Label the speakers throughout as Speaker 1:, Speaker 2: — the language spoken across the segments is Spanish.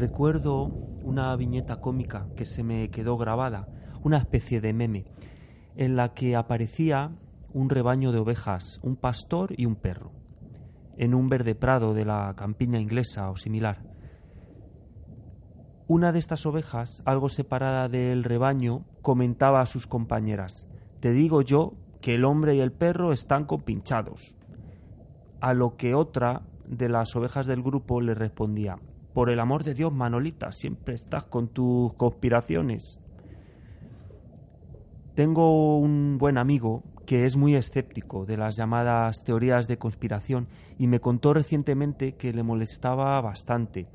Speaker 1: recuerdo una viñeta cómica que se me quedó grabada, una especie de meme, en la que aparecía un rebaño de ovejas, un pastor y un perro, en un verde prado de la campiña inglesa o similar. Una de estas ovejas, algo separada del rebaño, comentaba a sus compañeras Te digo yo que el hombre y el perro están compinchados. A lo que otra de las ovejas del grupo le respondía Por el amor de Dios, Manolita, siempre estás con tus conspiraciones. Tengo un buen amigo que es muy escéptico de las llamadas teorías de conspiración y me contó recientemente que le molestaba bastante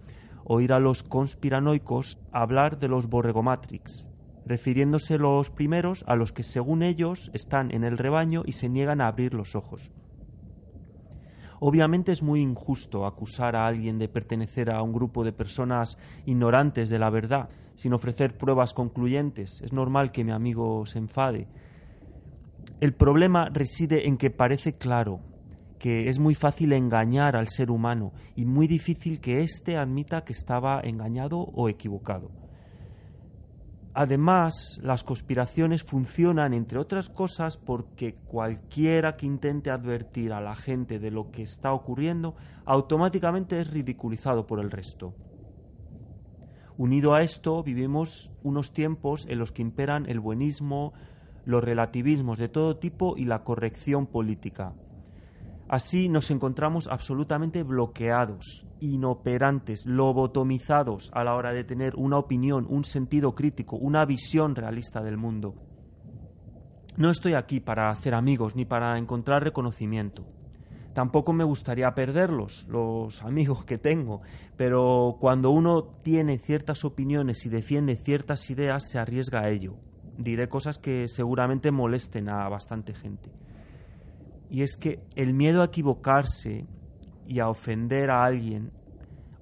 Speaker 1: oír a los conspiranoicos hablar de los borregomatrix, refiriéndose los primeros a los que según ellos están en el rebaño y se niegan a abrir los ojos. Obviamente es muy injusto acusar a alguien de pertenecer a un grupo de personas ignorantes de la verdad, sin ofrecer pruebas concluyentes. Es normal que mi amigo se enfade. El problema reside en que parece claro que es muy fácil engañar al ser humano y muy difícil que éste admita que estaba engañado o equivocado. Además, las conspiraciones funcionan, entre otras cosas, porque cualquiera que intente advertir a la gente de lo que está ocurriendo automáticamente es ridiculizado por el resto. Unido a esto, vivimos unos tiempos en los que imperan el buenismo, los relativismos de todo tipo y la corrección política. Así nos encontramos absolutamente bloqueados, inoperantes, lobotomizados a la hora de tener una opinión, un sentido crítico, una visión realista del mundo. No estoy aquí para hacer amigos ni para encontrar reconocimiento. Tampoco me gustaría perderlos, los amigos que tengo, pero cuando uno tiene ciertas opiniones y defiende ciertas ideas se arriesga a ello. Diré cosas que seguramente molesten a bastante gente y es que el miedo a equivocarse y a ofender a alguien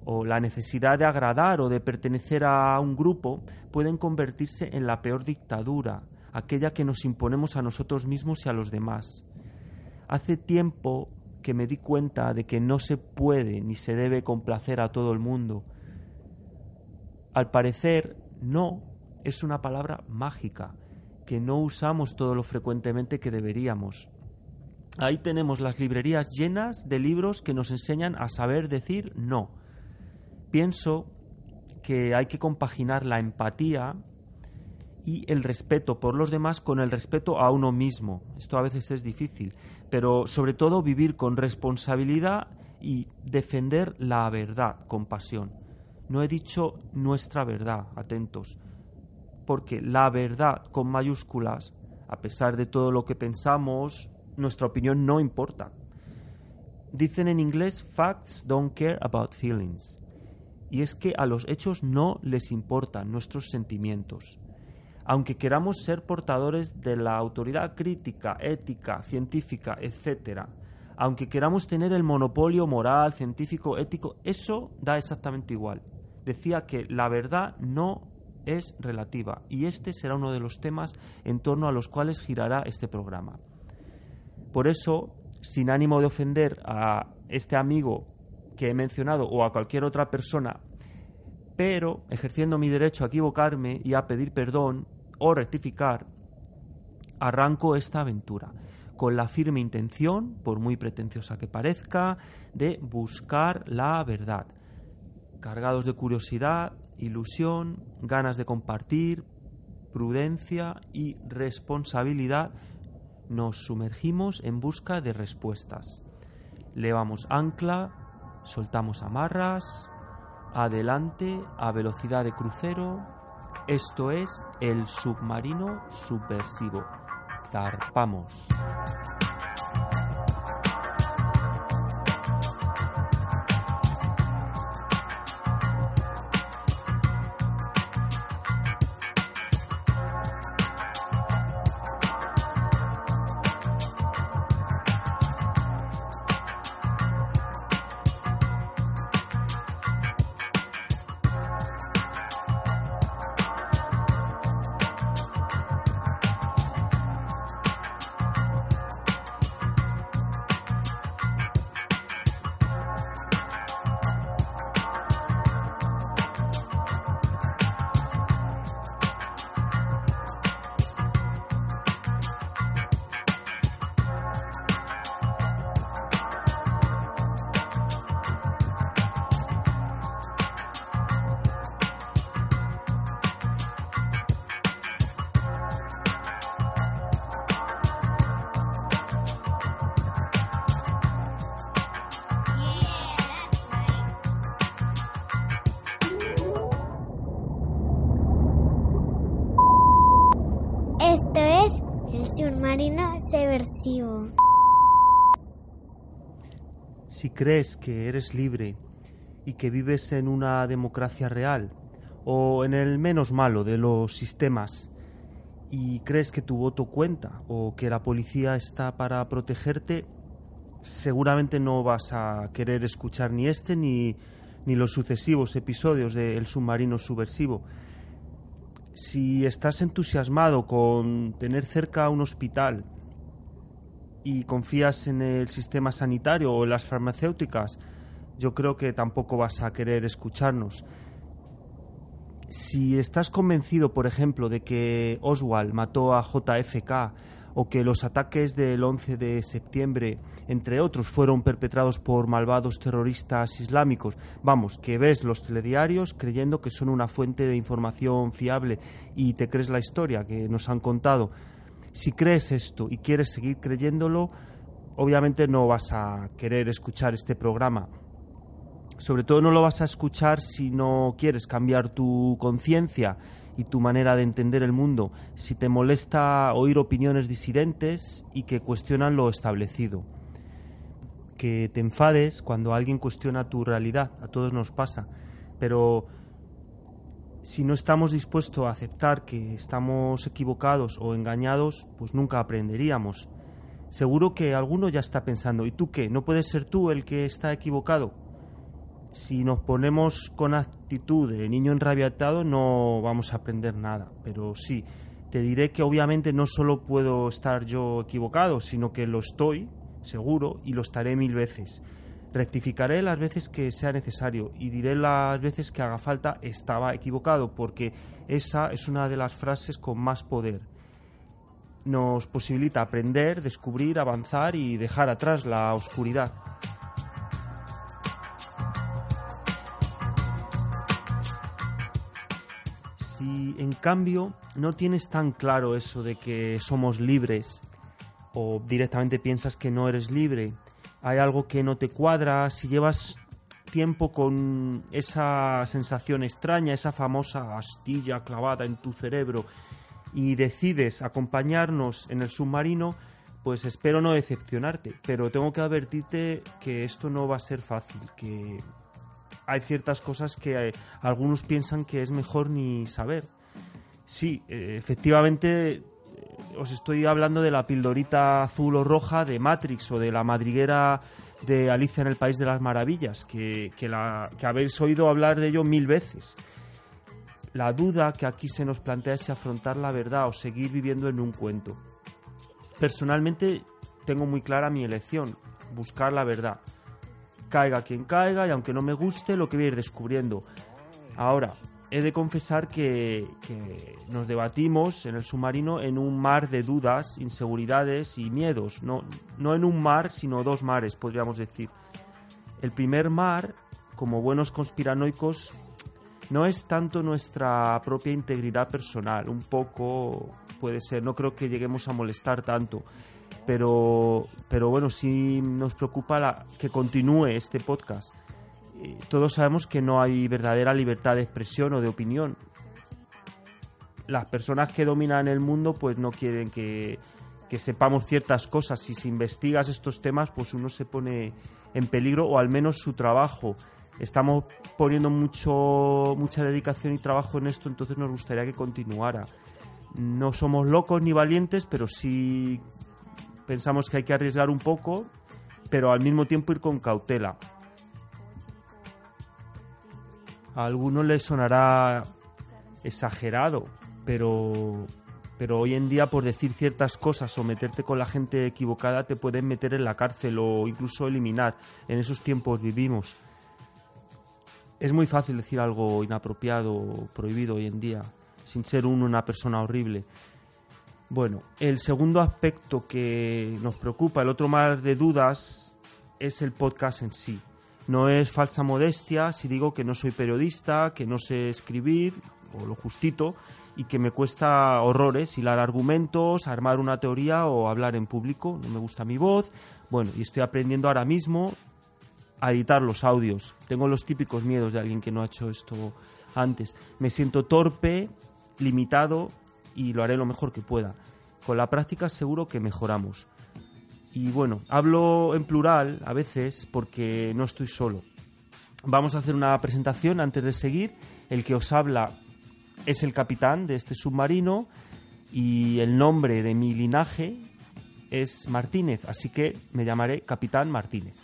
Speaker 1: o la necesidad de agradar o de pertenecer a un grupo pueden convertirse en la peor dictadura, aquella que nos imponemos a nosotros mismos y a los demás. Hace tiempo que me di cuenta de que no se puede ni se debe complacer a todo el mundo. Al parecer, no es una palabra mágica que no usamos todo lo frecuentemente que deberíamos. Ahí tenemos las librerías llenas de libros que nos enseñan a saber decir no. Pienso que hay que compaginar la empatía y el respeto por los demás con el respeto a uno mismo. Esto a veces es difícil, pero sobre todo vivir con responsabilidad y defender la verdad con pasión. No he dicho nuestra verdad, atentos, porque la verdad con mayúsculas, a pesar de todo lo que pensamos, nuestra opinión no importa. Dicen en inglés facts don't care about feelings. Y es que a los hechos no les importan nuestros sentimientos. Aunque queramos ser portadores de la autoridad crítica, ética, científica, etc., aunque queramos tener el monopolio moral, científico, ético, eso da exactamente igual. Decía que la verdad no es relativa y este será uno de los temas en torno a los cuales girará este programa. Por eso, sin ánimo de ofender a este amigo que he mencionado o a cualquier otra persona, pero ejerciendo mi derecho a equivocarme y a pedir perdón o rectificar, arranco esta aventura con la firme intención, por muy pretenciosa que parezca, de buscar la verdad, cargados de curiosidad, ilusión, ganas de compartir, prudencia y responsabilidad nos sumergimos en busca de respuestas. Levamos ancla, soltamos amarras, adelante a velocidad de crucero. Esto es el submarino subversivo. Zarpamos. Crees que eres libre y que vives en una democracia real, o en el menos malo de los sistemas, y crees que tu voto cuenta o que la policía está para protegerte, seguramente no vas a querer escuchar ni este ni, ni los sucesivos episodios de El submarino subversivo. Si estás entusiasmado con tener cerca un hospital y confías en el sistema sanitario o en las farmacéuticas, yo creo que tampoco vas a querer escucharnos. Si estás convencido, por ejemplo, de que Oswald mató a JFK o que los ataques del 11 de septiembre, entre otros, fueron perpetrados por malvados terroristas islámicos, vamos, que ves los telediarios creyendo que son una fuente de información fiable y te crees la historia que nos han contado. Si crees esto y quieres seguir creyéndolo, obviamente no vas a querer escuchar este programa sobre todo no lo vas a escuchar si no quieres cambiar tu conciencia y tu manera de entender el mundo, si te molesta oír opiniones disidentes y que cuestionan lo establecido. Que te enfades cuando alguien cuestiona tu realidad, a todos nos pasa, pero si no estamos dispuestos a aceptar que estamos equivocados o engañados, pues nunca aprenderíamos. Seguro que alguno ya está pensando, ¿y tú qué? ¿No puedes ser tú el que está equivocado? si nos ponemos con actitud de niño enrabiatado no vamos a aprender nada, pero sí, te diré que obviamente no solo puedo estar yo equivocado, sino que lo estoy, seguro, y lo estaré mil veces. Rectificaré las veces que sea necesario y diré las veces que haga falta estaba equivocado, porque esa es una de las frases con más poder. Nos posibilita aprender, descubrir, avanzar y dejar atrás la oscuridad. Si en cambio no tienes tan claro eso de que somos libres o directamente piensas que no eres libre, hay algo que no te cuadra, si llevas tiempo con esa sensación extraña, esa famosa astilla clavada en tu cerebro y decides acompañarnos en el submarino, pues espero no decepcionarte, pero tengo que advertirte que esto no va a ser fácil, que hay ciertas cosas que eh, algunos piensan que es mejor ni saber. Sí, eh, efectivamente os estoy hablando de la pildorita azul o roja de Matrix o de la madriguera de Alicia en el País de las Maravillas, que, que habéis oído hablar de ello mil veces. La duda que aquí se nos plantea es si afrontar la verdad o seguir viviendo en un cuento. Personalmente tengo muy clara mi elección, buscar la verdad caiga quien caiga y aunque no me guste lo que voy a ir descubriendo. Ahora, he de confesar que, nos debatimos en el submarino en un mar de dudas, inseguridades y miedos. No, no en un mar, sino dos mares, podríamos decir. El primer mar, como buenos conspiranoicos, no es tanto nuestra propia integridad personal, un poco puede ser, no creo que lleguemos a molestar tanto pero, pero bueno, sí nos preocupa que continúe este podcast. Todos sabemos que no hay verdadera libertad de expresión o de opinión. Las personas que dominan el mundo pues no quieren que, sepamos ciertas cosas. Si se investigas estos temas, pues uno se pone en peligro o al menos su trabajo. Estamos poniendo mucho, mucha dedicación y trabajo en esto, entonces nos gustaría que continuara. No somos locos ni valientes, pero sí pensamos que hay que arriesgar un poco, pero al mismo tiempo ir con cautela. A algunos les sonará exagerado, pero, pero hoy en día por decir ciertas cosas o meterte con la gente equivocada te pueden meter en la cárcel o incluso eliminar. En esos tiempos vivimos. Es muy fácil decir algo inapropiado o prohibido hoy en día, sin ser uno una persona horrible. Bueno, el segundo aspecto que nos preocupa, el otro mar de dudas, es el podcast en sí. No es falsa modestia si digo que no soy periodista, que no sé escribir, o lo justito, y que me cuesta horrores hilar argumentos, armar una teoría o hablar en público. No me gusta mi voz. Bueno, y estoy aprendiendo ahora mismo a editar los audios. Tengo los típicos miedos de alguien que no ha hecho esto antes. Me siento torpe, limitado y lo haré lo mejor que pueda. Con la práctica seguro que mejoramos. Y bueno, hablo en plural a veces porque no estoy solo. Vamos a hacer una presentación antes de seguir. El que os habla es el capitán de este submarino y el nombre de mi linaje es Martínez, así que me llamaré Capitán Martínez.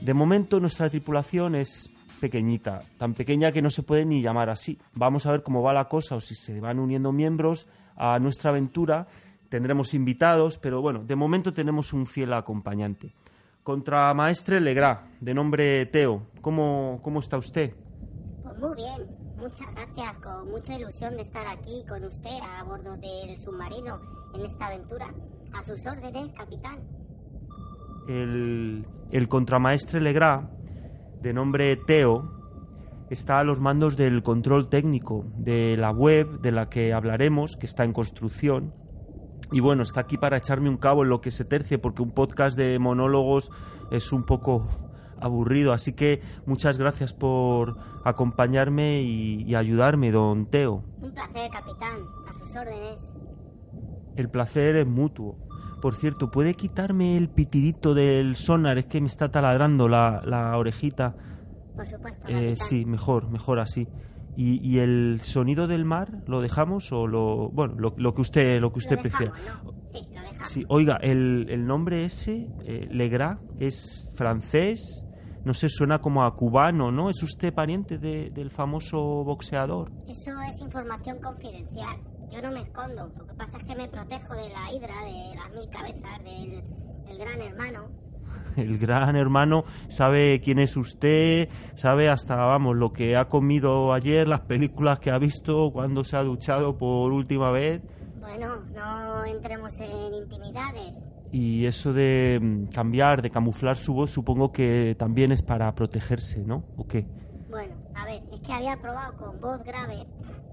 Speaker 1: De momento nuestra tripulación es pequeñita, tan pequeña que no se puede ni llamar así. Vamos a ver cómo va la cosa o si se van uniendo miembros a nuestra aventura. Tendremos invitados, pero bueno, de momento tenemos un fiel acompañante. Contramaestre Legrá, de nombre Teo, ¿cómo, cómo está usted?
Speaker 2: Pues muy bien, muchas gracias, con mucha ilusión de estar aquí con usted a bordo del submarino en esta aventura. A sus órdenes, capitán.
Speaker 1: El, el contramaestre Legrá, de nombre Teo, está a los mandos del control técnico de la web de la que hablaremos, que está en construcción. Y bueno, está aquí para echarme un cabo en lo que se tercie, porque un podcast de monólogos es un poco aburrido. Así que muchas gracias por acompañarme y, y ayudarme, don Teo.
Speaker 2: Un placer, capitán. A sus órdenes.
Speaker 1: El placer es mutuo. Por cierto, ¿puede quitarme el pitirito del sonar? Es que me está taladrando la, la orejita.
Speaker 2: Por supuesto,
Speaker 1: Eh, sí, mejor, mejor así. ¿Y, y el sonido del mar lo dejamos o lo bueno lo, lo que usted lo que usted
Speaker 2: Lo
Speaker 1: prefiera?
Speaker 2: dejamos, ¿no? Sí, lo dejamos.
Speaker 1: Sí, oiga, el, el nombre ese, eh, Legrá, es francés, no sé, suena como a cubano, ¿no? ¿Es usted pariente de- del famoso boxeador?
Speaker 2: Eso es información confidencial. Yo no me escondo. Lo que pasa es que me protejo de la hidra, de las mil cabezas, del, del gran hermano.
Speaker 1: El gran hermano sabe quién es usted, sabe hasta, vamos, lo que ha comido ayer, las películas que ha visto, cuando se ha duchado por última vez.
Speaker 2: Bueno, no entremos en intimidades.
Speaker 1: Y eso de mm, cambiar, de camuflar su voz, supongo que también es para protegerse, ¿no? ¿O qué?
Speaker 2: Bueno, a ver, es que había probado con voz grave.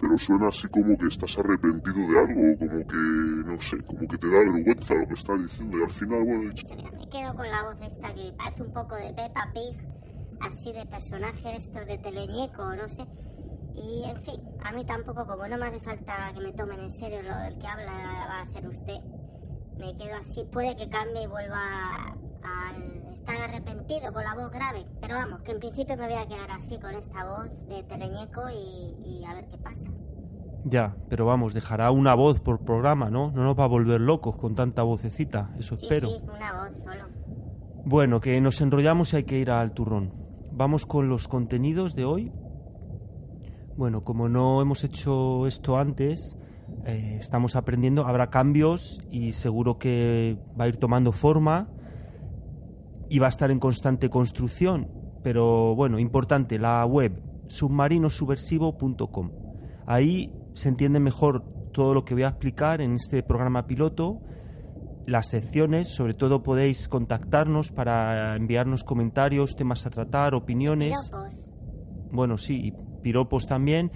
Speaker 3: Pero suena así como que estás arrepentido de algo, como que, no sé, como que te da vergüenza lo que estás diciendo y al final, bueno, dicho,
Speaker 2: me quedo con la voz esta que parece un poco de Peppa Pig, así de personaje estos de teleñeco, no sé. Y en fin, a mí tampoco, como no me hace falta que me tomen en serio lo del que habla va a ser usted, me quedo así. Puede que cambie y vuelva al estar arrepentido con la voz grave, pero vamos, que en principio me voy a quedar así con esta voz de teleñeco y, y a ver qué pasa.
Speaker 1: Ya, pero vamos, dejará una voz por programa, ¿no? No nos va a volver locos con tanta vocecita, eso
Speaker 2: Sí,
Speaker 1: espero.
Speaker 2: sí, una voz solo.
Speaker 1: Bueno, que nos enrollamos y hay que ir al turrón. Vamos con los contenidos de hoy. Bueno, como no hemos hecho esto antes, eh, estamos aprendiendo, habrá cambios y seguro que va a ir tomando forma y va a estar en constante construcción. Pero bueno, importante, la web submarinosubversivo.com. Ahí se entiende mejor todo lo que voy a explicar en este programa piloto las secciones, sobre todo podéis contactarnos para enviarnos comentarios, temas a tratar, opiniones.
Speaker 2: Piropos.
Speaker 1: Bueno, sí, y piropos también,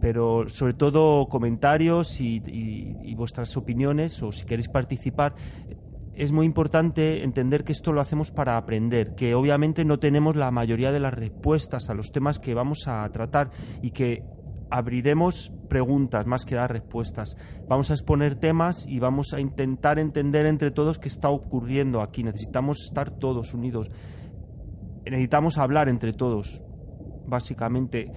Speaker 1: pero sobre todo comentarios y, vuestras opiniones o si queréis participar. Es muy importante entender que esto lo hacemos para aprender, que obviamente no tenemos la mayoría de las respuestas a los temas que vamos a tratar y que abriremos preguntas más que dar respuestas. Vamos a exponer temas y vamos a intentar entender entre todos qué está ocurriendo aquí. Necesitamos estar todos unidos. Necesitamos hablar entre todos. Básicamente,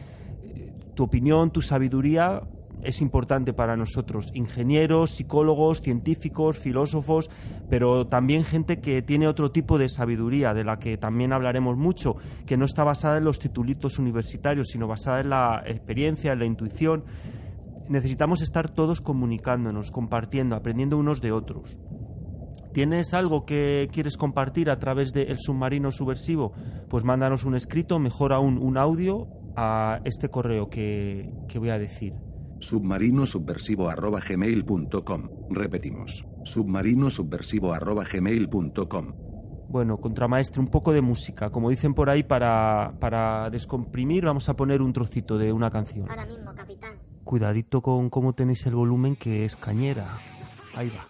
Speaker 1: tu opinión, tu sabiduría es importante para nosotros. Ingenieros, psicólogos, científicos, filósofos, pero también gente que tiene otro tipo de sabiduría, de la que también hablaremos mucho, que no está basada en los titulitos universitarios, sino basada en la experiencia, en la intuición. Necesitamos estar todos comunicándonos, compartiendo, aprendiendo unos de otros. ¿Tienes algo que quieres compartir a través de El Submarino Subversivo? Pues mándanos un escrito, mejor aún un audio, a este correo que, que voy a decir.
Speaker 4: submarinosubversivo.gmail.com. Repetimos. submarinosubversivo.gmail.com.
Speaker 1: Bueno, contramaestre, un poco de música. Como dicen por ahí, para, para descomprimir vamos a poner un trocito de una canción.
Speaker 2: Ahora mismo, capitán.
Speaker 1: Cuidadito con cómo tenéis el volumen, que es cañera. Ahí va.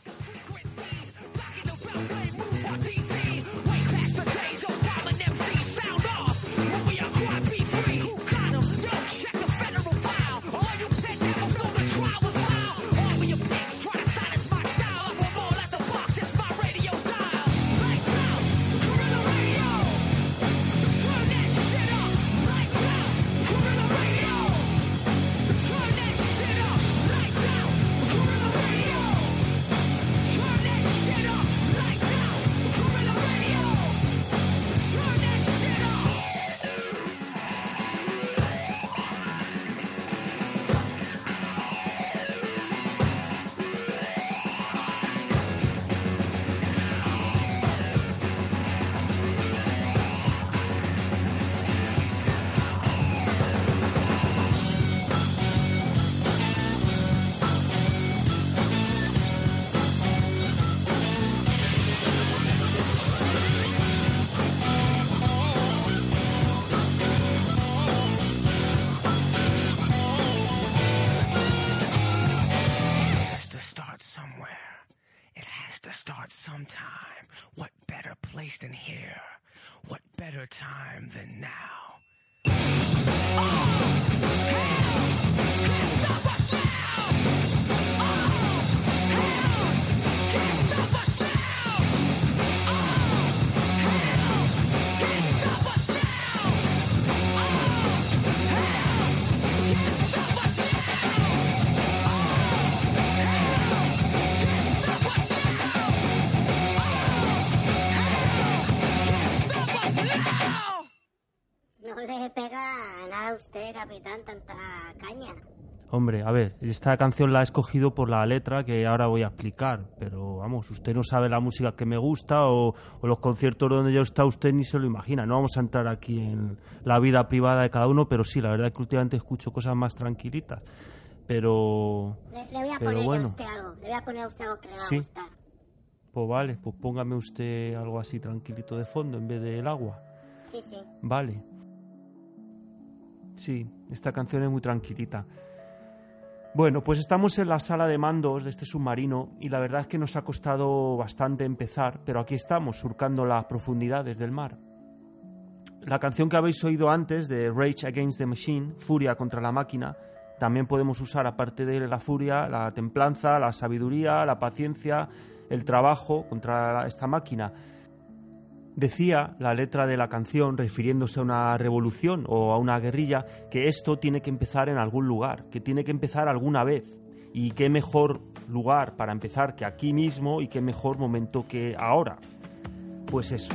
Speaker 5: the
Speaker 2: night. Pega nada usted, capitán, tanta caña.
Speaker 1: Hombre, a ver, esta canción la he escogido por la letra que ahora voy a explicar, pero vamos, usted no sabe la música que me gusta o, o los conciertos donde yo está, usted ni se lo imagina. No vamos a entrar aquí en la vida privada de cada uno, pero sí, la verdad es que últimamente escucho cosas más tranquilitas. Pero,
Speaker 2: Le, le voy a
Speaker 1: Pero
Speaker 2: poner
Speaker 1: bueno.
Speaker 2: a usted algo. Le voy a poner a usted algo que le va
Speaker 1: Sí.
Speaker 2: a gustar.
Speaker 1: pues vale, pues póngame usted algo así tranquilito de fondo en vez del agua.
Speaker 2: Sí, sí.
Speaker 1: Vale. Sí, esta canción es muy tranquilita. Bueno, pues estamos en la sala de mandos de este submarino y la verdad es que nos ha costado bastante empezar, pero aquí estamos, surcando las profundidades del mar. La canción que habéis oído antes de Rage Against the Machine, Furia contra la máquina, también podemos usar, aparte de la furia, la templanza, la sabiduría, la paciencia, el trabajo contra esta máquina. Decía la letra de la canción, refiriéndose a una revolución o a una guerrilla, que esto tiene que empezar en algún lugar, que tiene que empezar alguna vez. Y qué mejor lugar para empezar que aquí mismo y qué mejor momento que ahora. Pues eso.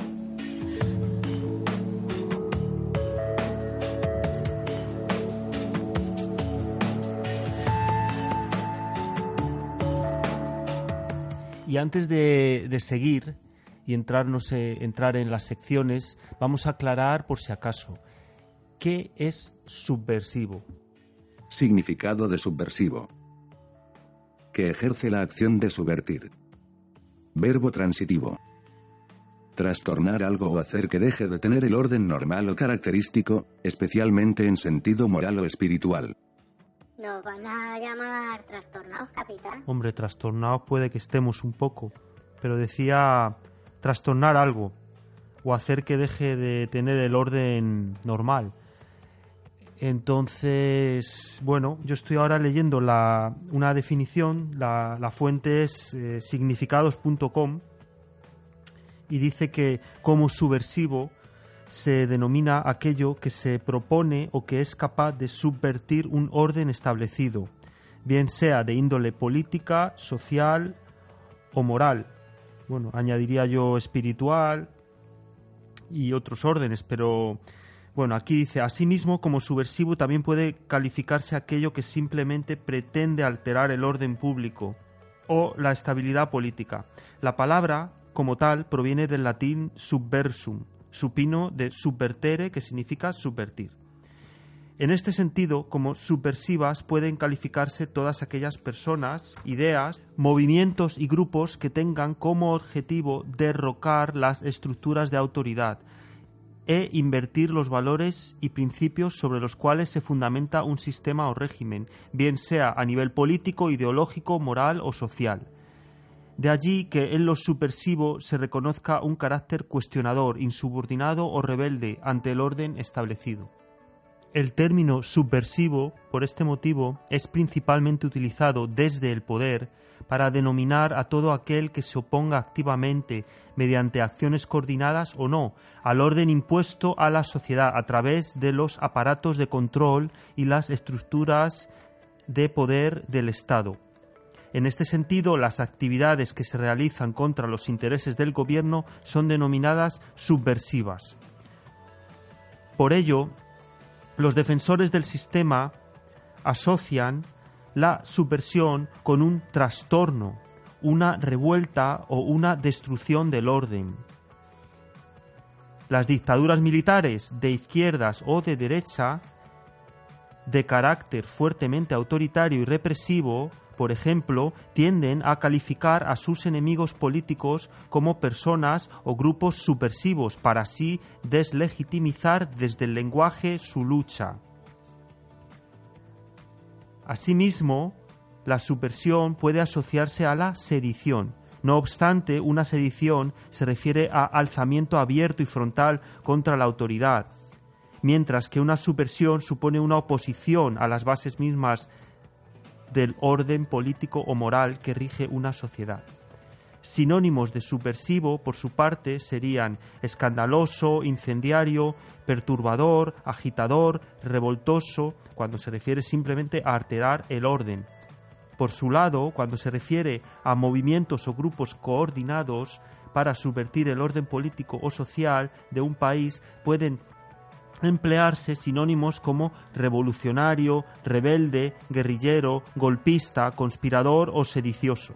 Speaker 1: Y antes de, de seguir y entrarnos, eh, entrar en las secciones, vamos a aclarar por si acaso, ¿qué es subversivo?
Speaker 4: Significado de subversivo. Que ejerce la acción de subvertir. Verbo transitivo. Trastornar algo o hacer que deje de tener el orden normal o característico, especialmente en sentido moral o espiritual.
Speaker 2: Nos van a llamar trastornados, capitán.
Speaker 1: Hombre, trastornados puede que estemos un poco, pero decía trastornar algo o hacer que deje de tener el orden normal. Entonces, bueno, yo estoy ahora leyendo la, una definición, la, la fuente es eh, significados.com y dice que como subversivo se denomina aquello que se propone o que es capaz de subvertir un orden establecido, bien sea de índole política, social o moral. Bueno, añadiría yo espiritual y otros órdenes, pero bueno, aquí dice, asimismo, como subversivo también puede calificarse aquello que simplemente pretende alterar el orden público o la estabilidad política. La palabra, como tal, proviene del latín subversum, supino de subvertere, que significa subvertir. En este sentido, como subversivas pueden calificarse todas aquellas personas, ideas, movimientos y grupos que tengan como objetivo derrocar las estructuras de autoridad e invertir los valores y principios sobre los cuales se fundamenta un sistema o régimen, bien sea a nivel político, ideológico, moral o social. De allí que en lo subversivo se reconozca un carácter cuestionador, insubordinado o rebelde ante el orden establecido. El término subversivo, por este motivo, es principalmente utilizado desde el poder para denominar a todo aquel que se oponga activamente, mediante acciones coordinadas o no, al orden impuesto a la sociedad a través de los aparatos de control y las estructuras de poder del Estado. En este sentido, las actividades que se realizan contra los intereses del gobierno son denominadas subversivas. Por ello, los defensores del sistema asocian la subversión con un trastorno, una revuelta o una destrucción del orden. Las dictaduras militares de izquierdas o de derecha, de carácter fuertemente autoritario y represivo, por ejemplo, tienden a calificar a sus enemigos políticos como personas o grupos subversivos para así deslegitimizar desde el lenguaje su lucha. Asimismo, la subversión puede asociarse a la sedición, No obstante, una sedición se refiere a alzamiento abierto y frontal contra la autoridad, mientras que una subversión supone una oposición a las bases mismas del orden político o moral que rige una sociedad. Sinónimos de subversivo, por su parte, serían escandaloso, incendiario, perturbador, agitador, revoltoso, cuando se refiere simplemente a alterar el orden. Por su lado, cuando se refiere a movimientos o grupos coordinados para subvertir el orden político o social de un país, pueden emplearse sinónimos como revolucionario, rebelde, guerrillero, golpista, conspirador o sedicioso.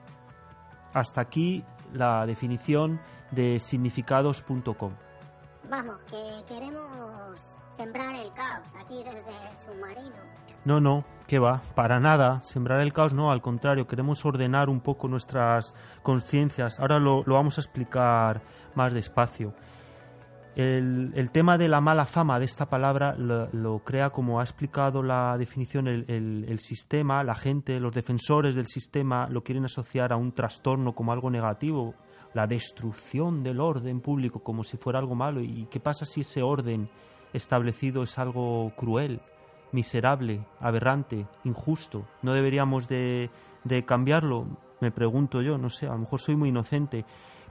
Speaker 1: Hasta aquí la definición de significados.com.
Speaker 2: Vamos, que queremos sembrar el caos aquí desde el submarino.
Speaker 1: No, no, que va, para nada. Sembrar el caos no, al contrario, queremos ordenar un poco nuestras conciencias. Ahora lo, lo vamos a explicar más despacio. El, el, tema de la mala fama de esta palabra lo, crea, como ha explicado la definición, el, el, el, sistema, la gente, los defensores del sistema lo quieren asociar a un trastorno como algo negativo, la destrucción del orden público como si fuera algo malo. ¿Y qué pasa si ese orden establecido es algo cruel, miserable, aberrante, injusto? ¿No deberíamos de, de cambiarlo? Me pregunto yo, no sé, a lo mejor soy muy inocente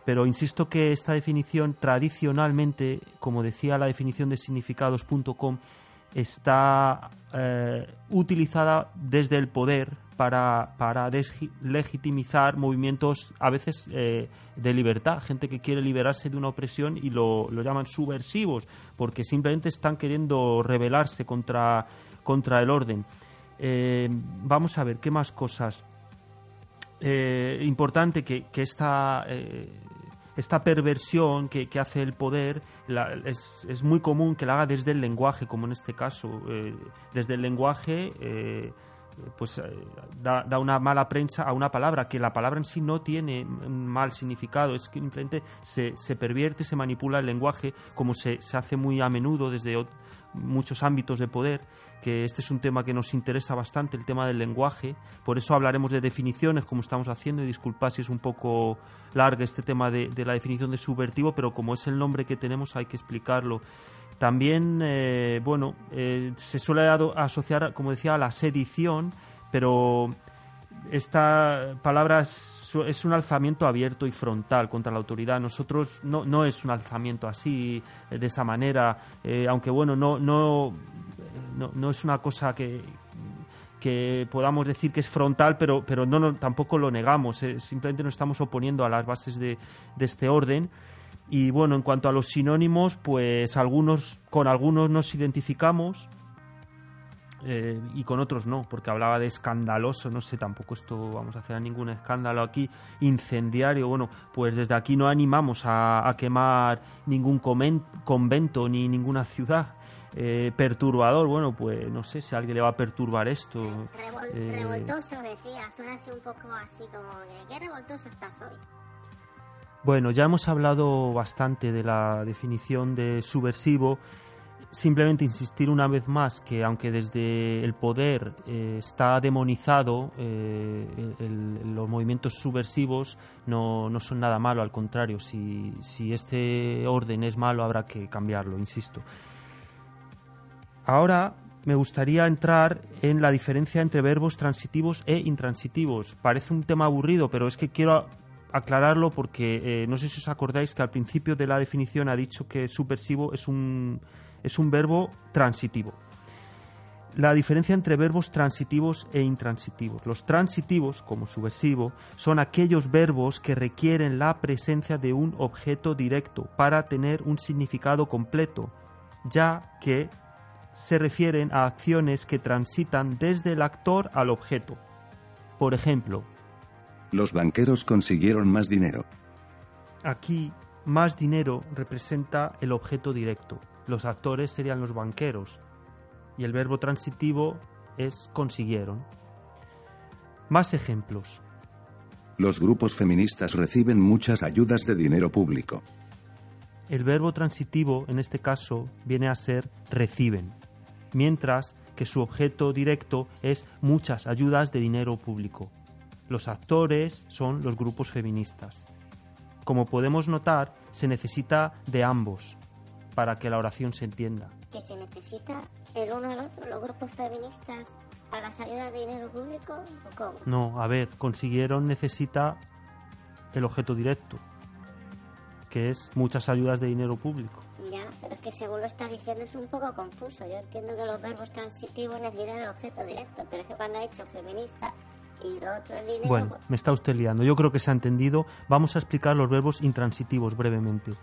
Speaker 1: pero insisto que esta definición tradicionalmente, como decía la definición de significados.com, está eh, utilizada desde el poder para, para legitimizar movimientos a veces eh, de libertad, gente que quiere liberarse de una opresión y lo, lo, llaman subversivos, porque simplemente están queriendo rebelarse contra, contra el orden. Eh, vamos a ver, ¿qué más cosas? Importante que, que esta, esta perversión que, hace el poder la, es, es, muy común que la haga desde el lenguaje, como en este caso. Eh, desde el lenguaje pues da, da, una mala prensa a una palabra, que la palabra en sí no tiene un mal significado, es que simplemente se, se pervierte, se manipula el lenguaje, como se, se hace muy a menudo desde muchos ámbitos de poder, que este es un tema que nos interesa bastante, el tema del lenguaje. Por eso hablaremos de definiciones, como estamos haciendo, y disculpad si es un poco largo este tema de, de la definición de subvertivo, pero como es el nombre que tenemos hay que explicarlo. También, eh, bueno, eh, se suele asociar, como decía, a la sedición, pero esta palabra es, un alzamiento abierto y frontal contra la autoridad. Nosotros no, no es un alzamiento así, de esa manera, eh, aunque bueno, no, no, no, es una cosa que, que podamos decir que es frontal, pero, pero no, no tampoco lo negamos, eh, simplemente nos estamos oponiendo a las bases de, de este orden. Y bueno, en cuanto a los sinónimos, pues algunos, con algunos nos identificamos eh, y con otros no, porque hablaba de escandaloso, no sé, tampoco esto vamos a hacer ningún escándalo aquí, incendiario, bueno, pues desde aquí no animamos a, a quemar ningún convento ni ninguna ciudad. Eh, perturbador, bueno, pues no sé si a alguien le va a perturbar esto.
Speaker 2: Revol eh, revoltoso, decía, suena así un poco así como, ¿qué revoltoso estás hoy?
Speaker 1: Bueno, ya hemos hablado bastante de la definición de subversivo. Simplemente insistir una vez más que aunque desde el poder eh, está demonizado, eh, los movimientos subversivos no, no, son nada malo, al contrario, si, si este orden es malo habrá que cambiarlo, insisto. Ahora me gustaría entrar en la diferencia entre verbos transitivos e intransitivos. Parece un tema aburrido, pero es que quiero aclararlo porque eh, no sé si os acordáis que al principio de la definición ha dicho que subversivo es un, es un verbo transitivo. La diferencia entre verbos transitivos e intransitivos. Los transitivos, como subversivo, son aquellos verbos que requieren la presencia de un objeto directo para tener un significado completo, ya que se refieren a acciones que transitan desde el actor al objeto. Por ejemplo,
Speaker 4: los banqueros consiguieron más dinero.
Speaker 1: Aquí, más dinero representa el objeto directo. Los actores serían los banqueros. Y el verbo transitivo es consiguieron. Más ejemplos.
Speaker 4: Los grupos feministas reciben muchas ayudas de dinero público.
Speaker 1: El verbo transitivo, en este caso, viene a ser reciben, mientras que su objeto directo es muchas ayudas de dinero público. Los actores son los grupos feministas. Como podemos notar, se necesita de ambos para que la oración se entienda.
Speaker 2: Que se necesita el uno al otro, los grupos feministas, a la salida de dinero público o cómo.
Speaker 1: No, a ver, consiguieron necesita el objeto directo, que es muchas ayudas de dinero público.
Speaker 2: Ya, pero es que según lo está diciendo es un poco confuso. Yo entiendo que los verbos transitivos necesitan el objeto directo, pero es que cuando ha dicho feminista y lo otro el dinero...
Speaker 1: Bueno, me está usted liando. Yo creo que se ha entendido. Vamos a explicar los verbos intransitivos brevemente.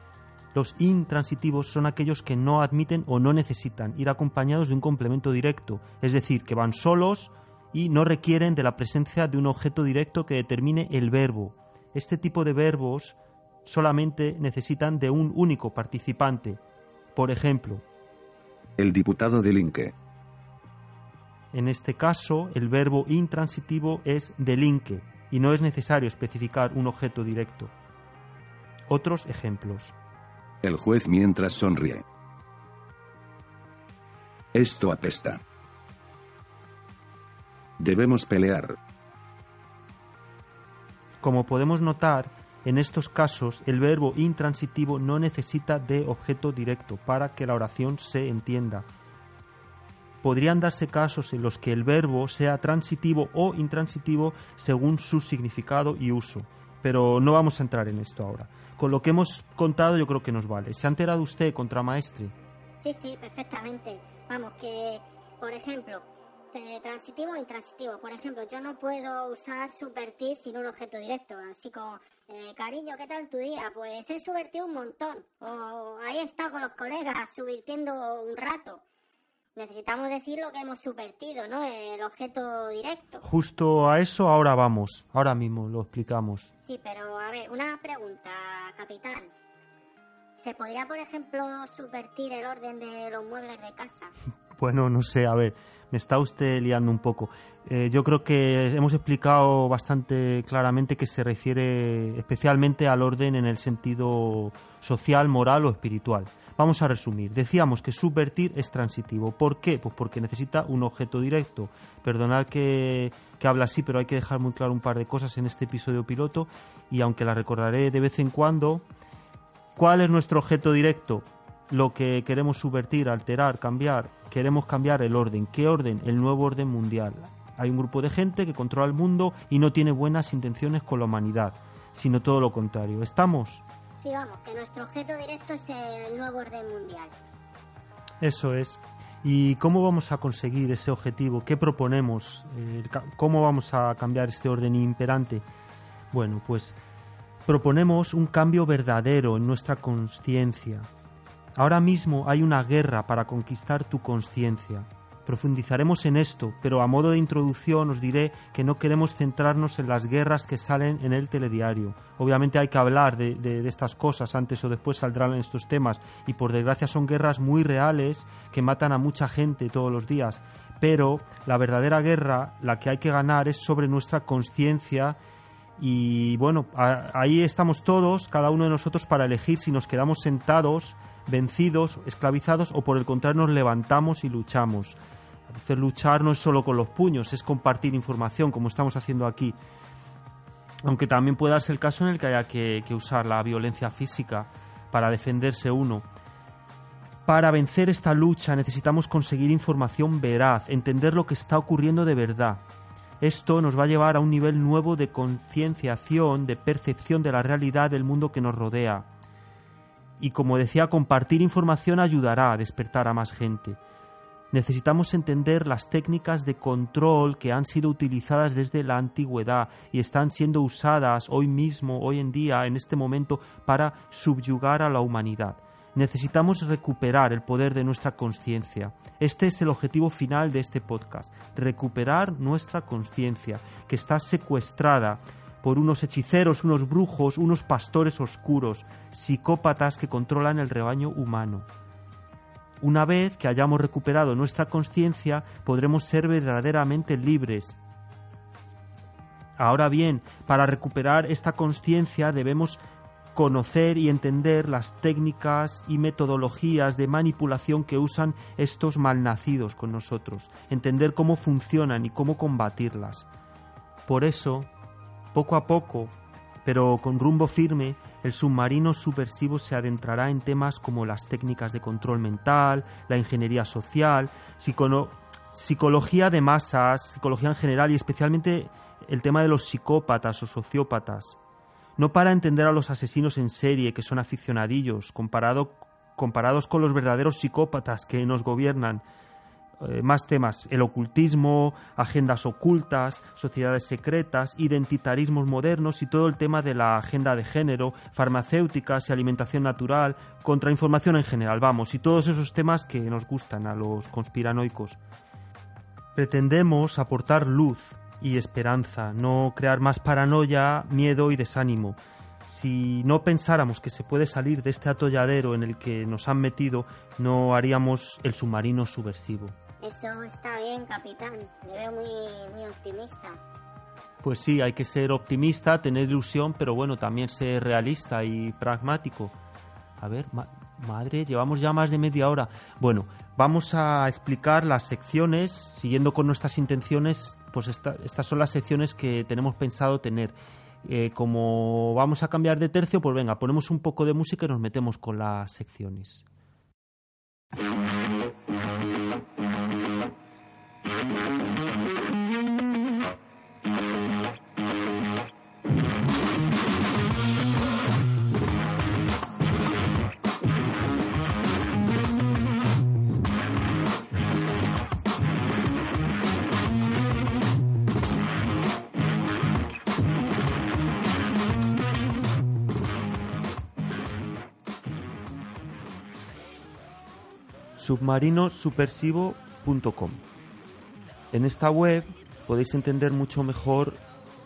Speaker 1: Los intransitivos son aquellos que no admiten o no necesitan ir acompañados de un complemento directo, es decir, que van solos y no requieren de la presencia de un objeto directo que determine el verbo. Este tipo de verbos solamente necesitan de un único participante. Por ejemplo,
Speaker 4: El diputado del Inque.
Speaker 1: En este caso, el verbo intransitivo es delinque y no es necesario especificar un objeto directo. Otros ejemplos.
Speaker 4: El juez mientras sonríe. Esto apesta. Debemos pelear.
Speaker 1: Como podemos notar, en estos casos el verbo intransitivo no necesita de objeto directo para que la oración se entienda. Podrían darse casos en los que el verbo sea transitivo o intransitivo según su significado y uso, pero no vamos a entrar en esto ahora. Con lo que hemos contado yo creo que nos vale. ¿Se ha enterado usted, contramaestre?
Speaker 2: Sí, sí, perfectamente. Vamos, que, por ejemplo, transitivo o intransitivo. Por ejemplo, yo no puedo usar subvertir sin un objeto directo. Así como, eh, cariño, ¿qué tal tu día? Pues he subvertido un montón. O ahí he estado con los colegas subvirtiendo un rato. Necesitamos decir lo que hemos subvertido, ¿no? El objeto directo.
Speaker 1: Justo a eso ahora vamos, ahora mismo lo explicamos.
Speaker 2: Sí, pero a ver, una pregunta, capitán. ¿Se podría, por ejemplo, subvertir el orden de los muebles de casa?
Speaker 1: Bueno, no sé, a ver, me está usted liando un poco. Eh, yo creo que hemos explicado bastante claramente que se refiere especialmente al orden en el sentido social, moral o espiritual. Vamos a resumir. Decíamos que subvertir es transitivo. ¿Por qué? Pues porque necesita un objeto directo. Perdonad que, que habla así, pero hay que dejar muy claro un par de cosas en este episodio piloto y aunque la recordaré de vez en cuando, ¿cuál es nuestro objeto directo? Lo que queremos subvertir, alterar, cambiar, queremos cambiar el orden. ¿Qué orden? El nuevo orden mundial. Hay un grupo de gente que controla el mundo y no tiene buenas intenciones con la humanidad, sino todo lo contrario. ¿Estamos?
Speaker 2: Sí, vamos, que nuestro objeto directo es el nuevo orden mundial.
Speaker 1: Eso es. ¿Y cómo vamos a conseguir ese objetivo? ¿Qué proponemos? Eh, ¿Cómo vamos a cambiar este orden imperante? Bueno, pues proponemos un cambio verdadero en nuestra conciencia. Ahora mismo hay una guerra para conquistar tu conciencia. Profundizaremos en esto, pero a modo de introducción os diré que no queremos centrarnos en las guerras que salen en el telediario. Obviamente hay que hablar de, estas cosas, antes o después saldrán estos temas, y por desgracia son guerras muy reales que matan a mucha gente todos los días. Pero la verdadera guerra, la que hay que ganar, es sobre nuestra conciencia y bueno, ahí estamos todos, cada uno de nosotros, para elegir si nos quedamos sentados, vencidos, esclavizados o por el contrario nos levantamos y luchamos. A luchar no es solo con los puños, es compartir información, como estamos haciendo aquí. Aunque también puede darse el caso en el que haya que, que usar la violencia física para defenderse uno. Para vencer esta lucha necesitamos conseguir información veraz, entender lo que está ocurriendo de verdad. Esto nos va a llevar a un nivel nuevo de concienciación, de percepción de la realidad del mundo que nos rodea. Y como decía, compartir información ayudará a despertar a más gente. Necesitamos entender las técnicas de control que han sido utilizadas desde la antigüedad y están siendo usadas hoy mismo, hoy en día, en este momento, para subyugar a la humanidad. Necesitamos recuperar el poder de nuestra conciencia. Este es el objetivo final de este podcast, recuperar nuestra conciencia, que está secuestrada por unos hechiceros, unos brujos, unos pastores oscuros, psicópatas que controlan el rebaño humano. Una vez que hayamos recuperado nuestra conciencia, podremos ser verdaderamente libres. Ahora bien, para recuperar esta conciencia debemos conocer y entender las técnicas y metodologías de manipulación que usan estos malnacidos con nosotros, entender cómo funcionan y cómo combatirlas. Por eso, poco a poco, pero con rumbo firme, el submarino subversivo se adentrará en temas como las técnicas de control mental, la ingeniería social, psicología de masas, psicología en general y especialmente el tema de los psicópatas o sociópatas. No para entender a los asesinos en serie, que son aficionadillos, comparado, comparados con los verdaderos psicópatas que nos gobiernan, eh, más temas, el ocultismo, agendas ocultas, sociedades secretas, identitarismos modernos y todo el tema de la agenda de género, farmacéuticas y alimentación natural, contrainformación en general, vamos, y todos esos temas que nos gustan a los conspiranoicos. Pretendemos aportar luz y esperanza, no crear más paranoia, miedo y desánimo. Si no pensáramos que se puede salir de este atolladero en el que nos han metido, no haríamos el submarino subversivo.
Speaker 2: Eso está bien, capitán. Me veo muy, optimista.
Speaker 1: Pues sí, hay que ser optimista, tener ilusión, pero bueno, también ser realista y pragmático. A ver, ma- madre, llevamos ya más de media hora. Bueno, vamos a explicar las secciones, siguiendo con nuestras intenciones, pues esta- estas son las secciones que tenemos pensado tener. Eh, como vamos a cambiar de tercio, pues venga, ponemos un poco de música y nos metemos con las secciones. submarinosupersivo.com. En esta web podéis entender mucho mejor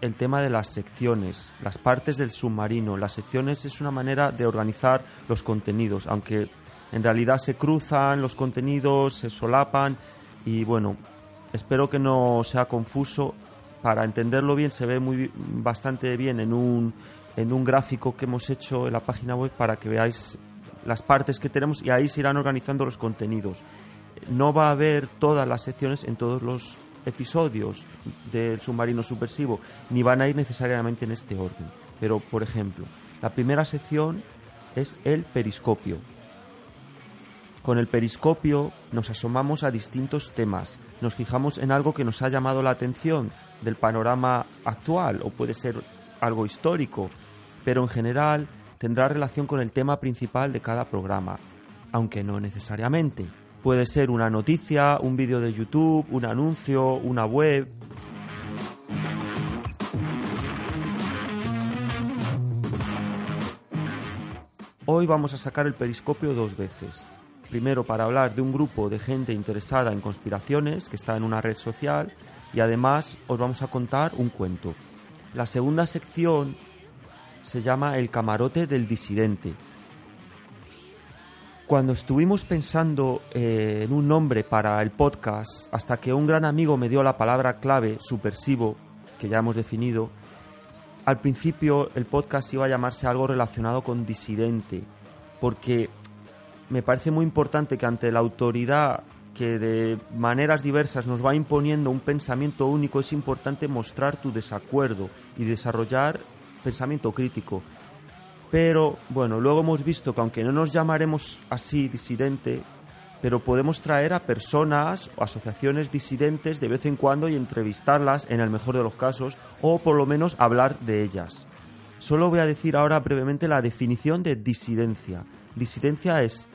Speaker 1: el tema de las secciones, las partes del submarino. Las secciones es una manera de organizar los contenidos, aunque en realidad se cruzan los contenidos, se solapan y bueno, espero que no sea confuso. Para entenderlo bien se ve muy bastante bien en un en un gráfico que hemos hecho en la página web para que veáis las partes que tenemos y ahí se irán organizando los contenidos. No va a haber todas las secciones en todos los episodios del submarino subversivo, ni van a ir necesariamente en este orden. Pero, por ejemplo, la primera sección es el periscopio. Con el periscopio nos asomamos a distintos temas, nos fijamos en algo que nos ha llamado la atención del panorama actual o puede ser algo histórico, pero en general tendrá relación con el tema principal de cada programa, aunque no necesariamente. Puede ser una noticia, un vídeo de YouTube, un anuncio, una web. Hoy vamos a sacar el periscopio dos veces. Primero para hablar de un grupo de gente interesada en conspiraciones que está en una red social y además os vamos a contar un cuento. La segunda sección se llama El camarote del disidente. Cuando estuvimos pensando eh, en un nombre para el podcast, hasta que un gran amigo me dio la palabra clave, subversivo, que ya hemos definido, al principio el podcast iba a llamarse algo relacionado con disidente, porque me parece muy importante que ante la autoridad que de maneras diversas nos va imponiendo un pensamiento único, es importante mostrar tu desacuerdo y desarrollar pensamiento crítico. Pero bueno, luego hemos visto que aunque no nos llamaremos así disidente, pero podemos traer a personas o asociaciones disidentes de vez en cuando y entrevistarlas en el mejor de los casos o por lo menos hablar de ellas. Solo voy a decir ahora brevemente la definición de disidencia. Disidencia es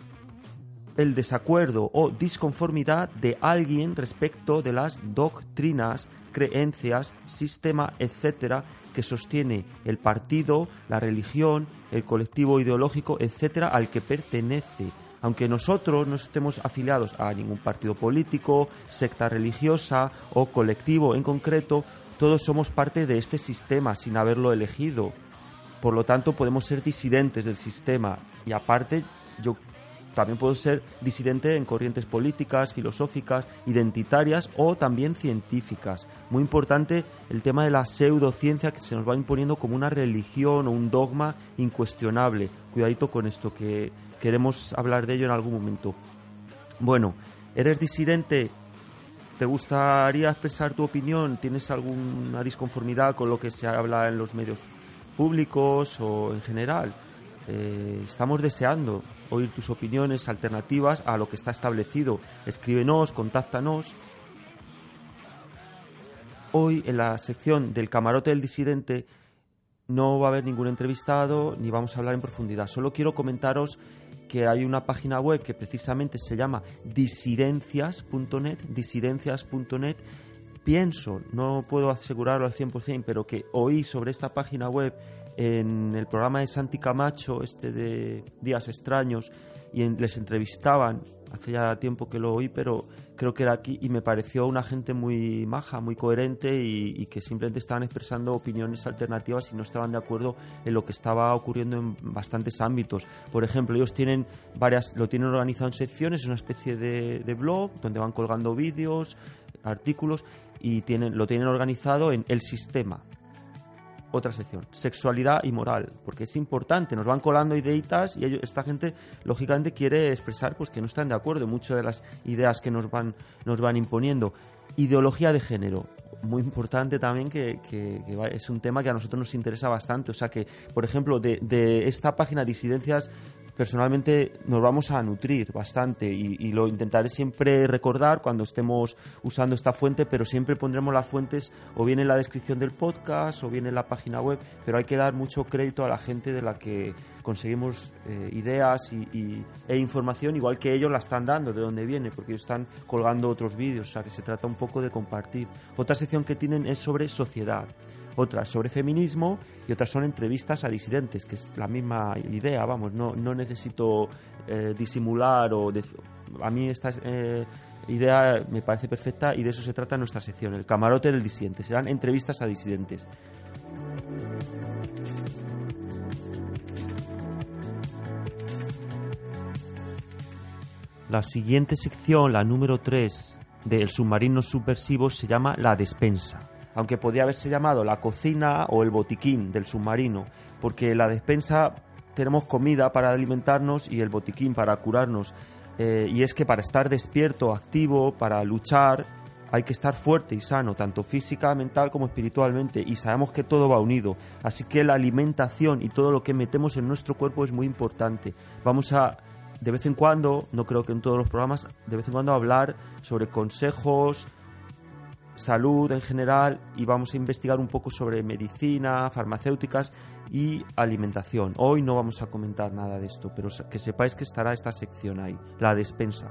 Speaker 1: el desacuerdo o disconformidad de alguien respecto de las doctrinas, creencias, sistema, etcétera, que sostiene el partido, la religión, el colectivo ideológico, etcétera, al que pertenece. Aunque nosotros no estemos afiliados a ningún partido político, secta religiosa o colectivo en concreto, todos somos parte de este sistema sin haberlo elegido. Por lo tanto, podemos ser disidentes del sistema y aparte yo también puedo ser disidente en corrientes políticas, filosóficas, identitarias o también científicas. Muy importante el tema de la pseudociencia que se nos va imponiendo como una religión o un dogma incuestionable. Cuidadito con esto que queremos hablar de ello en algún momento. Bueno, eres disidente ¿Te gustaría expresar tu opinión? ¿Tienes alguna disconformidad con lo que se habla en los medios públicos o en general? Eh, estamos deseando oír tus opiniones alternativas a lo que está establecido. Escríbenos, contáctanos. Hoy en la sección del camarote del disidente no va a haber ningún entrevistado ni vamos a hablar en profundidad. Solo quiero comentaros que hay una página web que precisamente se llama disidencias.net, disidencias.net. Pienso, no puedo asegurarlo al 100%, pero que oí sobre esta página web en el programa de Santi Camacho, este de Días Extraños, y les entrevistaban, hace ya tiempo que lo oí, pero creo que era aquí, y me pareció una gente muy maja, muy coherente, y, y que simplemente estaban expresando opiniones alternativas y no estaban de acuerdo en lo que estaba ocurriendo en bastantes ámbitos. Por ejemplo, ellos tienen varias, lo tienen organizado en secciones, es una especie de, de blog donde van colgando vídeos, artículos, y tienen, lo tienen organizado en el sistema, otra sección, sexualidad y moral, porque es importante, nos van colando ideitas y esta gente lógicamente quiere expresar pues que no están de acuerdo en muchas de las ideas que nos van, nos van imponiendo. Ideología de género, muy importante también que, que- es un tema que a nosotros nos interesa bastante, o sea que, por ejemplo, de esta página Disidencias personalmente nos vamos a nutrir bastante y, lo intentaré siempre recordar cuando estemos usando esta fuente, pero siempre pondremos las fuentes o bien en la descripción del podcast o bien en la página web, pero hay que dar mucho crédito a la gente de la que conseguimos eh, ideas y, y- e información, igual que ellos la están dando, de dónde viene, porque ellos están colgando otros vídeos, o sea que se trata un poco de compartir. Otra sección que tienen es sobre sociedad otras sobre feminismo y otras son entrevistas a disidentes, que es la misma idea, vamos, no, no necesito eh, disimular o... a mí esta eh, idea me parece perfecta y de eso se trata nuestra sección, el camarote del disidente, serán entrevistas a disidentes. La siguiente sección, la número 3 del submarino subversivo, se llama la despensa. Aunque podría haberse llamado la cocina o el botiquín del submarino, porque la despensa tenemos comida para alimentarnos y el botiquín para curarnos. Eh, y es que para estar despierto, activo, para luchar, hay que estar fuerte y sano, tanto física, mental como espiritualmente, y sabemos que todo va unido. Así que la alimentación y todo lo que metemos en nuestro cuerpo es muy importante. Vamos a, de vez en cuando, no creo que en todos los programas, de vez en cuando hablar sobre consejos, salud en general, y vamos a investigar un poco sobre medicina, farmacéuticas y alimentación. Hoy no vamos a comentar nada de esto, pero que sepáis que estará esta sección ahí, la despensa.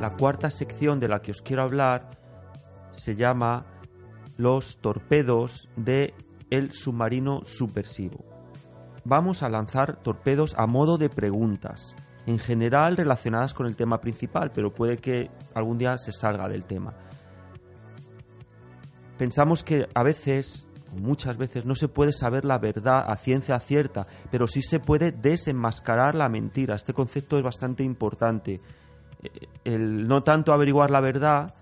Speaker 1: La cuarta sección de la que os quiero hablar se llama Los torpedos de el submarino subversivo. Vamos a lanzar torpedos a modo de preguntas, en general relacionadas con el tema principal, pero puede que algún día se salga del tema. Pensamos que a veces, muchas veces, no se puede saber la verdad a ciencia cierta, pero sí se puede desenmascarar la mentira. Este concepto es bastante importante. Eh, El no tanto averiguar la verdad,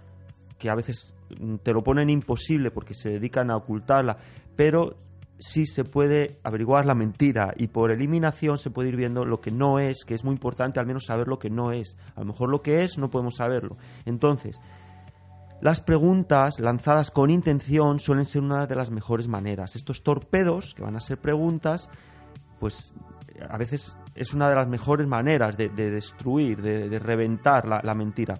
Speaker 1: que a veces te lo ponen imposible porque se dedican a ocultarla, pero sí se puede averiguar la mentira y por eliminación se puede ir viendo lo que no es, que es muy importante al menos saber lo que no es. A lo mejor lo que es no podemos saberlo. Entonces, las preguntas lanzadas con intención suelen ser una de las mejores maneras. Estos torpedos, que van a ser preguntas, pues a veces es una de las mejores maneras de, de destruir, de, de reventar la, la mentira.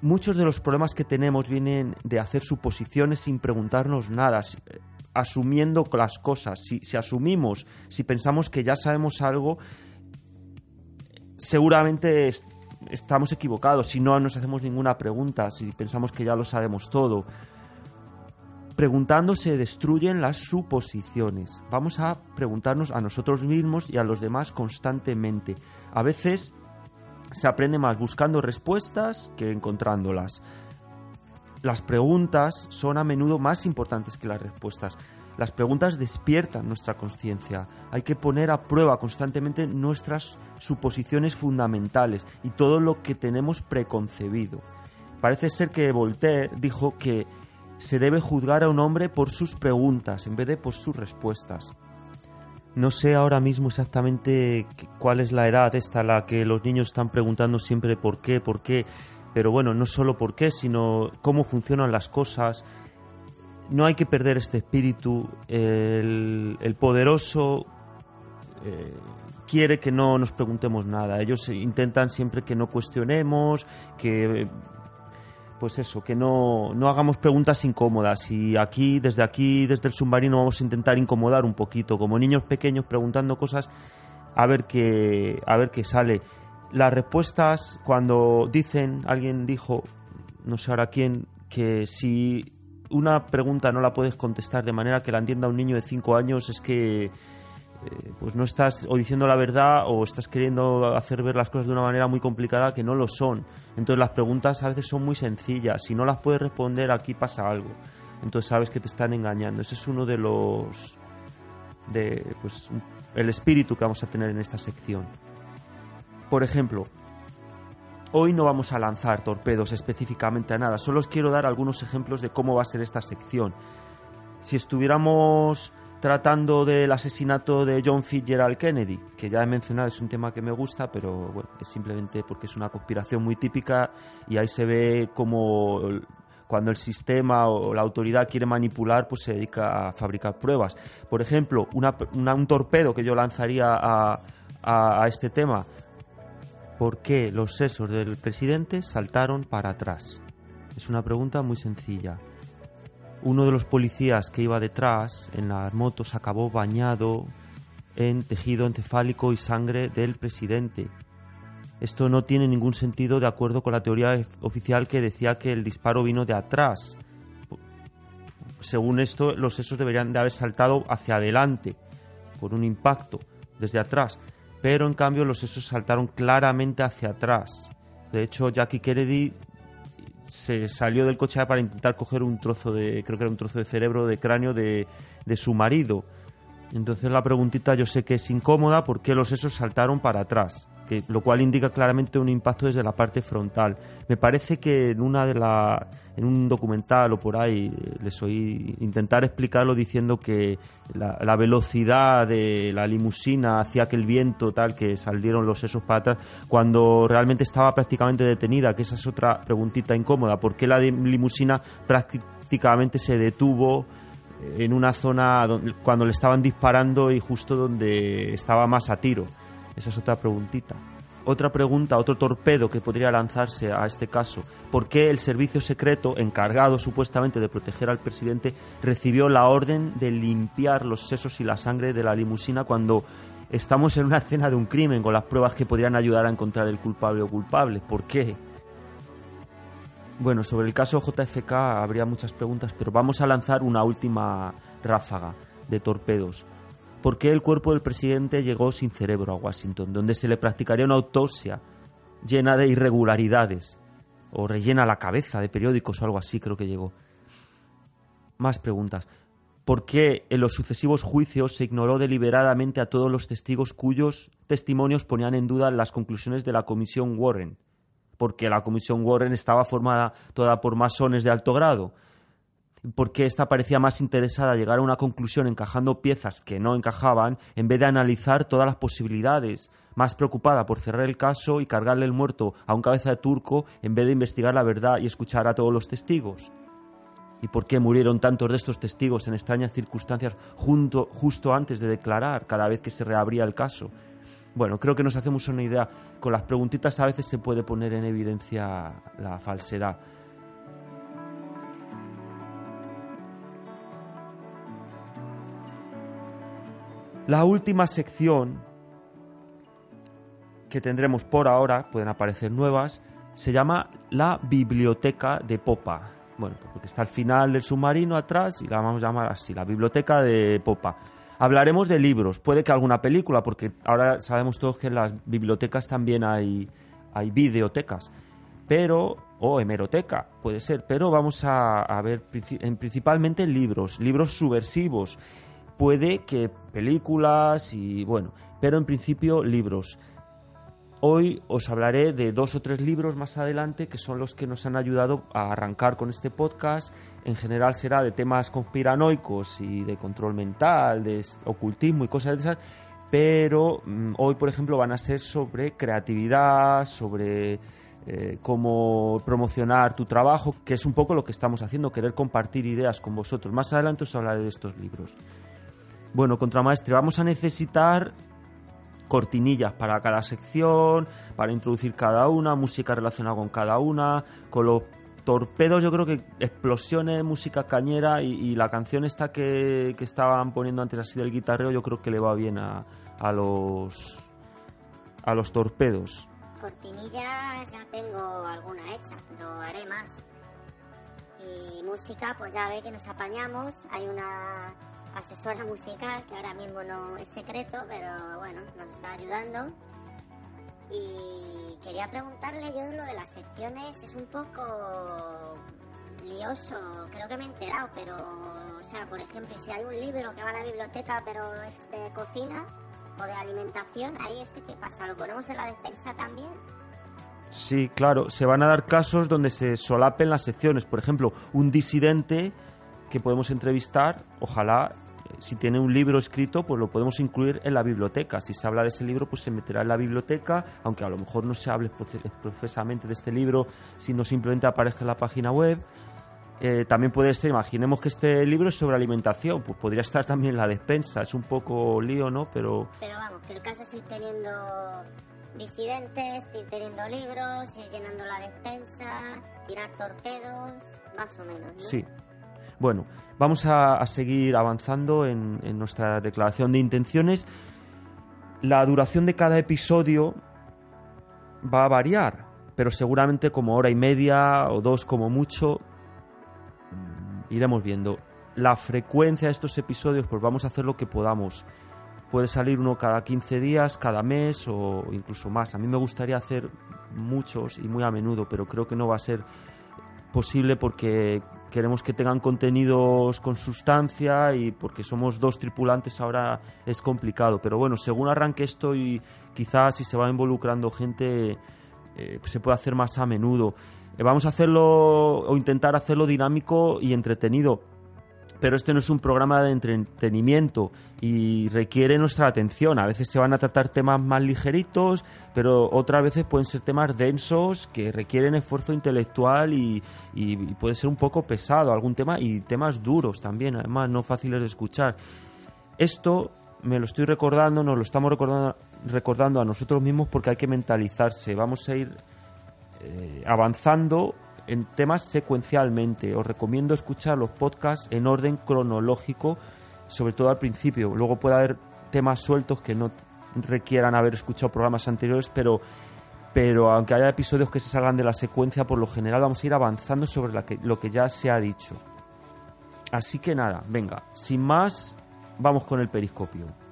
Speaker 1: Muchos de los problemas que tenemos vienen de hacer suposiciones sin preguntarnos nada, eh, asumiendo las cosas. Si, si asumimos, si pensamos que ya sabemos algo, seguramente es- estamos equivocados. Si no nos hacemos ninguna pregunta, si pensamos que ya lo sabemos todo. Preguntando se destruyen las suposiciones. Vamos a preguntarnos a nosotros mismos y a los demás constantemente. A veces se aprende más buscando respuestas que encontrándolas. Las preguntas son a menudo más importantes que las respuestas. Las preguntas despiertan nuestra conciencia. Hay que poner a prueba constantemente nuestras suposiciones fundamentales y todo lo que tenemos preconcebido. Parece ser que Voltaire dijo que se debe juzgar a un hombre por sus preguntas en vez de por sus respuestas. No sé ahora mismo exactamente cuál es la edad esta la que los niños están preguntando siempre por qué, por qué, pero bueno, no solo por qué, sino cómo funcionan las cosas. No hay que perder este espíritu. El, el poderoso eh, quiere que no nos preguntemos nada. Ellos intentan siempre que no cuestionemos, que pues eso, que no, no hagamos preguntas incómodas. Y aquí, desde aquí, desde el submarino, vamos a intentar incomodar un poquito, como niños pequeños preguntando cosas, a ver qué, a ver qué sale. Las respuestas, cuando dicen, alguien dijo, no sé ahora quién, que si una pregunta no la puedes contestar de manera que la entienda un niño de 5 años, es que eh, pues no estás o diciendo la verdad o estás queriendo hacer ver las cosas de una manera muy complicada que no lo son. Entonces las preguntas a veces son muy sencillas. Si no las puedes responder, aquí pasa algo. Entonces sabes que te están engañando. Ese es uno de los de pues el espíritu que vamos a tener en esta sección. Por ejemplo, hoy no vamos a lanzar torpedos específicamente a nada. Solo os quiero dar algunos ejemplos de cómo va a ser esta sección. Si estuviéramos tratando del asesinato de John Fitzgerald Kennedy, que ya he mencionado, es un tema que me gusta, pero bueno, es simplemente porque es una conspiración muy típica y ahí se ve como cuando el sistema o la autoridad quiere manipular, pues se dedica a fabricar pruebas. Por ejemplo, una- un torpedo que yo lanzaría a este tema. ¿Por qué los sesos del presidente saltaron para atrás? Es una pregunta muy sencilla uno de los policías que iba detrás en las motos acabó bañado en tejido encefálico y sangre del presidente. Esto no tiene ningún sentido de acuerdo con la teoría oficial que decía que el disparo vino de atrás. Según esto, los sesos deberían de haber saltado hacia adelante por un impacto desde atrás, pero en cambio los sesos saltaron claramente hacia atrás. De hecho, Jackie Kennedy se salió del coche para intentar coger un trozo de, creo que era un trozo de cerebro, de cráneo de, de su marido. Entonces la preguntita yo sé que es incómoda porque los sesos saltaron para atrás, lo cual indica claramente un impacto desde la parte frontal. Me parece que en una de la, en un documental o por ahí eh, les oí intentar explicarlo diciendo que la, velocidad de la limusina hacía que el viento tal que salieron los sesos para atrás cuando realmente estaba prácticamente detenida, que esa es otra preguntita incómoda, ¿por qué la limusina prácticamente se detuvo? en una zona cuando le estaban disparando y justo donde estaba más a tiro. Esa es otra preguntita. Otra pregunta, otro torpedo que podría lanzarse a este caso. ¿Por qué el servicio secreto, encargado supuestamente de proteger al presidente, recibió la orden de limpiar los sesos y la sangre de la limusina cuando estamos en una escena de un crimen con las pruebas que podrían ayudar a encontrar el culpable o culpable? ¿Por qué? Bueno, sobre el caso JFK habría muchas preguntas, pero vamos a lanzar una última ráfaga de torpedos. ¿Por qué el cuerpo del presidente llegó sin cerebro a Washington, donde se le practicaría una autopsia llena de irregularidades? O rellena la cabeza de periódicos o algo así, creo que llegó. Más preguntas. ¿Por qué en los sucesivos juicios se ignoró deliberadamente a todos los testigos cuyos testimonios ponían en duda las conclusiones de la comisión Warren? porque la comisión Warren estaba formada toda por masones de alto grado. Porque esta parecía más interesada en llegar a una conclusión encajando piezas que no encajaban en vez de analizar todas las posibilidades, más preocupada por cerrar el caso y cargarle el muerto a un cabeza de turco en vez de investigar la verdad y escuchar a todos los testigos. ¿Y por qué murieron tantos de estos testigos en extrañas circunstancias justo antes de declarar cada vez que se reabría el caso? Bueno, creo que nos hacemos una idea. Con las preguntitas a veces se puede poner en evidencia la falsedad. La última sección que tendremos por ahora, pueden aparecer nuevas, se llama la biblioteca de popa. Bueno, porque está al final del submarino atrás y la vamos a llamar así, la biblioteca de popa. Hablaremos de libros, puede que alguna película, porque ahora sabemos todos que en las bibliotecas también hay, hay videotecas, pero, o hemeroteca, puede ser, pero vamos a, ver princi- en, principalmente libros, libros subversivos. Puede que películas y bueno, pero en principio libros. hoy os hablaré de dos o tres libros más adelante que son los que nos han ayudado a arrancar con este podcast. En general será de temas conspiranoicos y de control mental, de ocultismo y cosas de esas, pero mm, hoy, por ejemplo, van a ser sobre creatividad, sobre eh, cómo promocionar tu trabajo, que es un poco lo que estamos haciendo, querer compartir ideas con vosotros. Más adelante os hablaré de estos libros. Bueno, contramaestre, vamos a necesitar cortinillas para cada sección, para introducir cada una, música relacionada con cada una, con los torpedos yo creo que explosiones, música cañera y, la canción esta que, que, estaban poniendo antes así del guitarreo yo creo que le va bien a, a los a los torpedos.
Speaker 2: Cortinillas ya tengo alguna hecha, pero haré más. Y música, pues ya ve que nos apañamos. Hay una asesora musical que ahora mismo no es secreto, pero bueno, nos está ayudando. Y quería preguntarle yo lo de las secciones, es un poco lioso, creo que me he enterado, pero, o sea, por ejemplo, si hay un libro que va a la biblioteca pero es de cocina, o de alimentación, ahí ese qué pasa, ¿lo ponemos en la despensa también?
Speaker 1: Sí, claro, se van a dar casos donde se solapen las secciones. Por ejemplo, un disidente que podemos entrevistar, ojalá, eh, si tiene un libro escrito, pues lo podemos incluir en la biblioteca. Si se habla de ese libro, pues se meterá en la biblioteca, aunque a lo mejor no se hable profesamente de este libro, sino simplemente aparezca en la página web. Eh, también puede ser, imaginemos que este libro es sobre alimentación, pues podría estar también en la despensa. Es un poco lío, ¿no? Pero.
Speaker 2: Pero vamos, que el caso es ir teniendo disidentes, ir teniendo libros, ir llenando la despensa, tirar torpedos, más o menos. ¿no?
Speaker 1: Sí. Bueno, vamos a, seguir avanzando en, en nuestra declaración de intenciones. La duración de cada episodio va a variar, pero seguramente como hora y media o dos como mucho iremos viendo. La frecuencia de estos episodios, pues vamos a hacer lo que podamos. Puede salir uno cada 15 días, cada mes o incluso más. A mí me gustaría hacer muchos y muy a menudo, pero creo que no va a ser posible porque queremos que tengan contenidos con sustancia y porque somos dos tripulantes ahora es complicado. Pero bueno, según arranque esto y quizás si se va involucrando gente, eh, se puede hacer más a menudo. Eh, vamos a hacerlo o intentar hacerlo dinámico y entretenido. Pero este no es un programa de entretenimiento y requiere nuestra atención. A veces se van a tratar temas más ligeritos, pero otras veces pueden ser temas densos que requieren esfuerzo intelectual y, puede ser un poco pesado algún tema y temas duros también, además no fáciles de escuchar. Esto me lo estoy recordando, nos lo estamos recordando, recordando a nosotros mismos porque hay que mentalizarse. Vamos a ir eh, avanzando en temas secuencialmente. Os recomiendo escuchar los podcasts en orden cronológico, sobre todo al principio. Luego puede haber temas sueltos que no requieran haber escuchado programas anteriores, pero, pero aunque haya episodios que se salgan de la secuencia, por lo general vamos a ir avanzando sobre lo que ya se ha dicho. Así que nada, venga, sin más, vamos con el periscopio.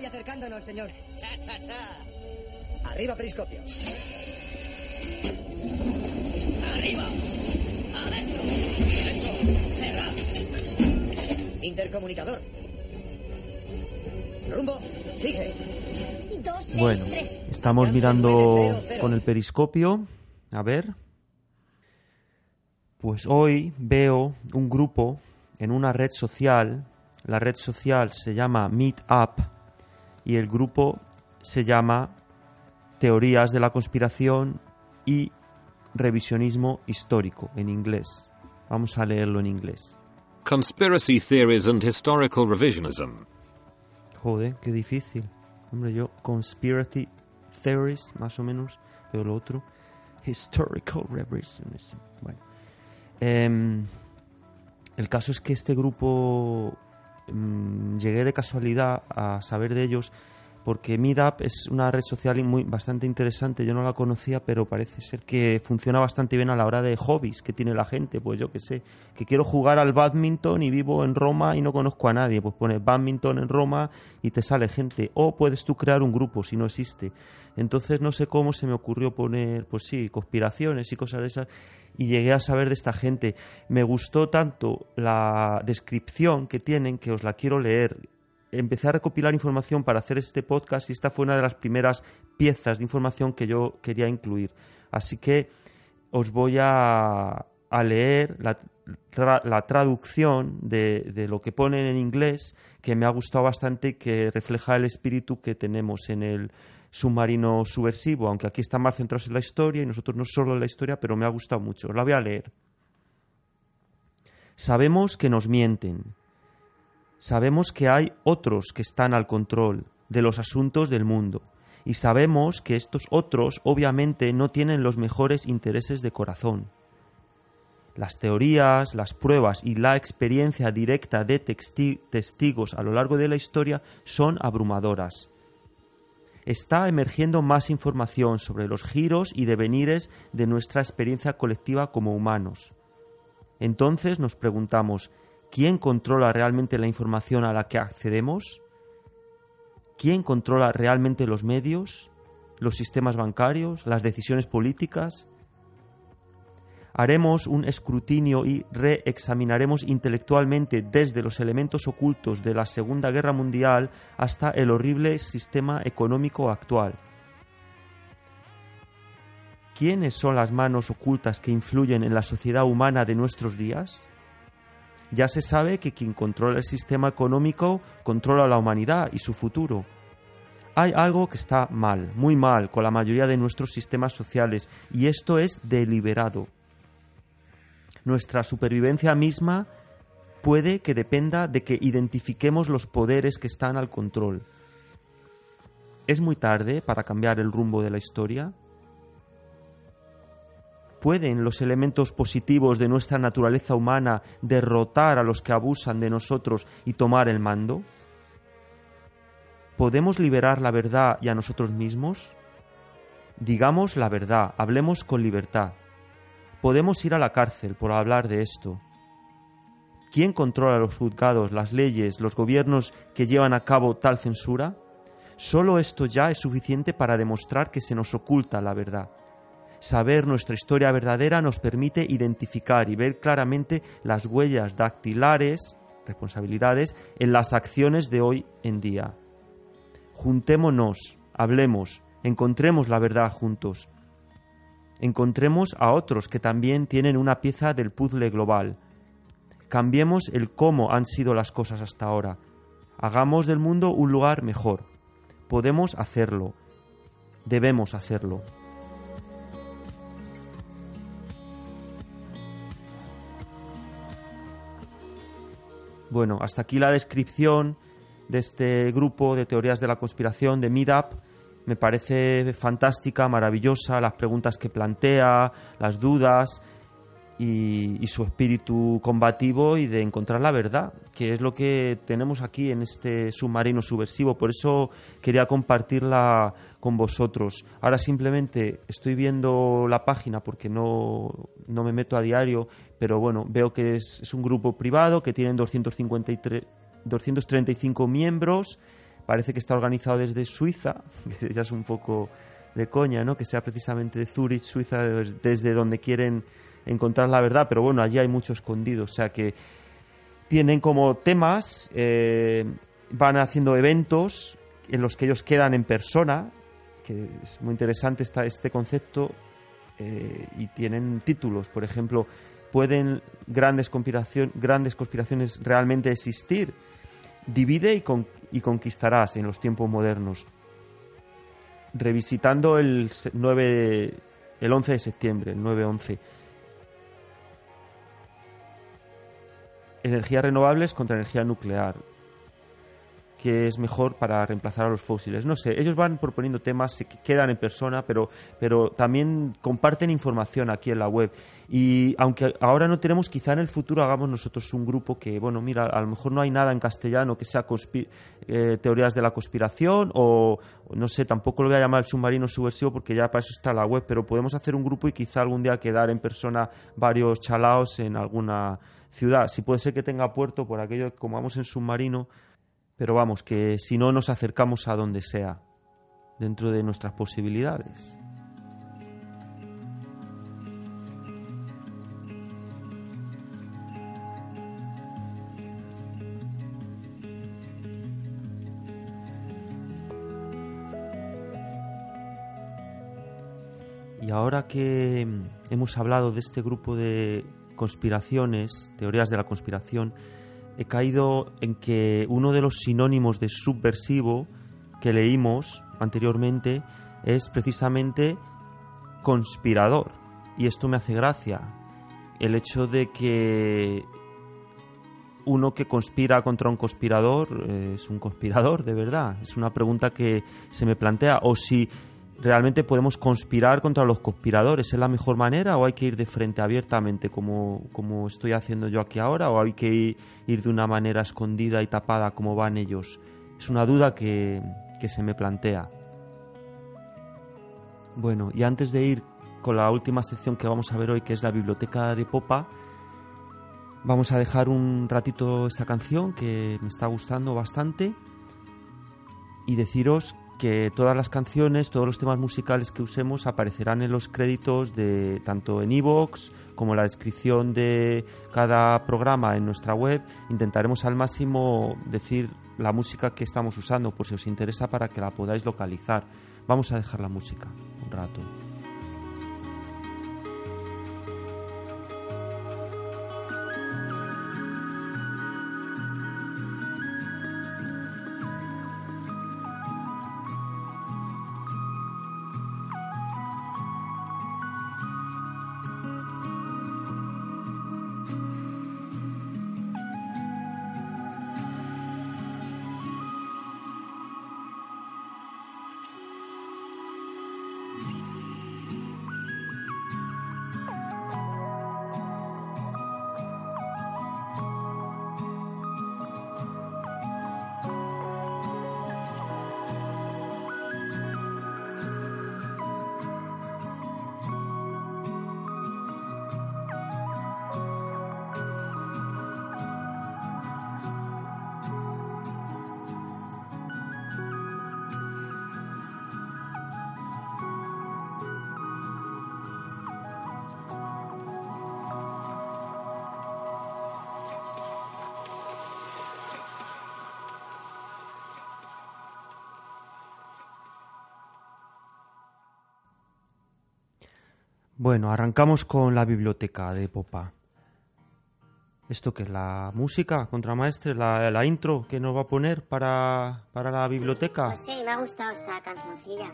Speaker 6: Y acercándonos, señor. Cha, cha, cha. Arriba, periscopio. Arriba. Adentro. Dentro. Cerra. Intercomunicador. Rumbo. Fije.
Speaker 1: bueno, estamos mirando con el periscopio. A ver. Pues hoy veo un grupo en una red social. La red social se llama Meetup y el grupo se llama Teorías de la Conspiración y Revisionismo Histórico en inglés. Vamos a leerlo en inglés.
Speaker 7: Conspiracy Theories and Historical Revisionism.
Speaker 1: Joder, qué difícil. Hombre, yo, Conspiracy Theories, más o menos, pero lo otro, Historical Revisionism. Bueno. Em, el caso es que este grupo Mm, llegué de casualidad a saber de ellos porque Meetup es una red social muy, bastante interesante. Yo no la conocía, pero parece ser que funciona bastante bien a la hora de hobbies que tiene la gente. Pues yo que sé, que quiero jugar al badminton y vivo en Roma y no conozco a nadie. Pues pones badminton en Roma y te sale gente. O puedes tú crear un grupo si no existe. Entonces no sé cómo se me ocurrió poner, pues sí, conspiraciones y cosas de esas. Y llegué a saber de esta gente. Me gustó tanto la descripción que tienen que os la quiero leer empecé a recopilar información para hacer este podcast y esta fue una de las primeras piezas de información que yo quería incluir. Así que os voy a, leer la, tra- la traducción de, de lo que ponen en inglés, que me ha gustado bastante y que refleja el espíritu que tenemos en el submarino subversivo, aunque aquí está más centrados en la historia y nosotros no solo en la historia, pero me ha gustado mucho. La voy a leer. Sabemos que nos mienten, Sabemos que hay otros que están al control de los asuntos del mundo y sabemos que estos otros obviamente no tienen los mejores intereses de corazón. Las teorías, las pruebas y la experiencia directa de testigos a lo largo de la historia son abrumadoras. Está emergiendo más información sobre los giros y devenires de nuestra experiencia colectiva como humanos. Entonces nos preguntamos, ¿Quién controla realmente la información a la que accedemos? ¿Quién controla realmente los medios, los sistemas bancarios, las decisiones políticas? Haremos un escrutinio y reexaminaremos intelectualmente desde los elementos ocultos de la Segunda Guerra Mundial hasta el horrible sistema económico actual. ¿Quiénes son las manos ocultas que influyen en la sociedad humana de nuestros días? Ya se sabe que quien controla el sistema económico controla la humanidad y su futuro. Hay algo que está mal, muy mal, con la mayoría de nuestros sistemas sociales, y esto es deliberado. Nuestra supervivencia misma puede que dependa de que identifiquemos los poderes que están al control. ¿Es muy tarde para cambiar el rumbo de la historia? ¿Pueden los elementos positivos de nuestra naturaleza humana derrotar a los que abusan de nosotros y tomar el mando? ¿Podemos liberar la verdad y a nosotros mismos? Digamos la verdad, hablemos con libertad. Podemos ir a la cárcel por hablar de esto. ¿Quién controla los juzgados, las leyes, los gobiernos que llevan a cabo tal censura? Solo esto ya es suficiente para demostrar que se nos oculta la verdad. Saber nuestra historia verdadera nos permite identificar y ver claramente las huellas dactilares, responsabilidades, en las acciones de hoy en día. Juntémonos, hablemos, encontremos la verdad juntos. Encontremos a otros que también tienen una pieza del puzzle global. Cambiemos el cómo han sido las cosas hasta ahora. Hagamos del mundo un lugar mejor. Podemos hacerlo. Debemos hacerlo. Bueno, hasta aquí la descripción de este grupo de teorías de la conspiración de Meetup. Me parece fantástica, maravillosa, las preguntas que plantea, las dudas y, su espíritu combativo y de encontrar la verdad, que es lo que tenemos aquí en este submarino subversivo. Por eso quería compartirla con vosotros. Ahora simplemente estoy viendo la página porque no, no me meto a diario, pero bueno, veo que es, es un grupo privado que tienen 253, 235 miembros. Parece que está organizado desde Suiza, que ya es un poco de coña, ¿no? Que sea precisamente de Zurich, Suiza, desde donde quieren encontrar la verdad, pero bueno, allí hay mucho escondido, o sea que tienen como temas, eh, van haciendo eventos en los que ellos quedan en persona, que es muy interesante esta, este concepto, eh, y tienen títulos, por ejemplo, ¿pueden grandes, conspiración, grandes conspiraciones realmente existir? Divide y, con, y conquistarás en los tiempos modernos. Revisitando el 9, el 11 de septiembre, el 9-11. Energías renovables contra energía nuclear. Que es mejor para reemplazar a los fósiles. No sé, ellos van proponiendo temas, se quedan en persona, pero, pero también comparten información aquí en la web. Y aunque ahora no tenemos, quizá en el futuro hagamos nosotros un grupo que, bueno, mira, a lo mejor no hay nada en castellano que sea eh, teorías de la conspiración o, no sé, tampoco lo voy a llamar el submarino subversivo porque ya para eso está la web, pero podemos hacer un grupo y quizá algún día quedar en persona varios chalaos en alguna ciudad. Si puede ser que tenga puerto por aquello que como vamos en submarino, pero vamos, que si no nos acercamos a donde sea, dentro de nuestras posibilidades. Y ahora que hemos hablado de este grupo de conspiraciones, teorías de la conspiración, he caído en que uno de los sinónimos de subversivo que leímos anteriormente es precisamente conspirador. Y esto me hace gracia. El hecho de que uno que conspira contra un conspirador eh, es un conspirador, de verdad. Es una pregunta que se me plantea. O si realmente podemos conspirar contra los conspiradores. ¿Es la mejor manera o hay que ir de frente abiertamente como, como estoy haciendo yo aquí ahora o hay que ir, de una manera escondida y tapada como van ellos? Es una duda que, que se me plantea. Bueno, y antes de ir con la última sección que vamos a ver hoy, que es la biblioteca de Popa, vamos a dejar un ratito esta canción que me está gustando bastante y deciros que todas las canciones, todos los temas musicales que usemos aparecerán en los créditos de tanto en iVoox como en la descripción de cada programa en nuestra web. Intentaremos al máximo decir la música que estamos usando por si os interesa para que la podáis localizar. Vamos a dejar la música un rato. Bueno, arrancamos con la biblioteca de Popa. ¿Esto qué es? ¿La música, contramaestre? ¿La, la intro que nos va a poner para, para la biblioteca?
Speaker 2: Pues sí, me ha gustado esta cancioncilla.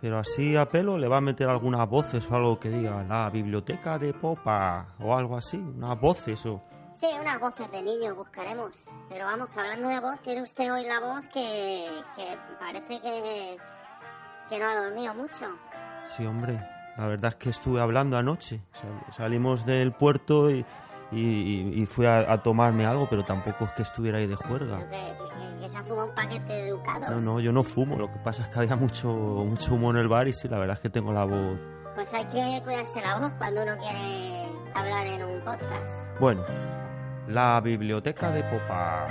Speaker 1: Pero así a pelo le va a meter algunas voces o algo que diga la biblioteca de Popa o algo así, unas voces o...
Speaker 2: Sí, unas voces de niño buscaremos. Pero vamos, que hablando de voz, quiere usted oír la voz que, que parece que, que no ha dormido mucho.
Speaker 1: Sí, hombre, la verdad es que estuve hablando anoche. Sal- salimos del puerto y, y- y fui a, a tomarme algo, pero tampoco es que estuviera ahí de juerga.
Speaker 2: Que, se ha fumado un paquete de educados.
Speaker 1: No, no, yo no fumo. Lo que pasa es que había mucho, mucho humo en el bar y sí, la verdad es que tengo la voz.
Speaker 2: Pues hay que cuidarse la voz cuando uno quiere hablar en un podcast.
Speaker 1: Bueno, la biblioteca de Popa.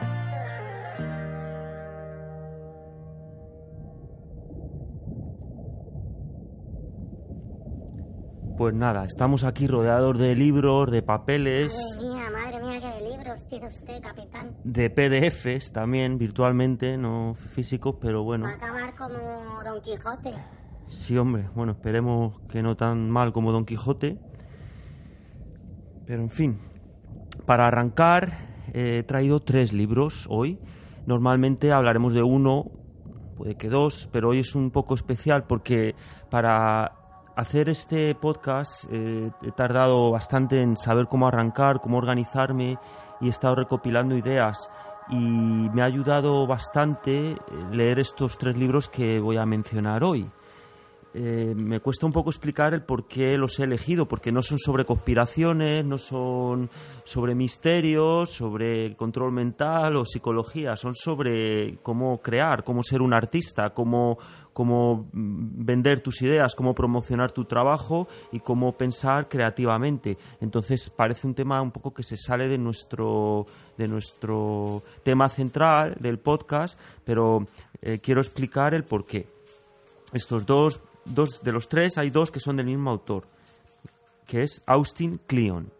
Speaker 1: Pues nada, estamos aquí rodeados de libros, de papeles,
Speaker 2: Madre mía, madre mía, qué de libros tiene usted, capitán.
Speaker 1: de PDFs también, virtualmente, no físicos, pero bueno.
Speaker 2: Va a acabar como Don Quijote.
Speaker 1: Sí, hombre, bueno, esperemos que no tan mal como Don Quijote. Pero en fin, para arrancar eh, he traído tres libros hoy. Normalmente hablaremos de uno, puede que dos, pero hoy es un poco especial porque para hacer este podcast eh, he tardado bastante en saber cómo arrancar, cómo organizarme y he estado recopilando ideas y me ha ayudado bastante eh, leer estos tres libros que voy a mencionar hoy. Eh, me cuesta un poco explicar el por qué los he elegido, porque no son sobre conspiraciones, no son sobre misterios, sobre control mental o psicología, son sobre cómo crear, cómo ser un artista, cómo, cómo mm, vender tus ideas, cómo promocionar tu trabajo y cómo pensar creativamente. Entonces parece un tema un poco que se sale de nuestro, de nuestro tema central del podcast, pero eh, quiero explicar el por qué. Estos dos dos de los tres hay dos que son del mismo autor, que es Austin Kleon.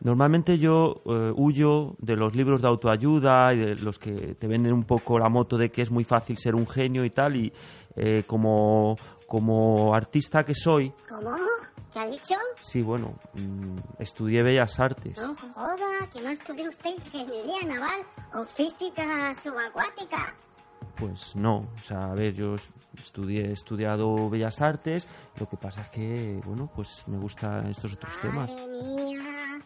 Speaker 1: Normalmente yo eh, huyo de los libros de autoayuda y de los que te venden un poco la moto de que es muy fácil ser un genio y tal, y eh, como, como artista que soy...
Speaker 2: ¿Cómo? ¿Qué ha dicho?
Speaker 1: Sí, bueno, mm, estudié Bellas Artes.
Speaker 2: No joda, que no estudió usted ingeniería naval o física subacuática.
Speaker 1: Pues no, o sea, a ver, yo estudié, he estudiado Bellas Artes, lo que pasa es que, bueno, pues me gustan estos otros temas.
Speaker 2: Madre mía.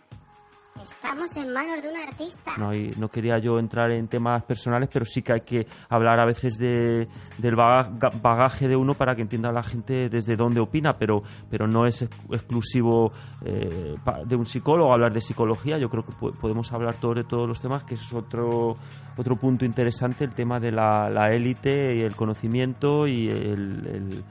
Speaker 2: Estamos en manos de un artista.
Speaker 1: No, hay- no quería yo entrar en temas personales, pero sí que hay que hablar a veces de, del baga- bagaje de uno para que entienda la gente desde dónde opina, pero, pero no es ex- exclusivo eh, de un psicólogo hablar de psicología. Yo creo que po- podemos hablar sobre todos los temas, que es otro, otro punto interesante, el tema de la élite y el conocimiento y el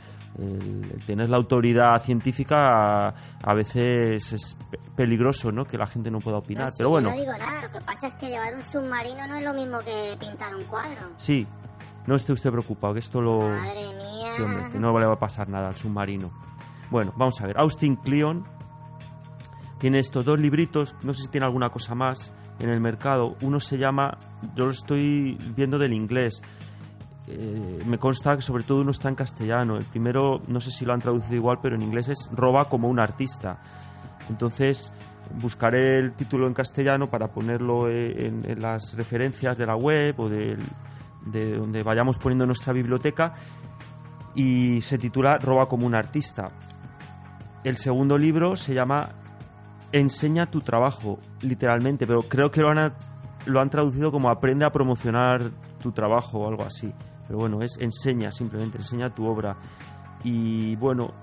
Speaker 1: tener la autoridad científica a, a veces es pe- peligroso, ¿no? Que la gente no pueda opinar.
Speaker 2: No,
Speaker 1: pero
Speaker 2: sí,
Speaker 1: bueno.
Speaker 2: No digo nada, lo que pasa es que llevar un submarino no es lo mismo que pintar un cuadro.
Speaker 1: Sí, no esté usted preocupado, que esto lo...
Speaker 2: Madre mía.
Speaker 1: Sí, hombre, que no le va a pasar nada al submarino. Bueno, vamos a ver. Austin Kleon tiene estos dos libritos, no sé si tiene alguna cosa más en el mercado. Uno se llama, yo lo estoy viendo del inglés. Eh, me consta que sobre todo uno está en castellano. El primero, no sé si lo han traducido igual, pero en inglés es Roba como un artista. Entonces, buscaré el título en castellano para ponerlo eh, en, las referencias de la web o de donde vayamos poniendo nuestra biblioteca y se titula Roba como un artista. El segundo libro se llama Enseña tu trabajo, literalmente, pero creo que lo han traducido como Aprende a promocionar tu trabajo o algo así. Pero bueno, es enseña, simplemente, enseña tu obra. Y bueno,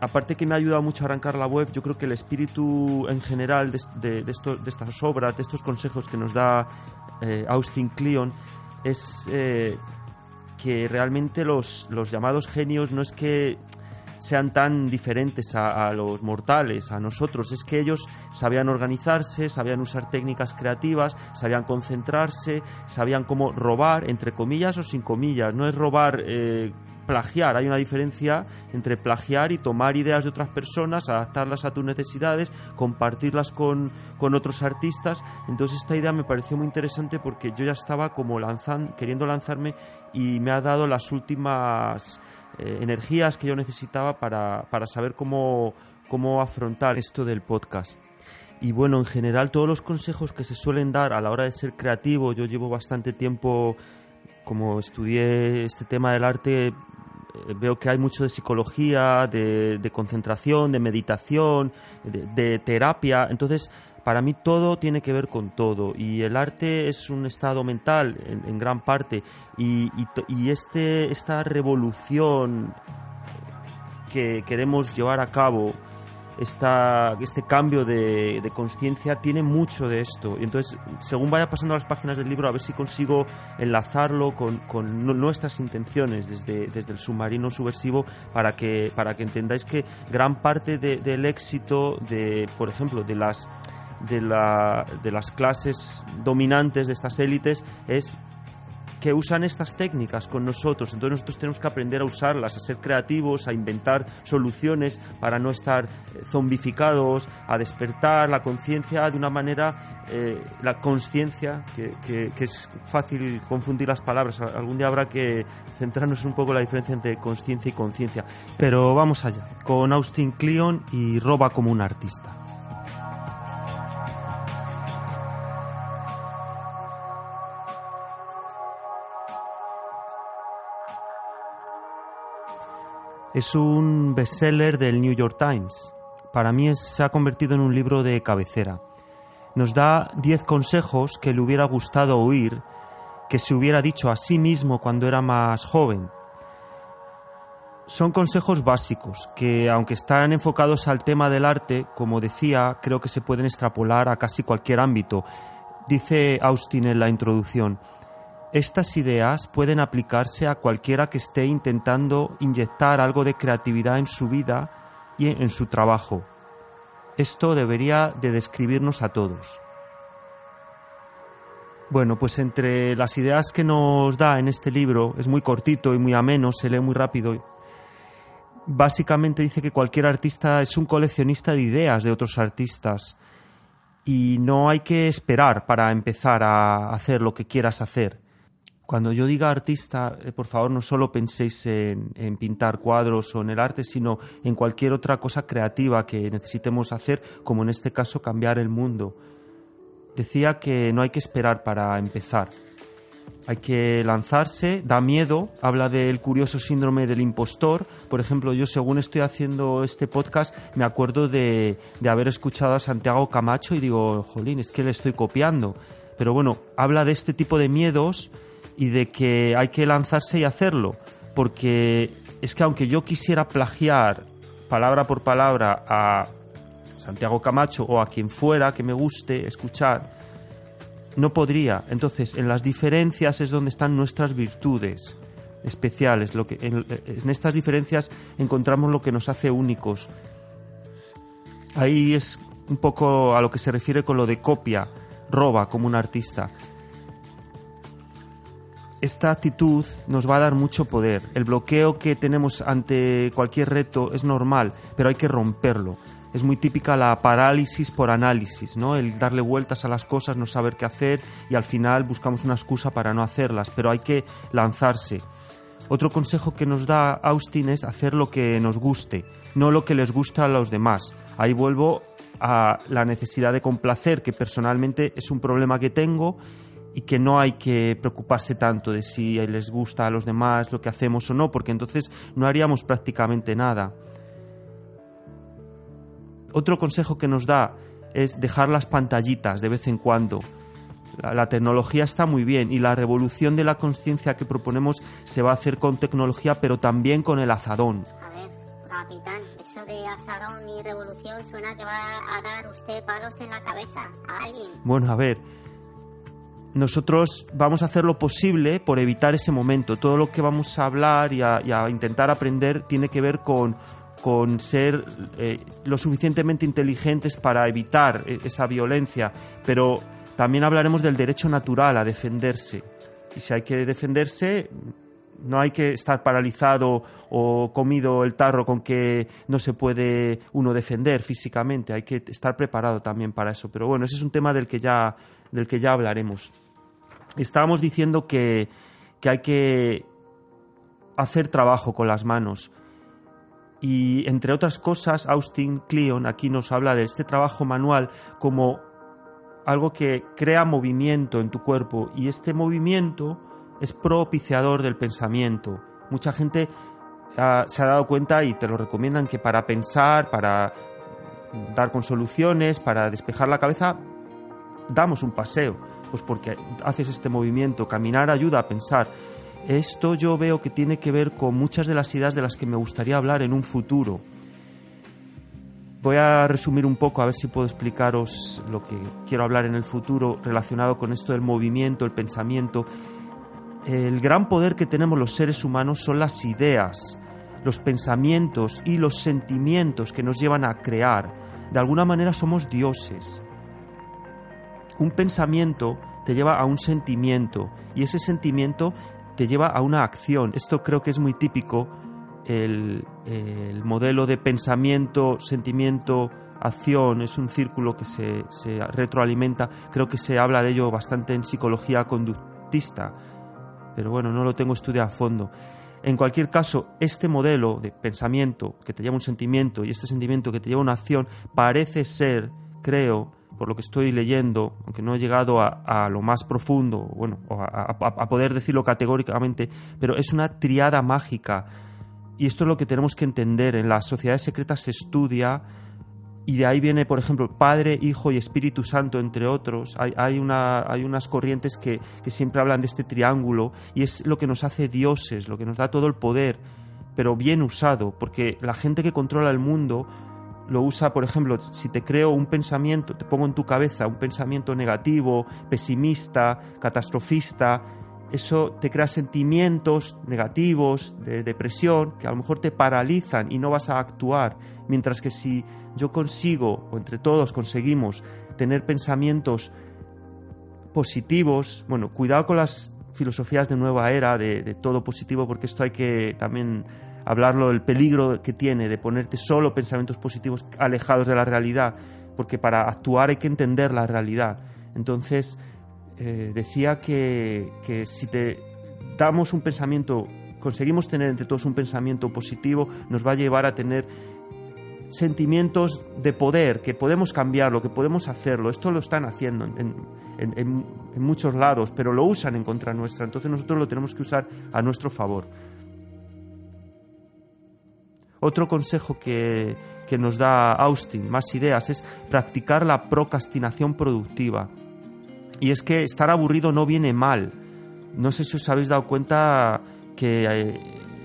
Speaker 1: aparte que me ha ayudado mucho a arrancar la web, yo creo que el espíritu en general de, de- estas obras, de estos consejos que nos da eh, Austin Kleon, es eh, que realmente los llamados genios no es que sean tan diferentes a, a los mortales, a nosotros. Es que ellos sabían organizarse, sabían usar técnicas creativas, sabían concentrarse, sabían cómo robar, entre comillas o sin comillas. No es robar, eh, plagiar. Hay una diferencia entre plagiar y tomar ideas de otras personas, adaptarlas a tus necesidades, compartirlas con, con otros artistas. Entonces esta idea me pareció muy interesante porque yo ya estaba como lanzan, queriendo lanzarme y me ha dado las últimas eh, energías que yo necesitaba para, para saber cómo, cómo afrontar esto del podcast. Y bueno, en general todos los consejos que se suelen dar a la hora de ser creativo, yo llevo bastante tiempo, como estudié este tema del arte, veo que hay mucho de psicología, de, concentración, de meditación, de, terapia. Entonces, para mí todo tiene que ver con todo y el arte es un estado mental en, en gran parte y, y este, esta revolución que queremos llevar a cabo, esta, este cambio de, de conciencia tiene mucho de esto. Y entonces, según vaya pasando las páginas del libro, a ver si consigo enlazarlo con, con nu- nuestras intenciones desde, desde el submarino subversivo para que, para que entendáis que gran parte de- del éxito de, por ejemplo, de las de, la, de las clases dominantes de estas élites es que usan estas técnicas con nosotros. Entonces nosotros tenemos que aprender a usarlas, a ser creativos, a inventar soluciones para no estar eh, zombificados, a despertar la conciencia de una manera, eh, la conciencia, que, es fácil confundir las palabras. Algún día habrá que centrarnos un poco en la diferencia entre conciencia y conciencia. Pero vamos allá, con Austin Kleon y Roba como un artista. Es un bestseller del New York Times. Para mí se ha convertido en un libro de cabecera. Nos da 10 consejos que le hubiera gustado oír, que se hubiera dicho a sí mismo cuando era más joven. Son consejos básicos que, aunque están enfocados al tema del arte, como decía, creo que se pueden extrapolar a casi cualquier ámbito. Dice Austin en la introducción, estas ideas pueden aplicarse a cualquiera que esté intentando inyectar algo de creatividad en su vida y en su trabajo. Esto debería de describirnos a todos. Bueno, pues entre las ideas que nos da en este libro, es muy cortito y muy ameno, se lee muy rápido. Básicamente dice que cualquier artista es un coleccionista de ideas de otros artistas y no hay que esperar para empezar a hacer lo que quieras hacer. Cuando yo diga artista, eh, por favor no solo penséis en, en pintar cuadros o en el arte, sino en cualquier otra cosa creativa que necesitemos hacer, como en este caso cambiar el mundo. Decía que no hay que esperar para empezar. Hay que lanzarse, da miedo, habla del curioso síndrome del impostor. Por ejemplo, yo según estoy haciendo este podcast, me acuerdo de, de haber escuchado a Santiago Camacho y digo, jolín, es que le estoy copiando. Pero bueno, habla de este tipo de miedos y de que hay que lanzarse y hacerlo. Porque es que aunque yo quisiera plagiar palabra por palabra a Santiago Camacho o a quien fuera que me guste escuchar, no podría. Entonces, en las diferencias es donde están nuestras virtudes especiales. Lo que, en, en estas diferencias encontramos lo que nos hace únicos. Ahí es un poco a lo que se refiere con lo de copia, roba como un artista. Esta actitud nos va a dar mucho poder. El bloqueo que tenemos ante cualquier reto es normal, pero hay que romperlo es muy típica la parálisis por análisis, ¿no? El darle vueltas a las cosas, no saber qué hacer y al final buscamos una excusa para no hacerlas, pero hay que lanzarse. Otro consejo que nos da Austin es hacer lo que nos guste, no lo que les gusta a los demás. Ahí vuelvo a la necesidad de complacer, que personalmente es un problema que tengo y que no hay que preocuparse tanto de si les gusta a los demás lo que hacemos o no, porque entonces no haríamos prácticamente nada. Otro consejo que nos da es dejar las pantallitas de vez en cuando. La, la tecnología está muy bien y la revolución de la conciencia que proponemos se va a hacer con tecnología, pero también con el azadón.
Speaker 2: A ver, capitán, eso de azadón y revolución suena que va a dar usted palos en la cabeza a alguien.
Speaker 1: Bueno, a ver, nosotros vamos a hacer lo posible por evitar ese momento. Todo lo que vamos a hablar y a, y a intentar aprender tiene que ver con, con ser eh, lo suficientemente inteligentes para evitar eh, esa violencia, pero también hablaremos del derecho natural a defenderse. Y si hay que defenderse, no hay que estar paralizado o comido el tarro con que no se puede uno defender físicamente, hay que estar preparado también para eso. Pero bueno, ese es un tema del que ya, del que ya hablaremos. Estábamos diciendo que, que hay que hacer trabajo con las manos. Y entre otras cosas, Austin Kleon aquí nos habla de este trabajo manual como algo que crea movimiento en tu cuerpo y este movimiento es propiciador del pensamiento. Mucha gente uh, se ha dado cuenta y te lo recomiendan que para pensar, para dar con soluciones, para despejar la cabeza, damos un paseo, pues porque haces este movimiento, caminar ayuda a pensar. Esto yo veo que tiene que ver con muchas de las ideas de las que me gustaría hablar en un futuro. Voy a resumir un poco a ver si puedo explicaros lo que quiero hablar en el futuro relacionado con esto del movimiento, el pensamiento. El gran poder que tenemos los seres humanos son las ideas, los pensamientos y los sentimientos que nos llevan a crear. De alguna manera somos dioses. Un pensamiento te lleva a un sentimiento y ese sentimiento te lleva a una acción. Esto creo que es muy típico el, el, modelo de pensamiento, sentimiento, acción es un círculo que se, se, retroalimenta. Creo que se habla de ello bastante en psicología conductista, pero bueno, no lo tengo estudiado a fondo. En cualquier caso, este modelo de pensamiento que te lleva a un sentimiento y este sentimiento que te lleva a una acción parece ser, creo, por lo que estoy leyendo, aunque no he llegado a, lo más profundo, bueno, a, poder decirlo categóricamente, pero es una triada mágica y esto es lo que tenemos que entender. En las sociedades secretas se estudia y de ahí viene, por ejemplo, Padre, Hijo y Espíritu Santo, entre otros. Hay, hay, una, hay unas corrientes que, siempre hablan de este triángulo y es lo que nos hace dioses, lo que nos da todo el poder, pero bien usado, porque la gente que controla el mundo lo usa, por ejemplo, si te creo un pensamiento, te pongo en tu cabeza un pensamiento negativo, pesimista, catastrofista, eso te crea sentimientos negativos, de depresión, que a lo mejor te paralizan y no vas a actuar. Mientras que si yo consigo, o entre todos conseguimos, tener pensamientos positivos, bueno, cuidado con las filosofías de nueva era, de, de todo positivo, porque esto hay que también hablarlo, el peligro que tiene de ponerte solo pensamientos positivos alejados de la realidad, porque para actuar hay que entender la realidad. Entonces, eh, decía que, que, si te damos un pensamiento, conseguimos tener entre todos un pensamiento positivo, nos va a llevar a tener sentimientos de poder, que podemos cambiarlo, que podemos hacerlo. Esto lo están haciendo en, en, en, en muchos lados, pero lo usan en contra nuestra. Entonces nosotros lo tenemos que usar a nuestro favor. Otro consejo que, que nos da Austin, más ideas, es practicar la procrastinación productiva. Y es que estar aburrido no viene mal. No sé si os habéis dado cuenta que eh,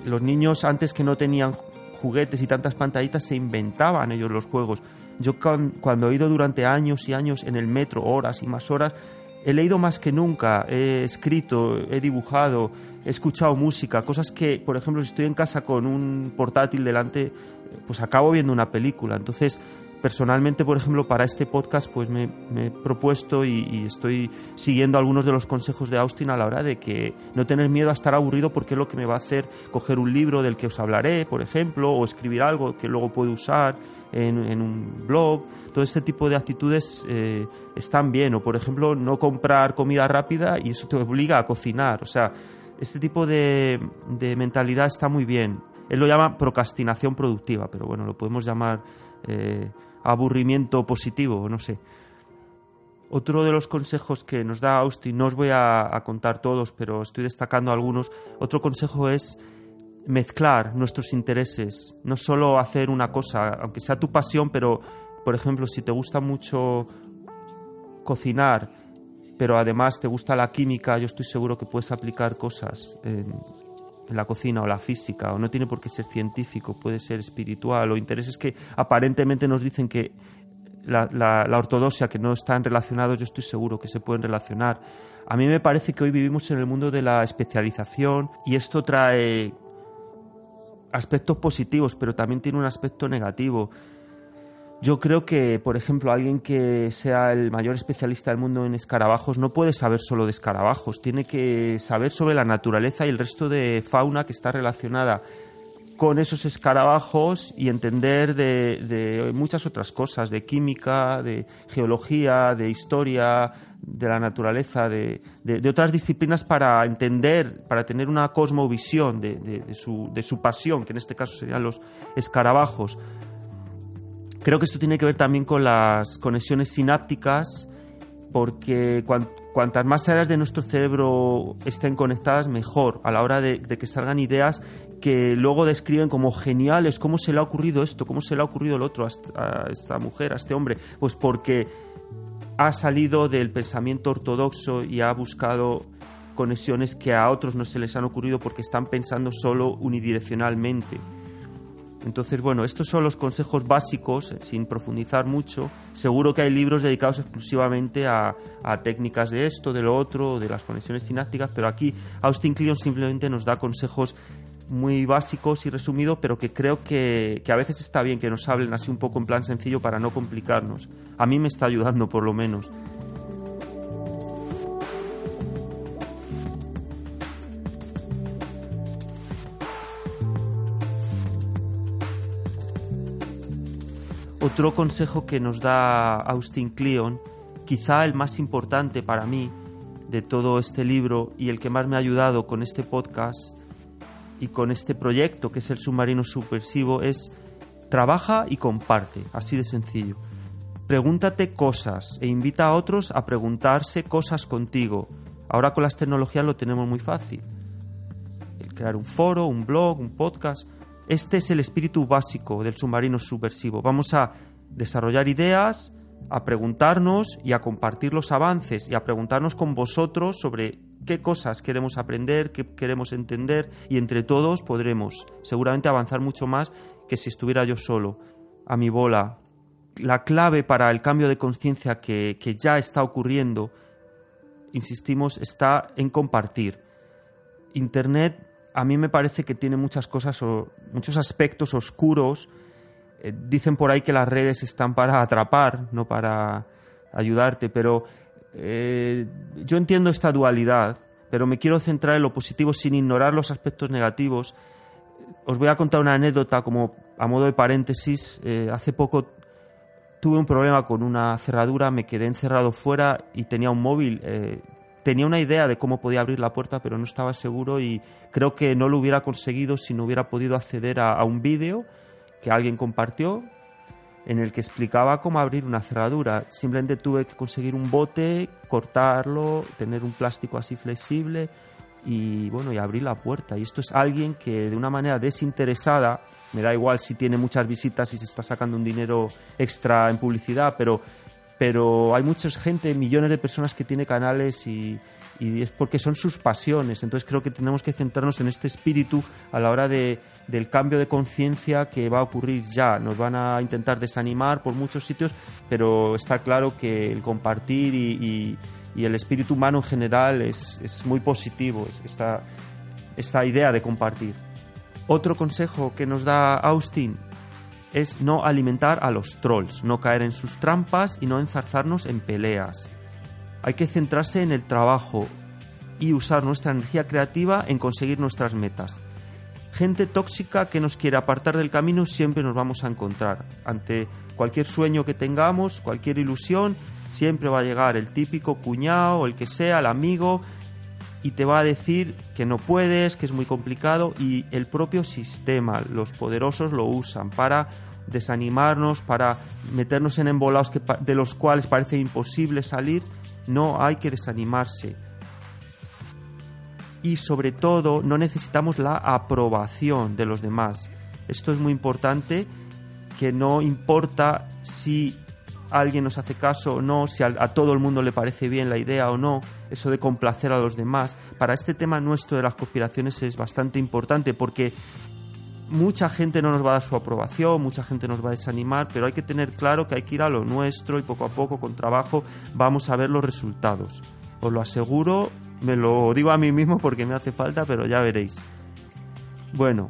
Speaker 1: los niños antes que no tenían juguetes y tantas pantallitas se inventaban ellos los juegos. Yo cuando he ido durante años y años en el metro, horas y más horas, he leído más que nunca, he escrito, he dibujado, he escuchado música, cosas que, por ejemplo, si estoy en casa con un portátil delante, pues acabo viendo una película. Entonces, personalmente, por ejemplo, para este podcast, pues me, me he propuesto y, y, estoy siguiendo algunos de los consejos de Austin a la hora de que no tener miedo a estar aburrido porque es lo que me va a hacer coger un libro del que os hablaré, por ejemplo, o escribir algo que luego puedo usar en, en un blog. Todo este tipo de actitudes eh, están bien. O, por ejemplo, no comprar comida rápida y eso te obliga a cocinar. O sea, este tipo de, de mentalidad está muy bien. Él lo llama procrastinación productiva, pero bueno, lo podemos llamar eh, aburrimiento positivo, no sé. Otro de los consejos que nos da Austin, no os voy a, a, contar todos, pero estoy destacando algunos. Otro consejo es mezclar nuestros intereses, no solo hacer una cosa, aunque sea tu pasión, pero, por ejemplo, si te gusta mucho cocinar, pero además te gusta la química, yo estoy seguro que puedes aplicar cosas en, la cocina o la física, o no tiene por qué ser científico, puede ser espiritual, o intereses que aparentemente nos dicen que la, la, ortodoxia, que no están relacionados, yo estoy seguro que se pueden relacionar. A mí me parece que hoy vivimos en el mundo de la especialización y esto trae aspectos positivos, pero también tiene un aspecto negativo. Yo creo que, por ejemplo, alguien que sea el mayor especialista del mundo en escarabajos no puede saber solo de escarabajos, tiene que saber sobre la naturaleza y el resto de fauna que está relacionada con esos escarabajos y entender de, muchas otras cosas, de química, de geología, de historia, de la naturaleza, de, de, otras disciplinas para entender, para tener una cosmovisión de, su, de su pasión, que en este caso serían los escarabajos. Creo que esto tiene que ver también con las conexiones sinápticas, porque cuan, cuantas más áreas de nuestro cerebro estén conectadas, mejor a la hora de, de, que salgan ideas que luego describen como geniales, cómo se le ha ocurrido esto, cómo se le ha ocurrido el otro a esta mujer, a este hombre. Pues porque ha salido del pensamiento ortodoxo y ha buscado conexiones que a otros no se les han ocurrido porque están pensando solo unidireccionalmente. Entonces, bueno, estos son los consejos básicos, sin profundizar mucho. Seguro que hay libros dedicados exclusivamente a, a técnicas de esto, de lo otro, de las conexiones sinápticas, pero aquí Austin Kleon simplemente nos da consejos muy básicos y resumidos, pero que creo que, que, a veces está bien que nos hablen así un poco en plan sencillo para no complicarnos. A mí me está ayudando, por lo menos. Otro consejo que nos da Austin Kleon, quizá el más importante para mí de todo este libro y el que más me ha ayudado con este podcast y con este proyecto que es el submarino subversivo, es trabaja y comparte, así de sencillo. Pregúntate cosas e invita a otros a preguntarse cosas contigo. Ahora con las tecnologías lo tenemos muy fácil. El crear un foro, un blog, un podcast, Este es el espíritu básico del submarino subversivo. Vamos a desarrollar ideas, a preguntarnos y a compartir los avances y a preguntarnos con vosotros sobre qué cosas queremos aprender, qué queremos entender y entre todos podremos seguramente avanzar mucho más que si estuviera yo solo, a mi bola. La clave para el cambio de conciencia que, que ya está ocurriendo, insistimos, está en compartir. Internet a mí me parece que tiene muchas cosas o muchos aspectos oscuros. Eh, dicen por ahí que las redes están para atrapar, no para ayudarte, pero eh, yo entiendo esta dualidad, pero me quiero centrar en lo positivo sin ignorar los aspectos negativos. Os voy a contar una anécdota como a modo de paréntesis. Eh, hace poco tuve un problema con una cerradura, me quedé encerrado fuera y tenía un móvil tenía una idea de cómo podía abrir la puerta, pero no estaba seguro y creo que no lo hubiera conseguido si no hubiera podido acceder a, un vídeo que alguien compartió en el que explicaba cómo abrir una cerradura. Simplemente tuve que conseguir un bote, cortarlo, tener un plástico así flexible y bueno, y abrir la puerta. Y esto es alguien que de una manera desinteresada, me da igual si tiene muchas visitas y se está sacando un dinero extra en publicidad, pero pero hay mucha gente, millones de personas que tiene canales y, es porque son sus pasiones. Entonces creo que tenemos que centrarnos en este espíritu a la hora de, del cambio de conciencia que va a ocurrir ya. Nos van a intentar desanimar por muchos sitios, pero está claro que el compartir y, el espíritu humano en general es, es muy positivo, esta, esta idea de compartir. Otro consejo que nos da Austin es no alimentar a los trolls, no caer en sus trampas y no enzarzarnos en peleas. Hay que centrarse en el trabajo y usar nuestra energía creativa en conseguir nuestras metas. Gente tóxica que nos quiere apartar del camino siempre nos vamos a encontrar. Ante cualquier sueño que tengamos, cualquier ilusión, siempre va a llegar el típico cuñado, el que sea, el amigo, y te va a decir que no puedes, que es muy complicado y el propio sistema, los poderosos lo usan para desanimarnos, para meternos en embolados que, de los cuales parece imposible salir. No hay que desanimarse. Y sobre todo no necesitamos la aprobación de los demás. Esto es muy importante, que no importa si alguien nos hace caso o no, si a, todo el mundo le parece bien la idea o no, eso de complacer a los demás. Para este tema nuestro de las conspiraciones es bastante importante porque mucha gente no nos va a dar su aprobación, mucha gente nos va a desanimar, pero hay que tener claro que hay que ir a lo nuestro y poco a poco, con trabajo, vamos a ver los resultados. Os lo aseguro, me lo digo a mí mismo porque me hace falta, pero ya veréis. Bueno,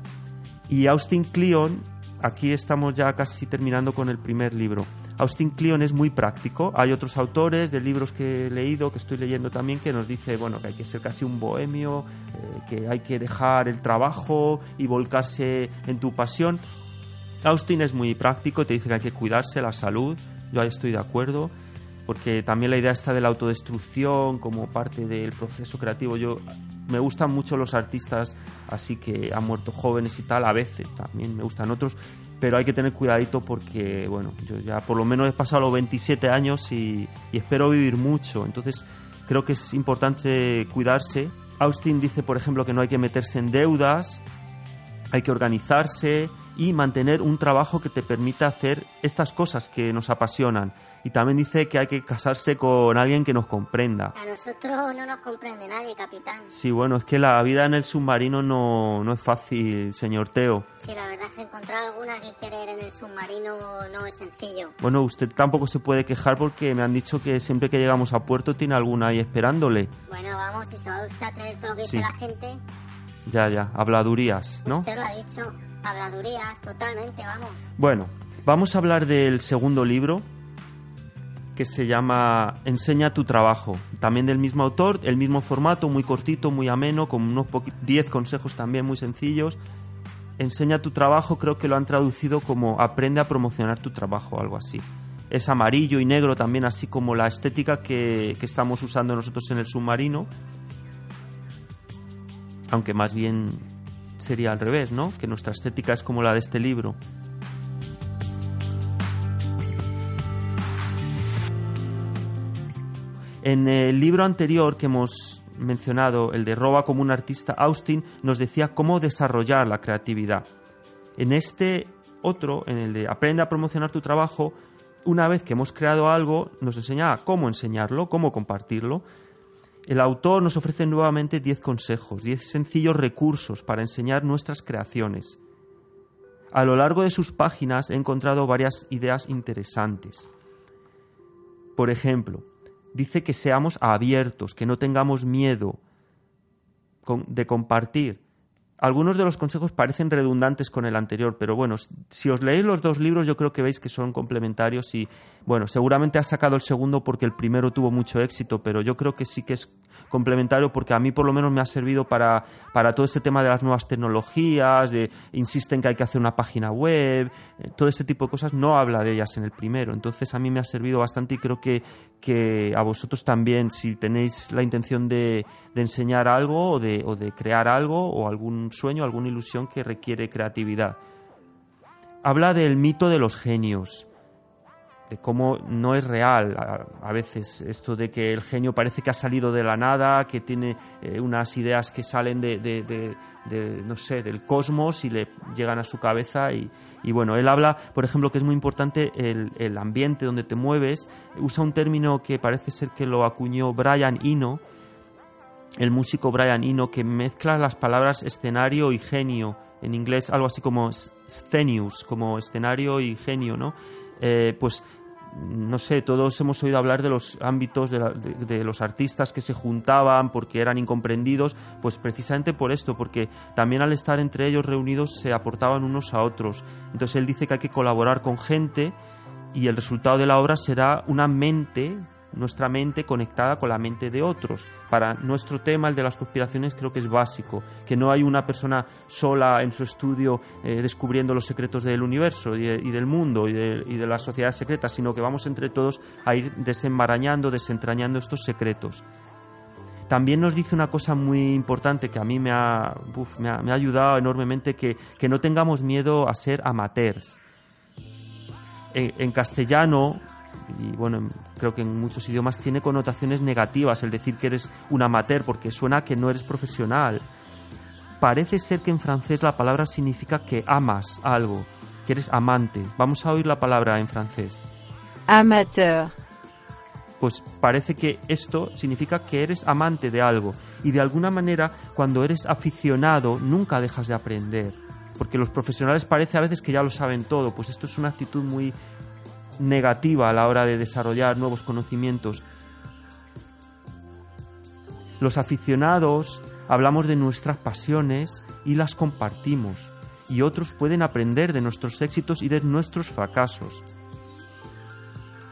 Speaker 1: y Austin Kleon, aquí estamos ya casi terminando con el primer libro. Austin Kleon es muy práctico. Hay otros autores de libros que he leído, que estoy leyendo también, que nos dice bueno, que hay que ser casi un bohemio, eh, que hay que dejar el trabajo y volcarse en tu pasión. Austin es muy práctico, te dice que hay que cuidarse la salud. Yo ahí estoy de acuerdo, porque también la idea está de la autodestrucción como parte del proceso creativo. Yo me gustan mucho los artistas así que han muerto jóvenes y tal, a veces también me gustan otros, pero hay que tener cuidadito porque, bueno, yo ya por lo menos he pasado los 27 años y, espero vivir mucho, entonces creo que es importante cuidarse. Austin dice, por ejemplo, que no hay que meterse en deudas, hay que organizarse y mantener un trabajo que te permita hacer estas cosas que nos apasionan y también dice que hay que casarse con alguien que nos comprenda.
Speaker 2: A nosotros no nos comprende nadie, capitán.
Speaker 1: Sí, bueno, es que la vida en el submarino no, no es fácil, señor Teo.
Speaker 2: Sí, la verdad es que encontrar alguna que quiere ir en el submarino no es sencillo.
Speaker 1: Bueno, usted tampoco se puede quejar porque me han dicho que siempre que llegamos a puerto tiene alguna ahí esperándole.
Speaker 2: Bueno, vamos, si se va usted a creer todo lo que dice la gente...
Speaker 1: Ya, ya, habladurías, ¿no?
Speaker 2: Usted lo ha dicho, habladurías, totalmente, vamos.
Speaker 1: Bueno, vamos a hablar del segundo libro, que se llama Enseña tu trabajo. También del mismo autor, el mismo formato, muy cortito, muy ameno, con unos 10 consejos también muy sencillos. Enseña tu trabajo, creo que lo han traducido como Aprende a promocionar tu trabajo, algo así. Es amarillo y negro también, así como la estética que, que estamos usando nosotros en el submarino. Aunque más bien sería al revés, ¿no? Que nuestra estética es como la de este libro. En el libro anterior que hemos mencionado, el de Roba como un artista, Austin nos decía cómo desarrollar la creatividad. En este otro, en el de aprende a promocionar tu trabajo, una vez que hemos creado algo, nos enseña cómo enseñarlo, cómo compartirlo. El autor nos ofrece nuevamente 10 consejos, 10 sencillos recursos para enseñar nuestras creaciones. A lo largo de sus páginas he encontrado varias ideas interesantes. Por ejemplo, dice que seamos abiertos, que no tengamos miedo de compartir. Algunos de los consejos parecen redundantes con el anterior, pero bueno, si os leéis los dos libros yo creo que veis que son complementarios y bueno, seguramente has sacado el segundo porque el primero tuvo mucho éxito, pero yo creo que sí que es complementario porque a mí por lo menos me ha servido para, para todo este tema de las nuevas tecnologías, insisten que hay que hacer una página web, eh, todo ese tipo de cosas no habla de ellas en el primero, entonces a mí me ha servido bastante y creo que, que a vosotros también, si tenéis la intención de, enseñar algo o de, o de crear algo o algún sueño, alguna ilusión que requiere creatividad. Habla del mito de los genios, de cómo no es real a, veces esto de que el genio parece que ha salido de la nada, que tiene eh, unas ideas que salen de, de- de- de, no sé, del cosmos y le llegan a su cabeza y, bueno, él habla, por ejemplo, que es muy importante el, ambiente donde te mueves, usa un término que parece ser que lo acuñó Brian Eno, el músico Brian Eno, que mezcla las palabras escenario y genio, en inglés algo así como scenius, como escenario y genio, ¿no? Eh, pues no sé, todos hemos oído hablar de los ámbitos de, los artistas que se juntaban porque eran incomprendidos, pues precisamente por esto, porque también al estar entre ellos reunidos se aportaban unos a otros. Entonces él dice que hay que colaborar con gente y el resultado de la obra será una mente, nuestra mente conectada con la mente de otros. Para nuestro tema, el de las conspiraciones, creo que es básico, que no hay una persona sola en su estudio eh, descubriendo los secretos del universo y, de- y del mundo y de, y de las sociedades secretas, sino que vamos entre todos a ir desenmarañando, desentrañando estos secretos. También nos dice una cosa muy importante que a mí me ha, me ha, ayudado enormemente, que, que no tengamos miedo a ser amateurs. En castellano, y bueno, en- creo que en muchos idiomas tiene connotaciones negativas el decir que eres un amateur, porque suena a que no eres profesional. Parece ser que en francés la palabra significa que amas algo, que eres amante. Vamos a oír la palabra en francés.
Speaker 8: Amateur.
Speaker 1: pues parece que esto significa que eres amante de algo y de alguna manera cuando eres aficionado nunca dejas de aprender porque los profesionales parece a veces que ya lo saben todo pues esto es una actitud muy negativa a la hora de desarrollar nuevos conocimientos los aficionados hablamos de nuestras pasiones y las compartimos y otros pueden aprender de nuestros éxitos y de nuestros fracasos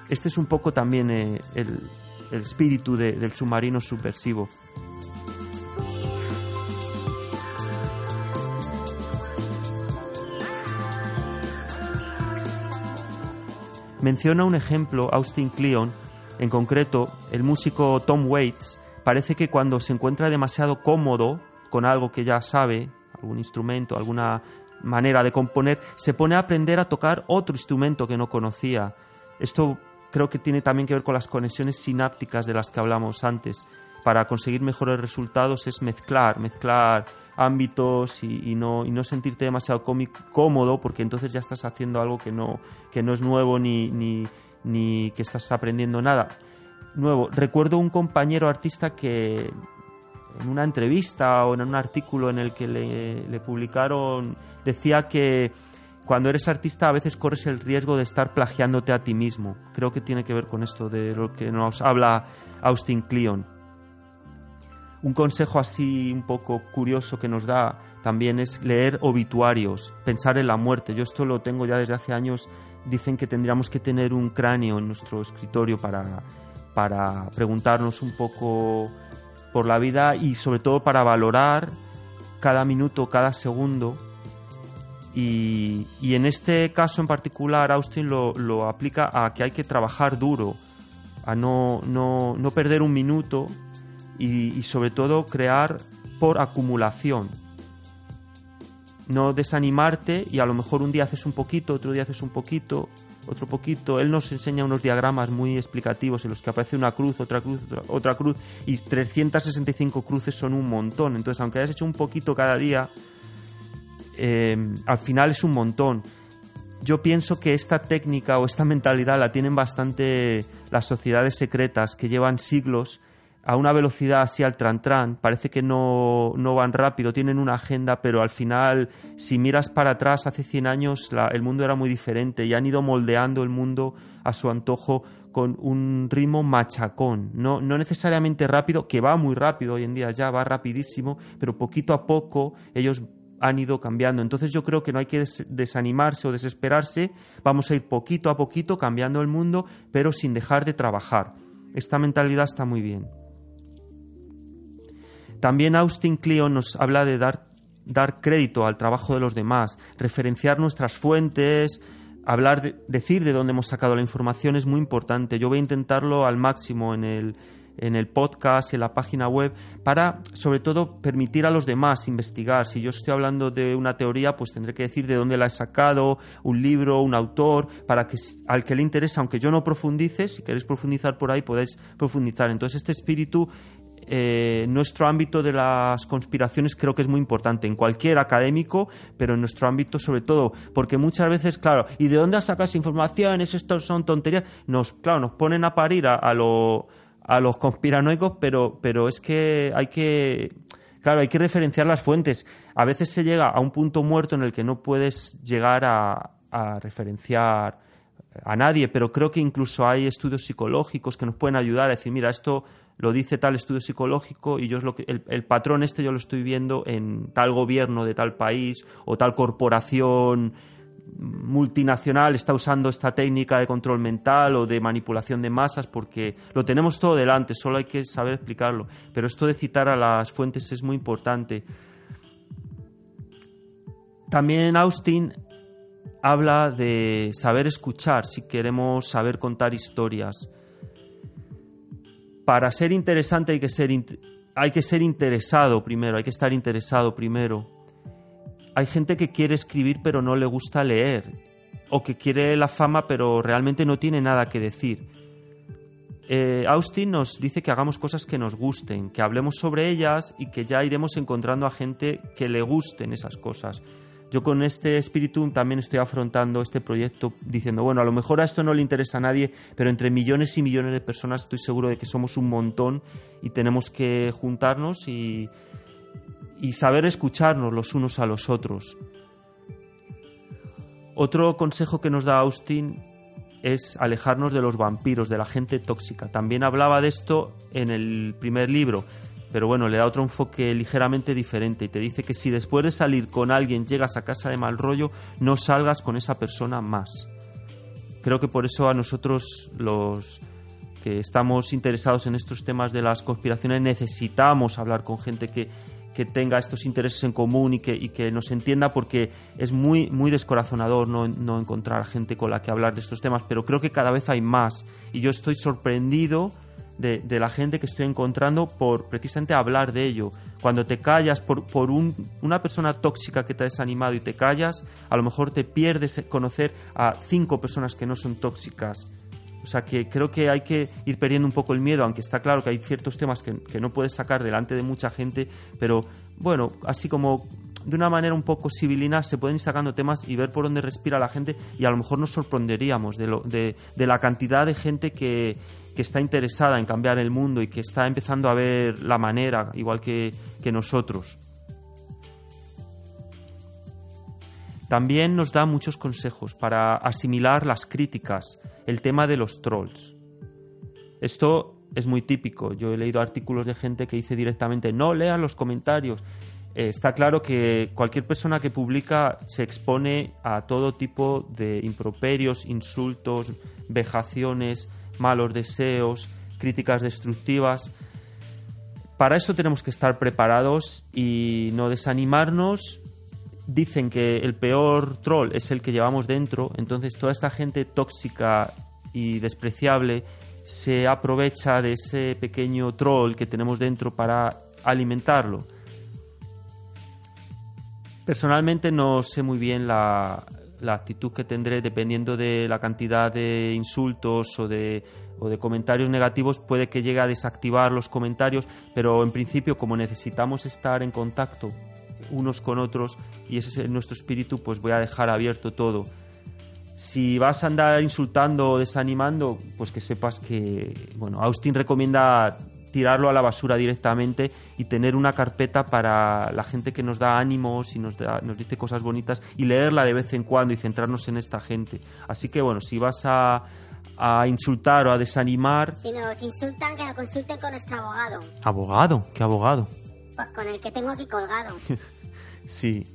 Speaker 1: este es un poco también eh, el, el espíritu de- del submarino subversivo. Menciona un ejemplo Austin Kleon, en concreto el músico Tom Waits, parece que cuando se encuentra demasiado cómodo con algo que ya sabe, algún instrumento, alguna manera de componer, se pone a aprender a tocar otro instrumento que no conocía. Esto creo que tiene también que ver con las conexiones sinápticas de las que hablamos antes. Para conseguir mejores resultados es mezclar, mezclar ámbitos y, no, y no sentirte demasiado cómodo porque entonces ya estás haciendo algo que no, es nuevo ni que estás aprendiendo nada. Nuevo, recuerdo un compañero artista que en una entrevista o en un artículo en el que le, le publicaron decía que cuando eres artista a veces corres el riesgo de estar plagiándote a ti mismo. Creo que tiene que ver con esto de lo que nos habla Austin Kleon. Un consejo así un poco curioso que nos da también es leer obituarios, pensar en la muerte. Yo esto lo tengo ya desde hace años. Dicen que tendríamos que tener un cráneo en nuestro escritorio para, para preguntarnos un poco por la vida y sobre todo para valorar cada minuto, cada segundo. Y, y en este caso en particular Austin lo, lo aplica a que hay que trabajar duro, a no, no, no perder un minuto y, y sobre todo crear por acumulación. No desanimarte y a lo mejor un día haces un poquito, otro día haces un poquito, otro poquito. Él nos enseña unos diagramas muy explicativos en los que aparece una cruz, otra cruz, otra, otra cruz y 365 cruces son un montón. Entonces, aunque hayas hecho un poquito cada día, eh, al final es un montón. Yo pienso que esta técnica o esta mentalidad la tienen bastante las sociedades secretas que llevan siglos a una velocidad así al tran-tran, parece que no, no, van rápido, tienen una agenda, pero al final, si miras para atrás, hace 100 años la, el mundo era muy diferente y han ido moldeando el mundo a su antojo con un ritmo machacón, no, no necesariamente rápido, que va muy rápido hoy en día ya, va rapidísimo, pero poquito a poco ellos han ido cambiando. Entonces yo creo que no hay que des- desanimarse o desesperarse, vamos a ir poquito a poquito cambiando el mundo, pero sin dejar de trabajar. Esta mentalidad está muy bien. También Austin Kleon nos habla de dar, dar crédito al trabajo de los demás, referenciar nuestras fuentes, hablar de- decir de dónde hemos sacado la información es muy importante. Yo voy a intentarlo al máximo en el, en el podcast, en la página web, para sobre todo permitir a los demás investigar. Si yo estoy hablando de una teoría, pues tendré que decir de dónde la he sacado, un libro, un autor, para que al que le interese, aunque yo no profundice, si queréis profundizar por ahí, podéis profundizar. Entonces este espíritu eh, nuestro ámbito de las conspiraciones creo que es muy importante en cualquier académico, pero en nuestro ámbito sobre todo, porque muchas veces, claro, ¿y de dónde sacas informaciones? Estos son tonterías. Nos, claro, nos ponen a parir a, a, lo- a los conspiranoicos, pero, pero es que hay que, claro, hay que referenciar las fuentes. A veces se llega a un punto muerto en el que no puedes llegar a, a referenciar a nadie, pero creo que incluso hay estudios psicológicos que nos pueden ayudar a decir, mira, esto lo dice tal estudio psicológico y yo es lo que el, el patrón este yo lo estoy viendo en tal gobierno de tal país o tal corporación multinacional está usando esta técnica de control mental o de manipulación de masas porque lo tenemos todo delante, solo hay que saber explicarlo. Pero esto de citar a las fuentes es muy importante. También Austin habla de saber escuchar si queremos saber contar historias. Para ser interesante hay que ser, hay que ser interesado primero, hay que estar interesado primero. Hay gente que quiere escribir pero no le gusta leer, o que quiere la fama pero realmente no tiene nada que decir. Eh, Austin nos dice que hagamos cosas que nos gusten, que hablemos sobre ellas y que ya iremos encontrando a gente que le gusten esas cosas. Yo con este espíritu también estoy afrontando este proyecto diciendo, bueno, a lo mejor a esto no le interesa a nadie, pero entre millones y millones de personas estoy seguro de que somos un montón y tenemos que juntarnos y, y saber escucharnos los unos a los otros. Otro consejo que nos da Austin es alejarnos de los vampiros, de la gente tóxica. También hablaba de esto en el primer libro, pero bueno, le da otro enfoque ligeramente diferente y te dice que si después de salir con alguien llegas a casa de mal rollo, no salgas con esa persona más. Creo que por eso a nosotros los que estamos interesados en estos temas de las conspiraciones necesitamos hablar con gente que, que tenga estos intereses en común y que, y que nos entienda porque es muy, muy descorazonador no, no encontrar gente con la que hablar de estos temas, pero creo que cada vez hay más y yo estoy sorprendido de, la gente que estoy encontrando por precisamente hablar de ello. Cuando te callas por, por un- una persona tóxica que te ha desanimado y te callas, a lo mejor te pierdes conocer a cinco personas que no son tóxicas. O sea que creo que hay que ir perdiendo un poco el miedo, aunque está claro que hay ciertos temas que, que no puedes sacar delante de mucha gente, pero bueno, así como de una manera un poco civilina se pueden ir sacando temas y ver por dónde respira la gente y a lo mejor nos sorprenderíamos de, lo, de la cantidad de gente que, que está interesada en cambiar el mundo y que está empezando a ver la manera, igual que, que nosotros. También nos da muchos consejos para asimilar las críticas, el tema de los trolls. Esto es muy típico. Yo he leído artículos de gente que dice directamente no lean los comentarios. Eh, está claro que cualquier persona que publica se expone a todo tipo de improperios, insultos, vejaciones, malos deseos, críticas destructivas. Para eso tenemos que estar preparados y no desanimarnos. Dicen que el peor troll es el que llevamos dentro, entonces toda esta gente tóxica y despreciable se aprovecha de ese pequeño troll que tenemos dentro para alimentarlo. Personalmente no sé muy bien la, la actitud que tendré dependiendo de la cantidad de insultos o de, o de comentarios negativos. Puede que llegue a desactivar los comentarios, pero en principio como necesitamos estar en contacto unos con otros y ese es nuestro espíritu, pues voy a dejar abierto todo. Si vas a andar insultando o desanimando, pues que sepas que, bueno, Austin recomienda tirarlo a la basura directamente y tener una carpeta para la gente que nos da ánimos y nos, da- nos dice cosas bonitas y leerla de vez en cuando y centrarnos en esta gente. Así que bueno, si vas a, a insultar o a desanimar...
Speaker 2: Si nos insultan, que lo consulten con nuestro abogado.
Speaker 1: Abogado, ¿qué abogado?
Speaker 2: Pues con el que tengo aquí colgado.
Speaker 1: Sí.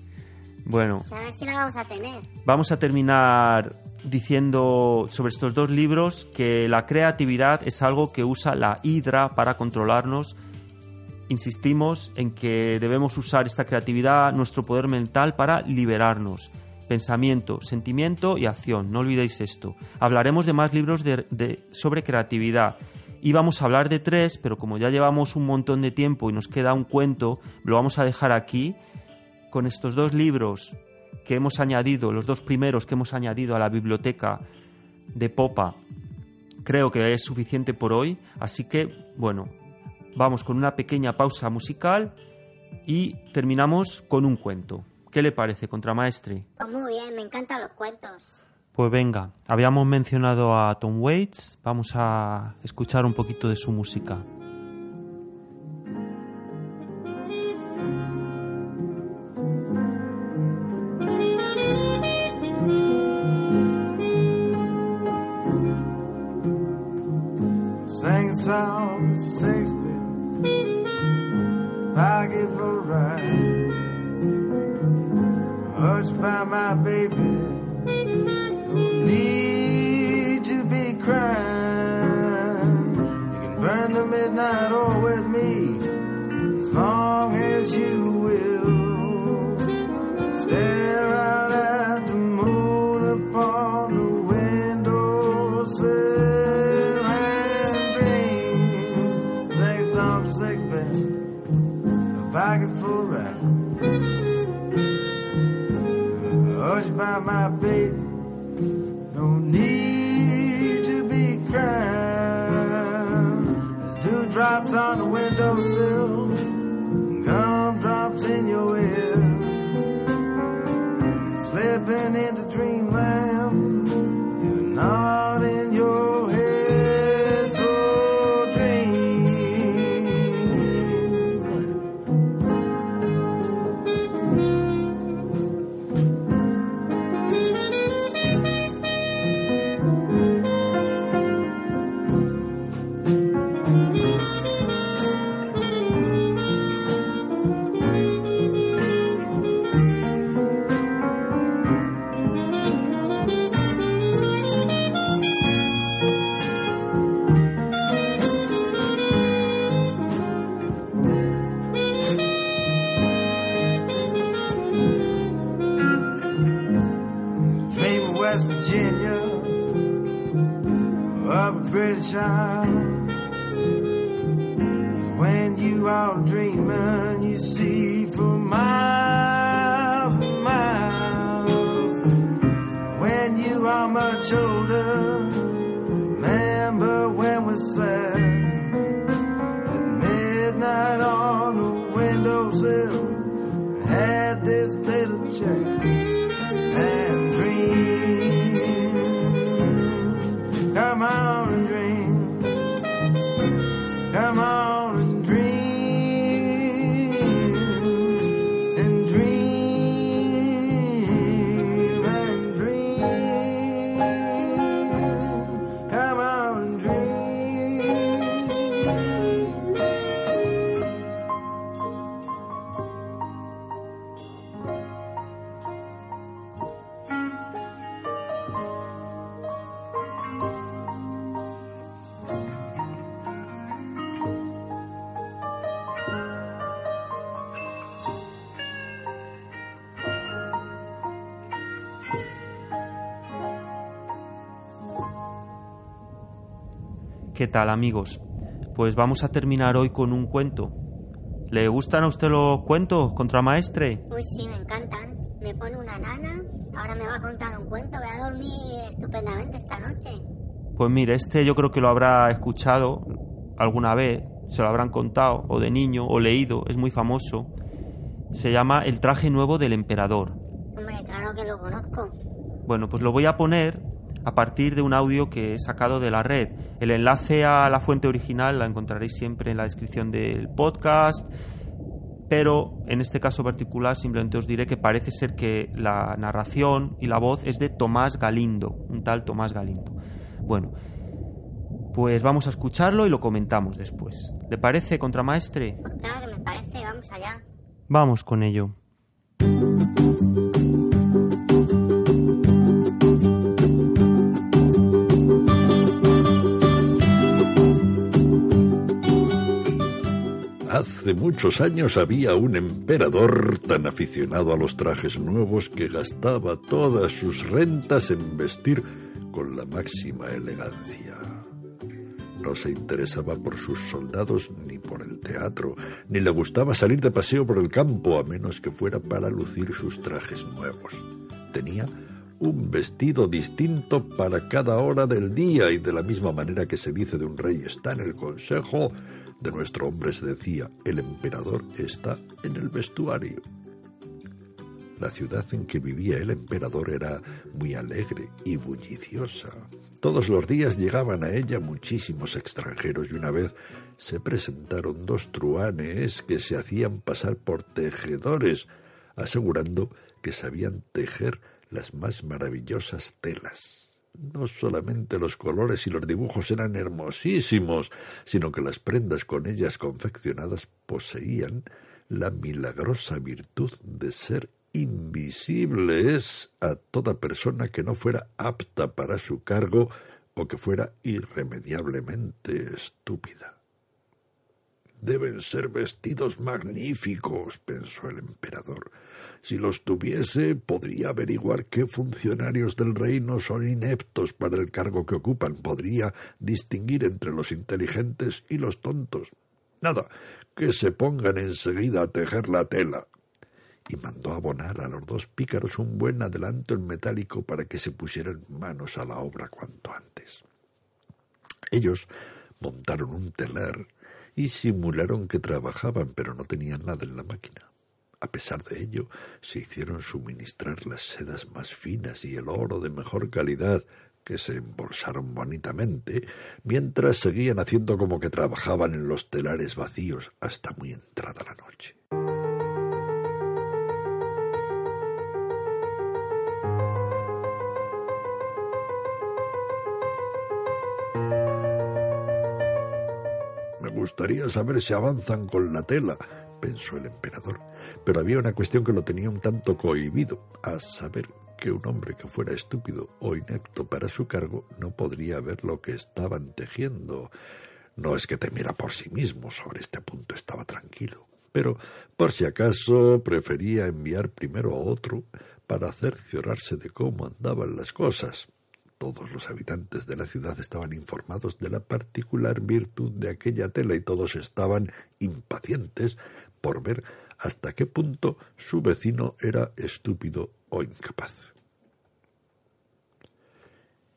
Speaker 1: Bueno,
Speaker 2: a ver si la vamos a tener.
Speaker 1: vamos a terminar diciendo sobre estos dos libros que la creatividad es algo que usa la hidra para controlarnos. Insistimos en que debemos usar esta creatividad, nuestro poder mental, para liberarnos. Pensamiento, sentimiento y acción. No olvidéis esto. Hablaremos de más libros de- sobre creatividad. Íbamos a hablar de tres, pero como ya llevamos un montón de tiempo y nos queda un cuento, lo vamos a dejar aquí con estos dos libros que hemos añadido, los dos primeros que hemos añadido a la biblioteca de Popa, creo que es suficiente por hoy. Así que, bueno, vamos con una pequeña pausa musical y terminamos con un cuento. ¿Qué le parece, contramaestre?
Speaker 2: Pues muy bien, me encantan los cuentos.
Speaker 1: Pues venga, habíamos mencionado a Tom Waits, vamos a escuchar un poquito de su música. Tal amigos? Pues vamos a terminar hoy con un cuento. ¿Le gustan a usted los cuentos, contramaestre?
Speaker 2: Uy, sí, me encantan. Me pone una nana, ahora me va a contar un cuento, voy a dormir estupendamente esta noche.
Speaker 1: Pues mire, este yo creo que lo habrá escuchado alguna vez, se lo habrán contado, o de niño, o leído, es muy famoso. Se llama El traje nuevo del emperador.
Speaker 2: Hombre, claro que lo conozco.
Speaker 1: Bueno, pues lo voy a poner a partir de un audio que he sacado de la red. El enlace a la fuente original la encontraréis siempre en la descripción del podcast, pero en este caso particular simplemente os diré que parece ser que la narración y la voz es de Tomás Galindo, un tal Tomás Galindo. Bueno, pues vamos a escucharlo y lo comentamos después. ¿Le parece, contramaestre?
Speaker 2: Pues claro que me parece, vamos allá.
Speaker 1: Vamos con ello.
Speaker 9: Hace muchos años había un emperador tan aficionado a los trajes nuevos que gastaba todas sus rentas en vestir con la máxima elegancia. No se interesaba por sus soldados ni por el teatro, ni le gustaba salir de paseo por el campo a menos que fuera para lucir sus trajes nuevos. Tenía un vestido distinto para cada hora del día y de la misma manera que se dice de un rey está en el consejo, de nuestro hombre se decía, el emperador está en el vestuario. La ciudad en que vivía el emperador era muy alegre y bulliciosa. Todos los días llegaban a ella muchísimos extranjeros y una vez se presentaron dos truanes que se hacían pasar por tejedores, asegurando que sabían tejer las más maravillosas telas. No solamente los colores y los dibujos eran hermosísimos, sino que las prendas con ellas confeccionadas poseían la milagrosa virtud de ser invisibles a toda persona que no fuera apta para su cargo o que fuera irremediablemente estúpida. Deben ser vestidos magníficos, pensó el emperador. Si los tuviese, podría averiguar qué funcionarios del reino son ineptos para el cargo que ocupan. Podría distinguir entre los inteligentes y los tontos. Nada, que se pongan enseguida a tejer la tela. Y mandó abonar a los dos pícaros un buen adelanto en metálico para que se pusieran manos a la obra cuanto antes. Ellos montaron un telar y simularon que trabajaban, pero no tenían nada en la máquina. A pesar de ello, se hicieron suministrar las sedas más finas y el oro de mejor calidad, que se embolsaron bonitamente, mientras seguían haciendo como que trabajaban en los telares vacíos hasta muy entrada la noche. Gustaría saber si avanzan con la tela, pensó el emperador, pero había una cuestión que lo tenía un tanto cohibido, a saber que un hombre que fuera estúpido o inepto para su cargo no podría ver lo que estaban tejiendo. No es que temiera por sí mismo, sobre este punto estaba tranquilo, pero por si acaso prefería enviar primero a otro para cerciorarse de cómo andaban las cosas. Todos los habitantes de la ciudad estaban informados de la particular virtud de aquella tela y todos estaban impacientes por ver hasta qué punto su vecino era estúpido o incapaz.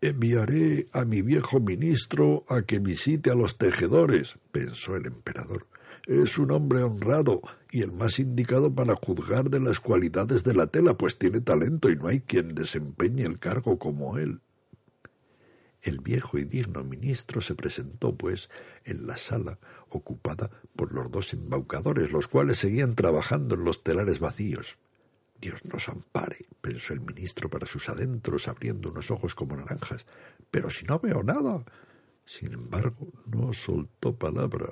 Speaker 9: Enviaré a mi viejo ministro a que visite a los tejedores, pensó el emperador. Es un hombre honrado y el más indicado para juzgar de las cualidades de la tela, pues tiene talento y no hay quien desempeñe el cargo como él. El viejo y digno ministro se presentó, pues, en la sala ocupada por los dos embaucadores, los cuales seguían trabajando en los telares vacíos. Dios nos ampare, pensó el ministro para sus adentros, abriendo unos ojos como naranjas. Pero si no veo nada. Sin embargo, no soltó palabra.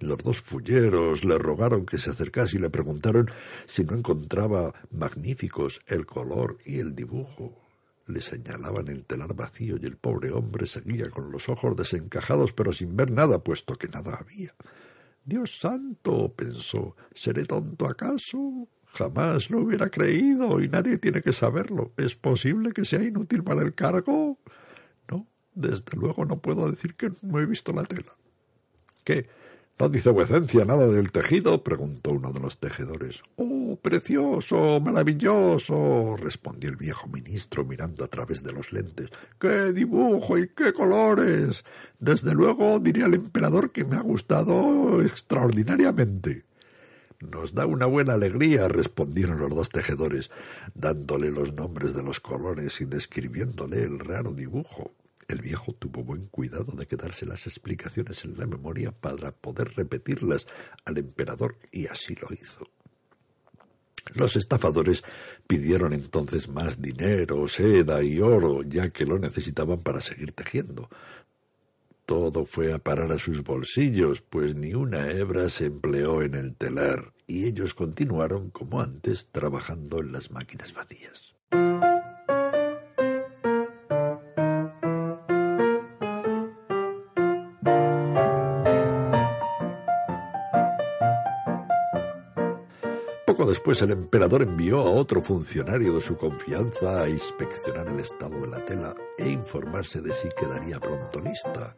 Speaker 9: Los dos fulleros le rogaron que se acercase y le preguntaron si no encontraba magníficos el color y el dibujo. Le señalaban el telar vacío y el pobre hombre seguía con los ojos desencajados pero sin ver nada, puesto que nada había. Dios santo, pensó, ¿seré tonto acaso? Jamás lo hubiera creído y nadie tiene que saberlo. ¿Es posible que sea inútil para el cargo? No, desde luego no puedo decir que no he visto la tela. ¿Qué? ¿No dice vuecencia nada del tejido? preguntó uno de los tejedores. Oh, precioso, maravilloso, respondió el viejo ministro mirando a través de los lentes. ¡Qué dibujo y qué colores! Desde luego diría el emperador que me ha gustado extraordinariamente. Nos da una buena alegría, respondieron los dos tejedores, dándole los nombres de los colores y describiéndole el raro dibujo. El viejo tuvo buen cuidado de quedarse las explicaciones en la memoria para poder repetirlas al emperador y así lo hizo. Los estafadores pidieron entonces más dinero, seda y oro, ya que lo necesitaban para seguir tejiendo. Todo fue a parar a sus bolsillos, pues ni una hebra se empleó en el telar, y ellos continuaron como antes trabajando en las máquinas vacías. Después el emperador envió a otro funcionario de su confianza a inspeccionar el estado de la tela e informarse de si quedaría pronto lista.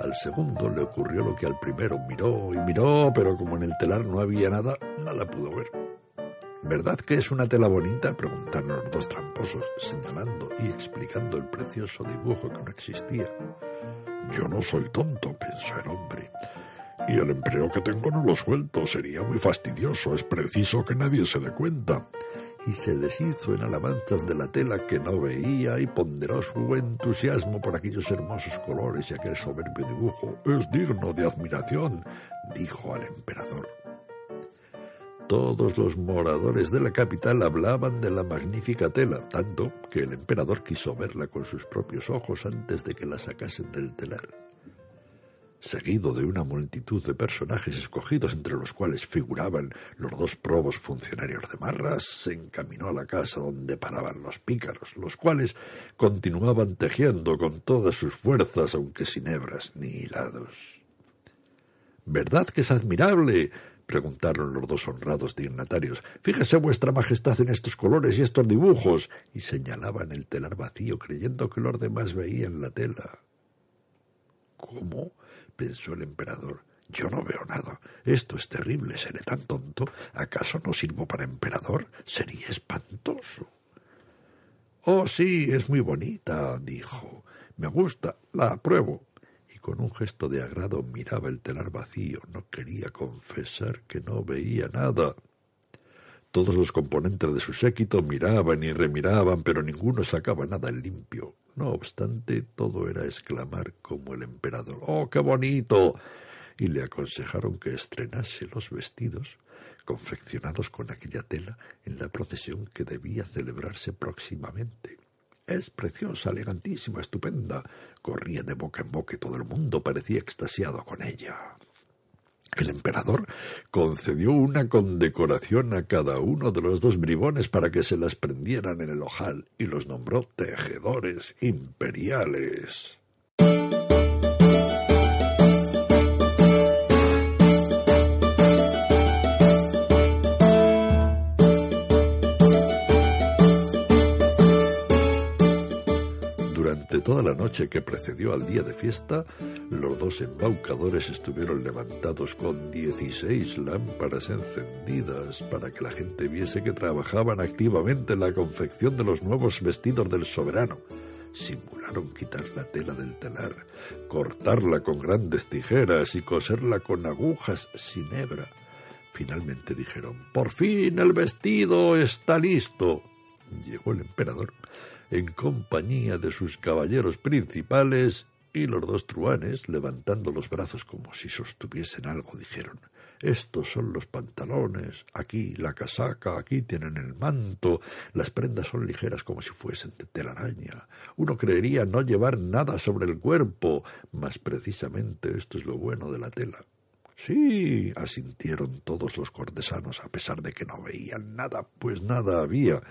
Speaker 9: Al segundo le ocurrió lo que al primero miró y miró, pero como en el telar no había nada, nada pudo ver. ¿Verdad que es una tela bonita? preguntaron los dos tramposos, señalando y explicando el precioso dibujo que no existía. Yo no soy tonto, pensó el hombre. Y el empleo que tengo no lo suelto. Sería muy fastidioso. Es preciso que nadie se dé cuenta. Y se deshizo en alabanzas de la tela que no veía y ponderó su entusiasmo por aquellos hermosos colores y aquel soberbio dibujo. Es digno de admiración, dijo al emperador. Todos los moradores de la capital hablaban de la magnífica tela, tanto que el emperador quiso verla con sus propios ojos antes de que la sacasen del telar seguido de una multitud de personajes escogidos entre los cuales figuraban los dos probos funcionarios de Marras, se encaminó a la casa donde paraban los pícaros, los cuales continuaban tejiendo con todas sus fuerzas, aunque sin hebras ni hilados. ¿Verdad que es admirable? preguntaron los dos honrados dignatarios. Fíjese vuestra majestad en estos colores y estos dibujos. y señalaban el telar vacío, creyendo que los demás veían la tela. ¿Cómo? Pensó el emperador. Yo no veo nada. Esto es terrible. ¿Seré tan tonto? ¿Acaso no sirvo para emperador? Sería espantoso. Oh, sí, es muy bonita, dijo. Me gusta, la apruebo. Y con un gesto de agrado miraba el telar vacío. No quería confesar que no veía nada. Todos los componentes de su séquito miraban y remiraban, pero ninguno sacaba nada en limpio. No obstante, todo era exclamar como el emperador ¡Oh, qué bonito! y le aconsejaron que estrenase los vestidos confeccionados con aquella tela en la procesión que debía celebrarse próximamente. Es preciosa, elegantísima, estupenda. Corría de boca en boca y todo el mundo parecía extasiado con ella. El emperador concedió una condecoración a cada uno de los dos bribones para que se las prendieran en el ojal y los nombró tejedores imperiales. Toda la noche que precedió al día de fiesta, los dos embaucadores estuvieron levantados con dieciséis lámparas encendidas para que la gente viese que trabajaban activamente en la confección de los nuevos vestidos del soberano. Simularon quitar la tela del telar, cortarla con grandes tijeras y coserla con agujas sin hebra. Finalmente dijeron, Por fin el vestido está listo. Llegó el emperador en compañía de sus caballeros principales, y los dos truanes, levantando los brazos como si sostuviesen algo, dijeron estos son los pantalones, aquí la casaca, aquí tienen el manto, las prendas son ligeras como si fuesen de telaraña. Uno creería no llevar nada sobre el cuerpo, mas precisamente esto es lo bueno de la tela. Sí, asintieron todos los cortesanos, a pesar de que no veían nada, pues nada había.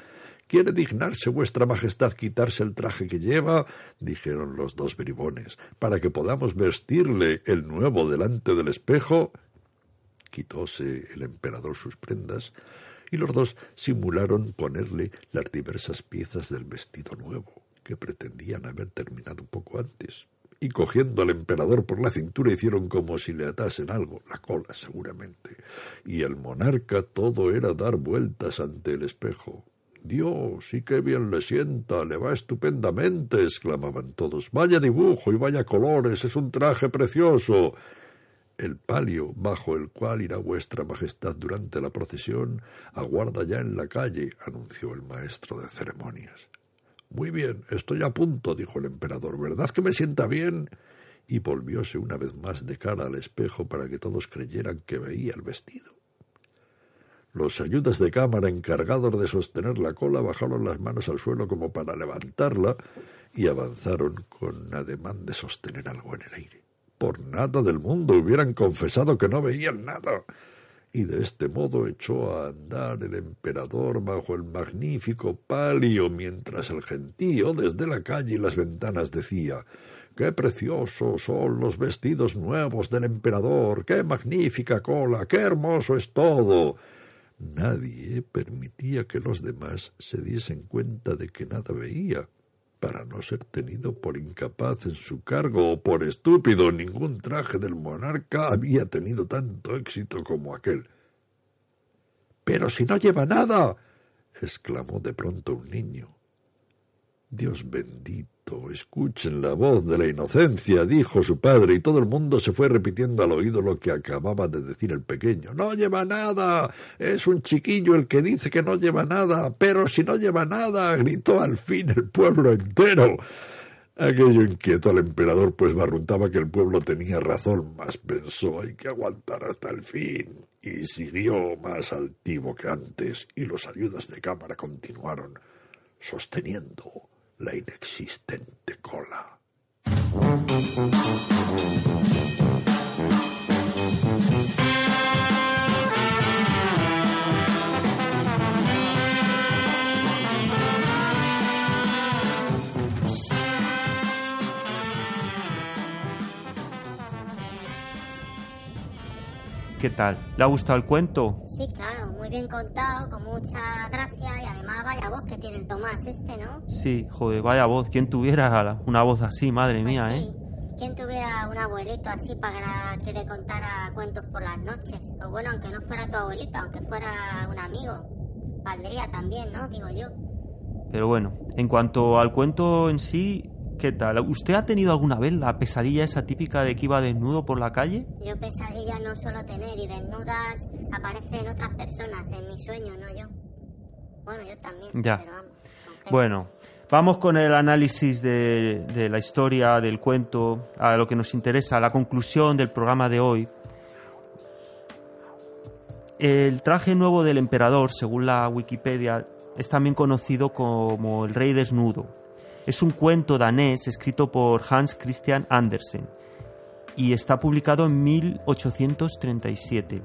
Speaker 9: ¿Quiere dignarse vuestra majestad quitarse el traje que lleva? dijeron los dos bribones, para que podamos vestirle el nuevo delante del espejo. Quitóse el emperador sus prendas, y los dos simularon ponerle las diversas piezas del vestido nuevo, que pretendían haber terminado poco antes. Y cogiendo al emperador por la cintura hicieron como si le atasen algo, la cola seguramente. Y el monarca todo era dar vueltas ante el espejo. Dios, y qué bien le sienta, le va estupendamente, exclamaban todos. Vaya dibujo y vaya colores, es un traje precioso. El palio bajo el cual irá vuestra majestad durante la procesión aguarda ya en la calle, anunció el maestro de ceremonias. Muy bien, estoy a punto, dijo el emperador. ¿Verdad que me sienta bien? Y volvióse una vez más de cara al espejo para que todos creyeran que veía el vestido. Los ayudas de cámara encargados de sostener la cola bajaron las manos al suelo como para levantarla y avanzaron con ademán de sostener algo en el aire. Por nada del mundo hubieran confesado que no veían nada. Y de este modo echó a andar el emperador bajo el magnífico palio, mientras el gentío desde la calle y las ventanas decía Qué preciosos son los vestidos nuevos del emperador, qué magnífica cola, qué hermoso es todo. Nadie permitía que los demás se diesen cuenta de que nada veía, para no ser tenido por incapaz en su cargo o por estúpido. Ningún traje del monarca había tenido tanto éxito como aquel. Pero si no lleva nada. exclamó de pronto un niño. Dios bendito escuchen la voz de la inocencia, dijo su padre, y todo el mundo se fue repitiendo al oído lo que acababa de decir el pequeño. No lleva nada. Es un chiquillo el que dice que no lleva nada. Pero si no lleva nada. gritó al fin el pueblo entero. Aquello inquietó al emperador, pues barruntaba que el pueblo tenía razón, mas pensó hay que aguantar hasta el fin, y siguió más altivo que antes, y los ayudas de cámara continuaron sosteniendo la inexistente cola.
Speaker 1: ¿Qué tal? ¿Le ha gustado el cuento?
Speaker 2: Sí, claro, muy bien contado, con mucha gracia y además vaya voz que tiene el Tomás este, ¿no?
Speaker 1: Sí, joder, vaya voz. ¿Quién tuviera una voz así, madre mía,
Speaker 2: Sí.
Speaker 1: eh?
Speaker 2: ¿Quién tuviera un abuelito así para que le contara cuentos por las noches? O bueno, aunque no fuera tu abuelito, aunque fuera un amigo, valdría también, ¿no? Digo yo.
Speaker 1: Pero bueno, en cuanto al cuento en sí, ¿qué tal? ¿Usted ha tenido alguna vez la pesadilla esa típica de que iba desnudo por la calle?
Speaker 2: Yo pesadilla no suelo tener y desnudas aparecen otras personas en mi sueño, no yo. Bueno, yo también,
Speaker 1: Ya.
Speaker 2: pero vamos.
Speaker 1: Bueno, vamos con el análisis de, de la historia, del cuento, a lo que nos interesa, la conclusión del programa de hoy. El traje nuevo del emperador, según la Wikipedia, es también conocido como el rey desnudo. Es un cuento danés escrito por Hans Christian Andersen y está publicado en 1837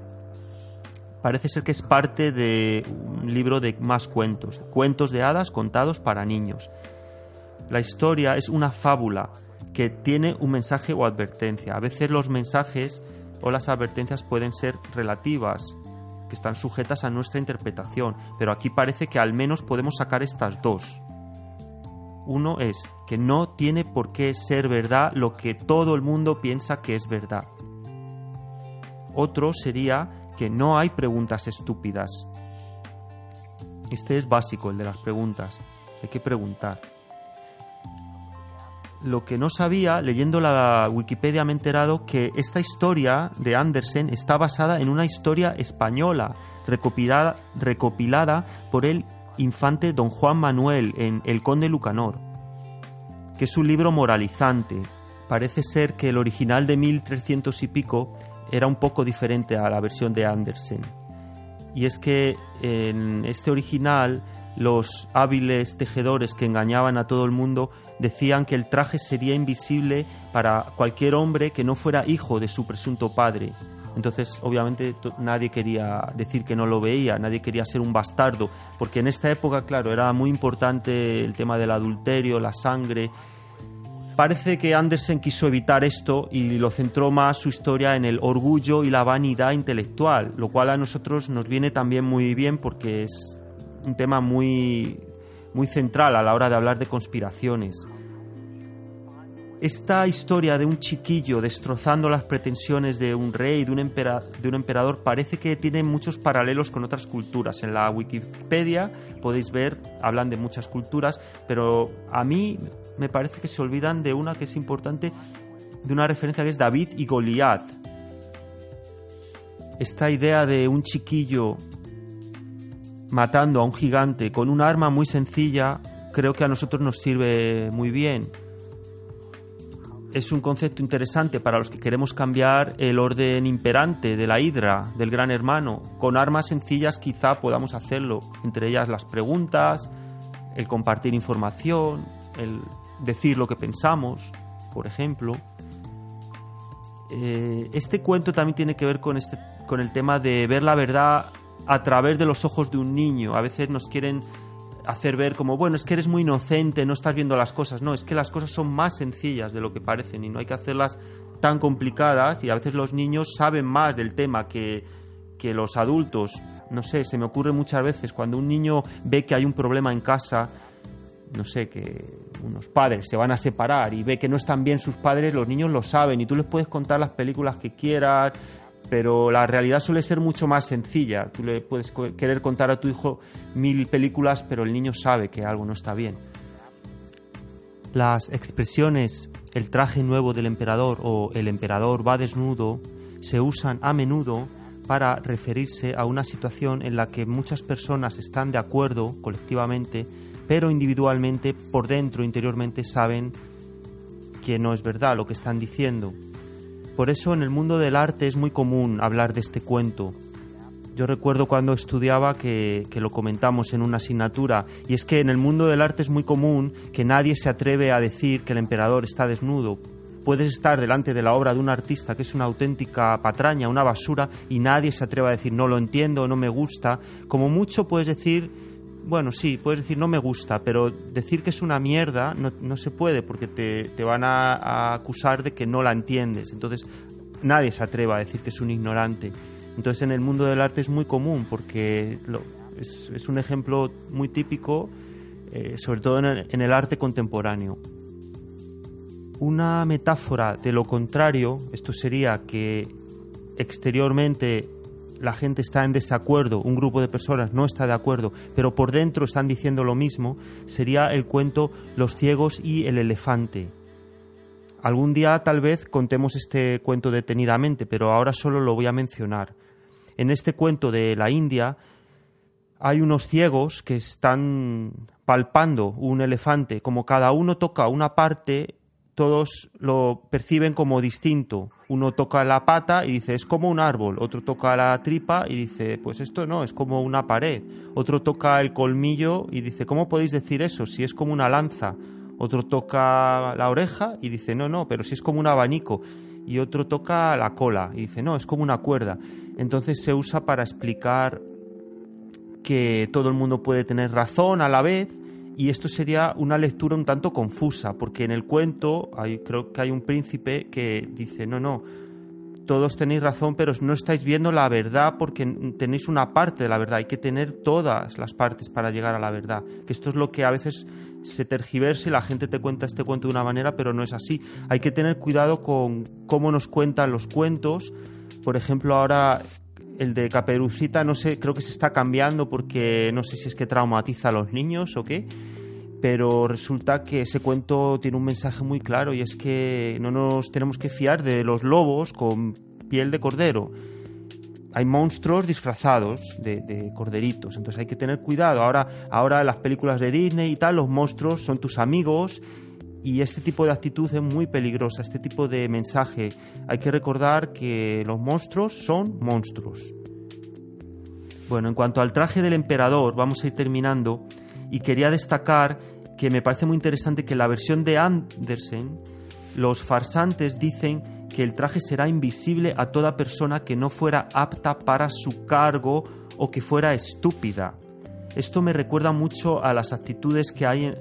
Speaker 1: parece ser que es parte de un libro de más cuentos, cuentos de hadas contados para niños. La historia es una fábula que tiene un mensaje o advertencia. A veces los mensajes o las advertencias pueden ser relativas, que están sujetas a nuestra interpretación, pero aquí parece que al menos podemos sacar estas dos. Uno es que no tiene por qué ser verdad lo que todo el mundo piensa que es verdad. Otro sería que no hay preguntas estúpidas. Este es básico, el de las preguntas. Hay que preguntar. Lo que no sabía, leyendo la Wikipedia me he enterado que esta historia de Andersen está basada en una historia española recopilada, recopilada por el infante don Juan Manuel en El Conde Lucanor, que es un libro moralizante. Parece ser que el original de 1300 y pico era un poco diferente a la versión de Andersen. Y es que en este original los hábiles tejedores que engañaban a todo el mundo decían que el traje sería invisible para cualquier hombre que no fuera hijo de su presunto padre. Entonces, obviamente, nadie quería decir que no lo veía, nadie quería ser un bastardo, porque en esta época, claro, era muy importante el tema del adulterio, la sangre, Parece que Andersen quiso evitar esto y lo centró más su historia en el orgullo y la vanidad intelectual, lo cual a nosotros nos viene también muy bien porque es un tema muy, muy central a la hora de hablar de conspiraciones. Esta historia de un chiquillo destrozando las pretensiones de un rey, de un, de un emperador, parece que tiene muchos paralelos con otras culturas. En la Wikipedia podéis ver, hablan de muchas culturas, pero a mí me parece que se olvidan de una que es importante, de una referencia que es David y Goliat. esta idea de un chiquillo matando a un gigante con un arma muy sencilla, creo que a nosotros nos sirve muy bien. Es un concepto interesante para los que queremos cambiar el orden imperante de la hidra, del gran hermano. Con armas sencillas quizá podamos hacerlo, entre ellas las preguntas, el compartir información, el decir lo que pensamos, por ejemplo. Eh, este cuento también tiene que ver con, este, con el tema de ver la verdad a través de los ojos de un niño. A veces nos quieren hacer ver como, bueno, es que eres muy inocente, no estás viendo las cosas. No, es que las cosas son más sencillas de lo que parecen y no hay que hacerlas tan complicadas y a veces los niños saben más del tema que, que los adultos. No sé, se me ocurre muchas veces cuando un niño ve que hay un problema en casa, no sé, que unos padres se van a separar y ve que no están bien sus padres, los niños lo saben y tú les puedes contar las películas que quieras, pero la realidad suele ser mucho más sencilla. Tú le puedes querer contar a tu hijo mil películas, pero el niño sabe que algo no está bien. Las expresiones el traje nuevo del emperador o el emperador va desnudo se usan a menudo para referirse a una situación en la que muchas personas están de acuerdo colectivamente, pero individualmente, por dentro, interiormente, saben que no es verdad lo que están diciendo. Por eso en el mundo del arte es muy común hablar de este cuento. Yo recuerdo cuando estudiaba que, que, lo comentamos en una asignatura, y es que en el mundo del arte es muy común que nadie se atreve a decir que el emperador está desnudo. Puedes estar delante de la obra de un artista que es una auténtica patraña, una basura, y nadie se atreve a decir no lo entiendo, no me gusta. Como mucho puedes decir, bueno, sí, puedes decir no me gusta, pero decir que es una mierda no, se puede porque te, te van a, acusar de que no la entiendes. Entonces nadie se atreve a decir que es un ignorante. Entonces en el mundo del arte es muy común porque es, un ejemplo muy típico, eh, sobre todo en el, en el, arte contemporáneo. Una metáfora de lo contrario, esto sería que exteriormente la gente está en desacuerdo, un grupo de personas no está de acuerdo, pero por dentro están diciendo lo mismo, sería el cuento Los ciegos y el elefante. Algún día tal vez contemos este cuento detenidamente, pero ahora solo lo voy a mencionar. En este cuento de la India hay unos ciegos que están palpando un elefante, como cada uno toca una parte, todos lo perciben como distinto. Uno toca la pata y dice es como un árbol, otro toca la tripa y dice pues esto no, es como una pared, otro toca el colmillo y dice ¿cómo podéis decir eso si es como una lanza? Otro toca la oreja y dice no, no, pero si es como un abanico y otro toca la cola y dice no, es como una cuerda. Entonces se usa para explicar que todo el mundo puede tener razón a la vez y esto sería una lectura un tanto confusa porque en el cuento hay, creo que hay un príncipe que dice no, no, todos tenéis razón pero no estáis viendo la verdad porque tenéis una parte de la verdad, hay que tener todas las partes para llegar a la verdad, que esto es lo que a veces se tergiversa y la gente te cuenta este cuento de una manera pero no es así, hay que tener cuidado con cómo nos cuentan los cuentos, por ejemplo ahora el de Caperucita, no sé, creo que se está cambiando porque no sé si es que traumatiza a los niños o qué, pero resulta que ese cuento tiene un mensaje muy claro y es que no nos tenemos que fiar de los lobos con piel de cordero. Hay monstruos disfrazados de, de corderitos, entonces hay que tener cuidado. Ahora, ahora las películas de Disney y tal, los monstruos son tus amigos y este tipo de actitud es muy peligrosa, este tipo de mensaje. Hay que recordar que los monstruos son monstruos. Bueno, en cuanto al traje del emperador, vamos a ir terminando y quería destacar que me parece muy interesante que en la versión de Andersen los farsantes dicen que el traje será invisible a toda persona que no fuera apta para su cargo o que fuera estúpida. Esto me recuerda mucho a las actitudes que hay en,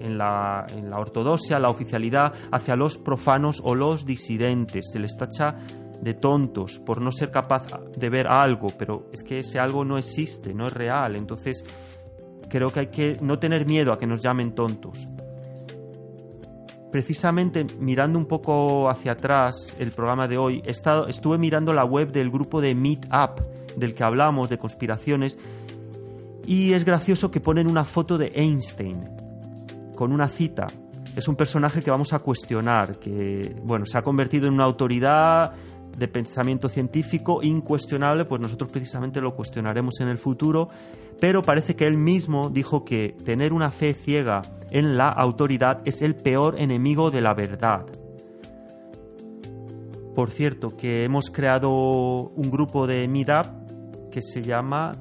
Speaker 1: en, la, en, la, ortodoxia, la oficialidad hacia los profanos o los disidentes. Se les tacha de tontos por no ser capaz de ver algo, pero es que ese algo no existe, no es real. Entonces creo que hay que no tener miedo a que nos llamen tontos. Precisamente mirando un poco hacia atrás el programa de hoy, estuve mirando la web del grupo de Meetup del que hablamos, de conspiraciones, y es gracioso que ponen una foto de Einstein con una cita. Es un personaje que vamos a cuestionar, que bueno, se ha convertido en una autoridad de pensamiento científico incuestionable, pues nosotros precisamente lo cuestionaremos en el futuro, pero parece que él mismo dijo que tener una fe ciega en la autoridad es el peor enemigo de la verdad. Por cierto, que hemos creado un grupo de Meetup que se llama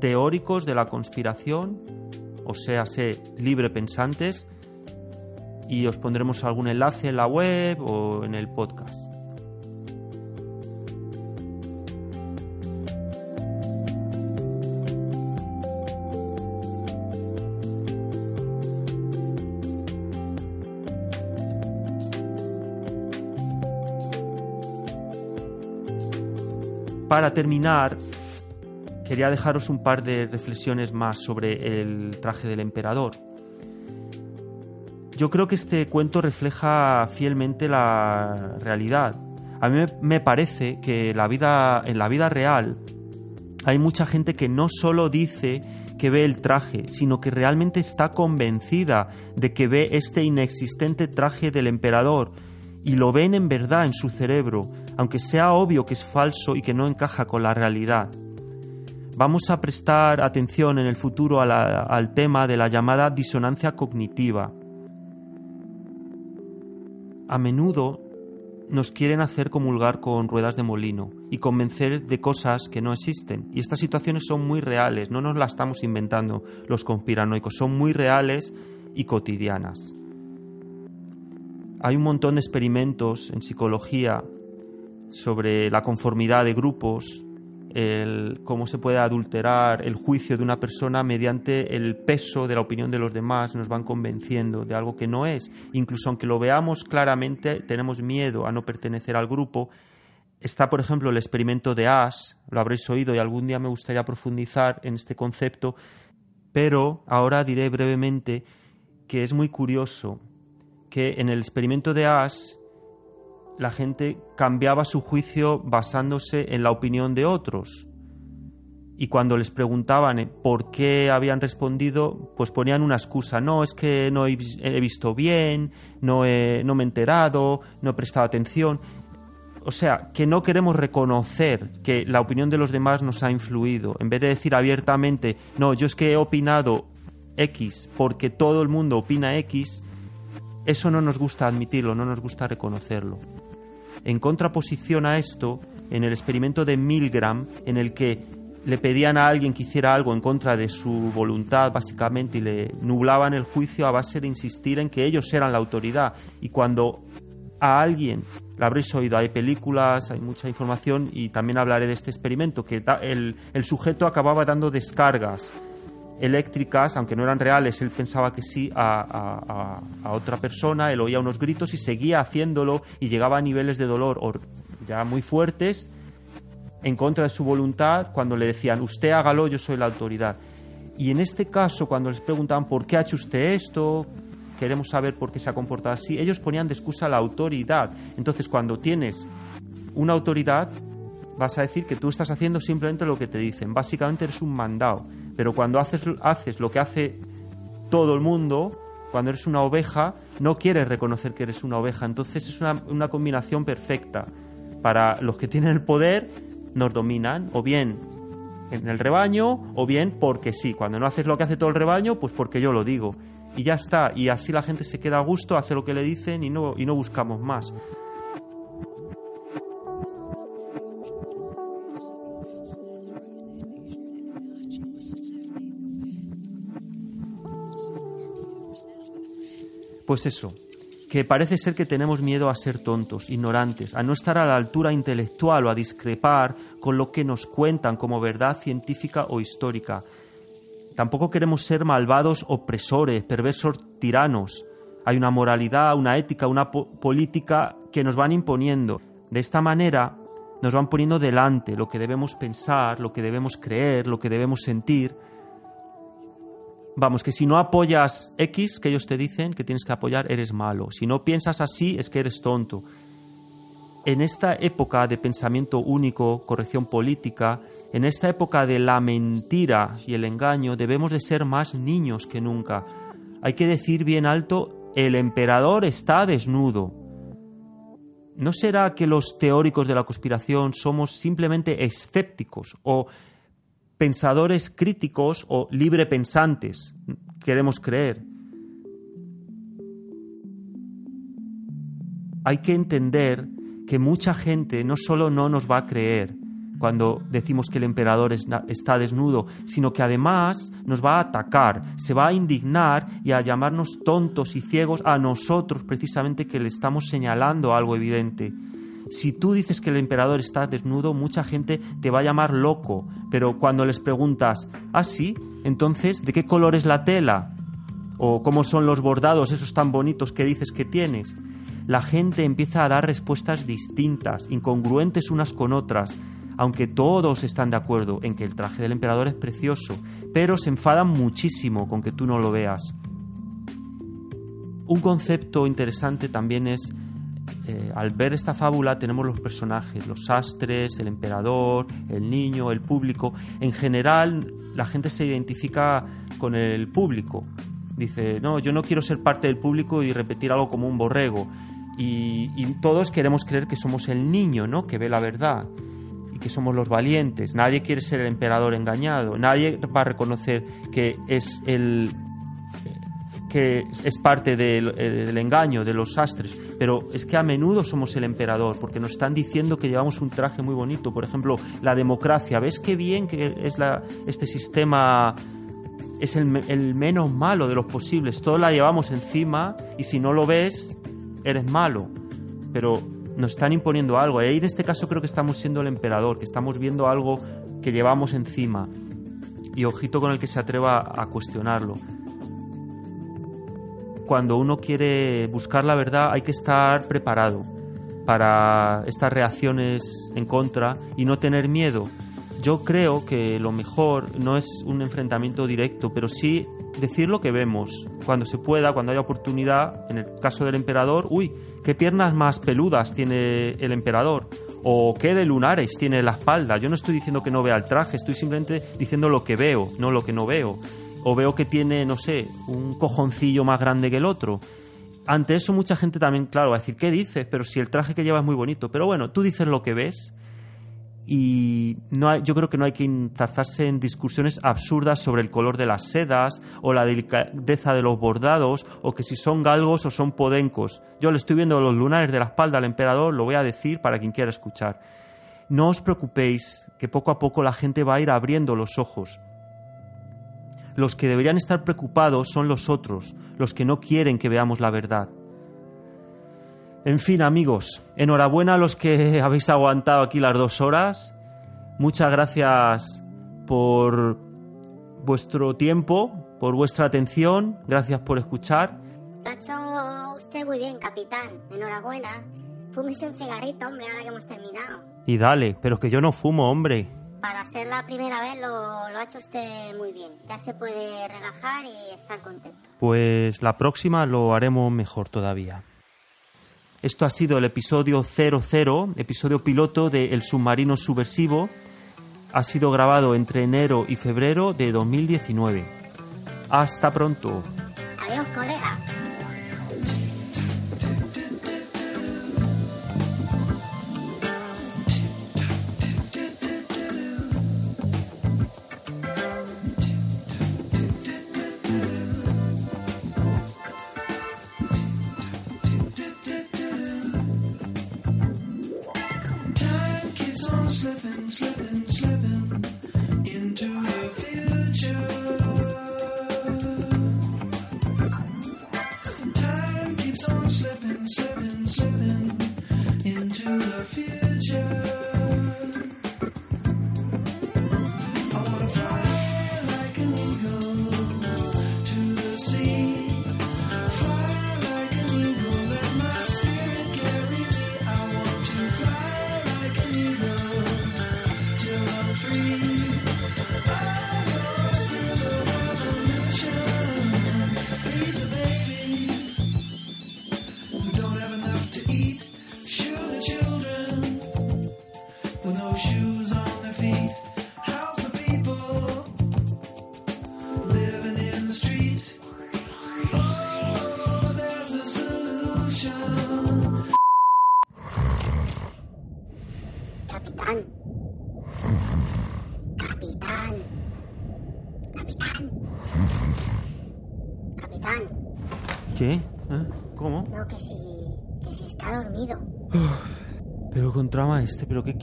Speaker 1: Teóricos de la Conspiración, o sea, sé libre pensantes, y os pondremos algún enlace en la web o en el podcast. Para terminar, quería dejaros un par de reflexiones más sobre el traje del emperador. Yo creo que este cuento refleja fielmente la realidad. A mí me parece que en la vida real hay mucha gente que no solo dice que ve el traje, sino que realmente está convencida de que ve este inexistente traje del emperador y lo ven en verdad en su cerebro, aunque sea obvio que es falso y que no encaja con la realidad. Vamos a prestar atención en el futuro al tema de la llamada disonancia cognitiva. A menudo nos quieren hacer comulgar con ruedas de molino y convencer de cosas que no existen. Y estas situaciones son muy reales, no nos las estamos inventando los conspiranoicos, son muy reales y cotidianas. Hay un montón de experimentos en psicología sobre la conformidad de grupos, el, cómo se puede adulterar el juicio de una persona mediante el peso de la opinión de los demás, nos van convenciendo de algo que no es. Incluso aunque lo veamos claramente, tenemos miedo a no pertenecer al grupo. Está, por ejemplo, el experimento de Ash, lo habréis oído y algún día me gustaría profundizar en este concepto, pero ahora diré brevemente que es muy curioso que en el experimento de Ash la gente cambiaba su juicio basándose en la opinión de otros. Y cuando les preguntaban eh, por qué habían respondido, pues ponían una excusa. No, es que no he, visto bien, no, no me he enterado, no he prestado atención. O sea, que no queremos reconocer que la opinión de los demás nos ha influido. En vez de decir abiertamente, no, yo es que he opinado X porque todo el mundo opina X, eso no nos gusta admitirlo, no nos gusta reconocerlo. En contraposición a esto, en el experimento de Milgram, en el que le pedían a alguien que hiciera algo en contra de su voluntad, básicamente, y le nublaban el juicio a base de insistir en que ellos eran la autoridad. Y cuando a alguien, la habréis oído, hay películas, hay mucha información, y también hablaré de este experimento, que el, el sujeto acababa dando descargas eléctricas, aunque no eran reales, él pensaba que sí a, otra persona, él oía unos gritos y seguía haciéndolo y llegaba a niveles de dolor ya muy fuertes en contra de su voluntad cuando le decían, usted hágalo, yo soy la autoridad. Y en este caso, cuando les preguntaban, ¿por qué ha hecho usted esto? Queremos saber por qué se ha comportado así. Ellos ponían de excusa la autoridad. Entonces, cuando tienes una autoridad, vas a decir que tú estás haciendo simplemente lo que te dicen. Básicamente eres un mandado. Pero cuando haces, haces lo que hace todo el mundo, cuando eres una oveja, no quieres reconocer que eres una oveja. Entonces es una, una combinación perfecta. Para los que tienen el poder, nos dominan, o bien en el rebaño, o bien porque sí. Cuando no haces lo que hace todo el rebaño, pues porque yo lo digo. Y ya está. Y así la gente se queda a gusto, hace lo que le dicen y no, y no buscamos más. Pues eso, que parece ser que tenemos miedo a ser tontos, ignorantes, a no estar a la altura intelectual o a discrepar con lo que nos cuentan como verdad científica o histórica. Tampoco queremos ser malvados opresores, perversos tiranos. Hay una moralidad, una ética, una política que nos van imponiendo. De esta manera nos van poniendo delante lo que debemos pensar, lo que debemos creer, lo que debemos sentir, Vamos, que si no apoyas X que ellos te dicen que tienes que apoyar, eres malo. Si no piensas así, es que eres tonto. En esta época de pensamiento único, corrección política, en esta época de la mentira y el engaño, debemos de ser más niños que nunca. Hay que decir bien alto, el emperador está desnudo. ¿No será que los teóricos de la conspiración somos simplemente escépticos o pensadores críticos o librepensantes? Queremos creer. Hay que entender que mucha gente no solo no nos va a creer, cuando decimos que el emperador está desnudo, sino que además nos va a atacar, se va a indignar y a llamarnos tontos y ciegos a nosotros precisamente que le estamos señalando algo evidente. Si tú dices que el emperador está desnudo, mucha gente te va a llamar loco, pero cuando les preguntas, ¿ah, sí? Entonces, ¿de qué color es la tela? ¿O cómo son los bordados esos tan bonitos que dices que tienes? La gente empieza a dar respuestas distintas, incongruentes unas con otras, aunque todos están de acuerdo en que el traje del emperador es precioso, pero se enfadan muchísimo con que tú no lo veas. Un concepto interesante también es, eh, al ver esta fábula tenemos los personajes, los sastres, el emperador, el niño, el público. En general, la gente se identifica con el público. Dice, no, yo no quiero ser parte del público y repetir algo como un borrego. Y, y todos queremos creer que somos el niño, ¿no? Que ve la verdad que somos los valientes, nadie quiere ser el emperador engañado, nadie va a reconocer que es el que es parte del, eh, del, engaño de los sastres, pero es que a menudo somos el emperador, porque nos están diciendo que llevamos un traje muy bonito, por ejemplo, la democracia, ¿ves qué bien que es la, este sistema es el, el menos malo de los posibles, todo la llevamos encima y si no lo ves, eres malo, pero nos están imponiendo algo. Y en este caso creo que estamos siendo el emperador, que estamos viendo algo que llevamos encima. Y ojito con el que se atreva a cuestionarlo. Cuando uno quiere buscar la verdad hay que estar preparado para estas reacciones en contra y no tener miedo. Yo creo que lo mejor no es un enfrentamiento directo, pero sí decir lo que vemos, cuando se pueda, cuando haya oportunidad. En el caso del emperador, uy, qué piernas más peludas tiene el emperador o qué de lunares tiene la espalda. Yo no estoy diciendo que no vea el traje, estoy simplemente diciendo lo que veo, no lo que no veo. O veo que tiene, no sé, un cojoncillo más grande que el otro. Ante eso mucha gente también, claro, va a decir, ¿qué dices? Pero si el traje que lleva es muy bonito. Pero bueno, tú dices lo que ves y no yo creo que no hay que enzarzarse en discusiones absurdas sobre el color de las sedas o la delicadeza de los bordados o que si son galgos o son podencos. Yo le estoy viendo los lunares de la espalda al emperador, lo voy a decir para quien quiera escuchar. No os preocupéis, que poco a poco la gente va a ir abriendo los ojos. Los que deberían estar preocupados son los otros, los que no quieren que veamos la verdad. En fin, amigos, enhorabuena a los que habéis aguantado aquí las dos horas. Muchas gracias por vuestro tiempo, por vuestra atención. Gracias por escuchar.
Speaker 2: Lo ha hecho usted muy bien, capitán. Enhorabuena. Fúmese un cigarrito, hombre, ahora que hemos terminado.
Speaker 1: Y dale, pero que yo no fumo, hombre.
Speaker 2: Para ser la primera vez lo, ha hecho usted muy bien. Ya se puede relajar y estar contento.
Speaker 1: Pues la próxima lo haremos mejor todavía. Esto ha sido el episodio 00, episodio piloto de El submarino subversivo. Ha sido grabado entre enero y febrero de 2019. Hasta pronto.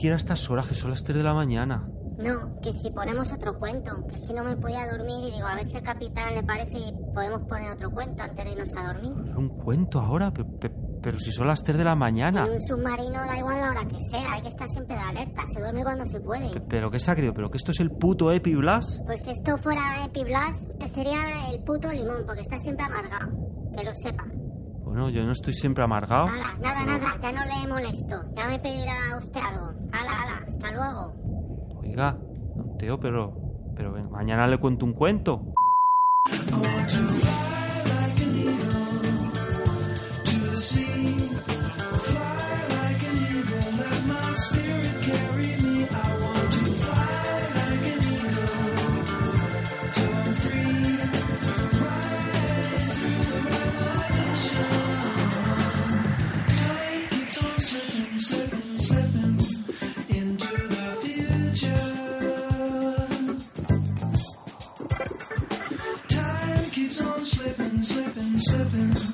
Speaker 10: Este, ¿pero qué quiere a estas horas? Que son las 3 de la mañana.
Speaker 2: No, que si ponemos otro cuento, que es que no me podía dormir y digo, a ver si al capitán le parece y podemos poner otro cuento antes de irnos a dormir.
Speaker 10: ¿Pero un cuento ahora? Pe- pe- Pero, si son las 3 de la mañana.
Speaker 2: En un submarino da igual la hora que sea, hay que estar siempre de alerta, se duerme cuando se puede.
Speaker 10: ¿Pero qué se ha creído? ¿Pero que esto es el puto Epi Blas?
Speaker 2: Pues si esto fuera Epiblas, te sería el puto limón, porque está siempre amargado. Que lo sepa.
Speaker 10: Bueno, yo no estoy siempre amargado.
Speaker 2: Hala, nada, nada, ya no le molesto. Ya me pedirá usted algo. Hala, hala, hasta luego.
Speaker 10: Oiga, don Teo, pero... Pero ven, mañana le cuento un cuento.
Speaker 11: have been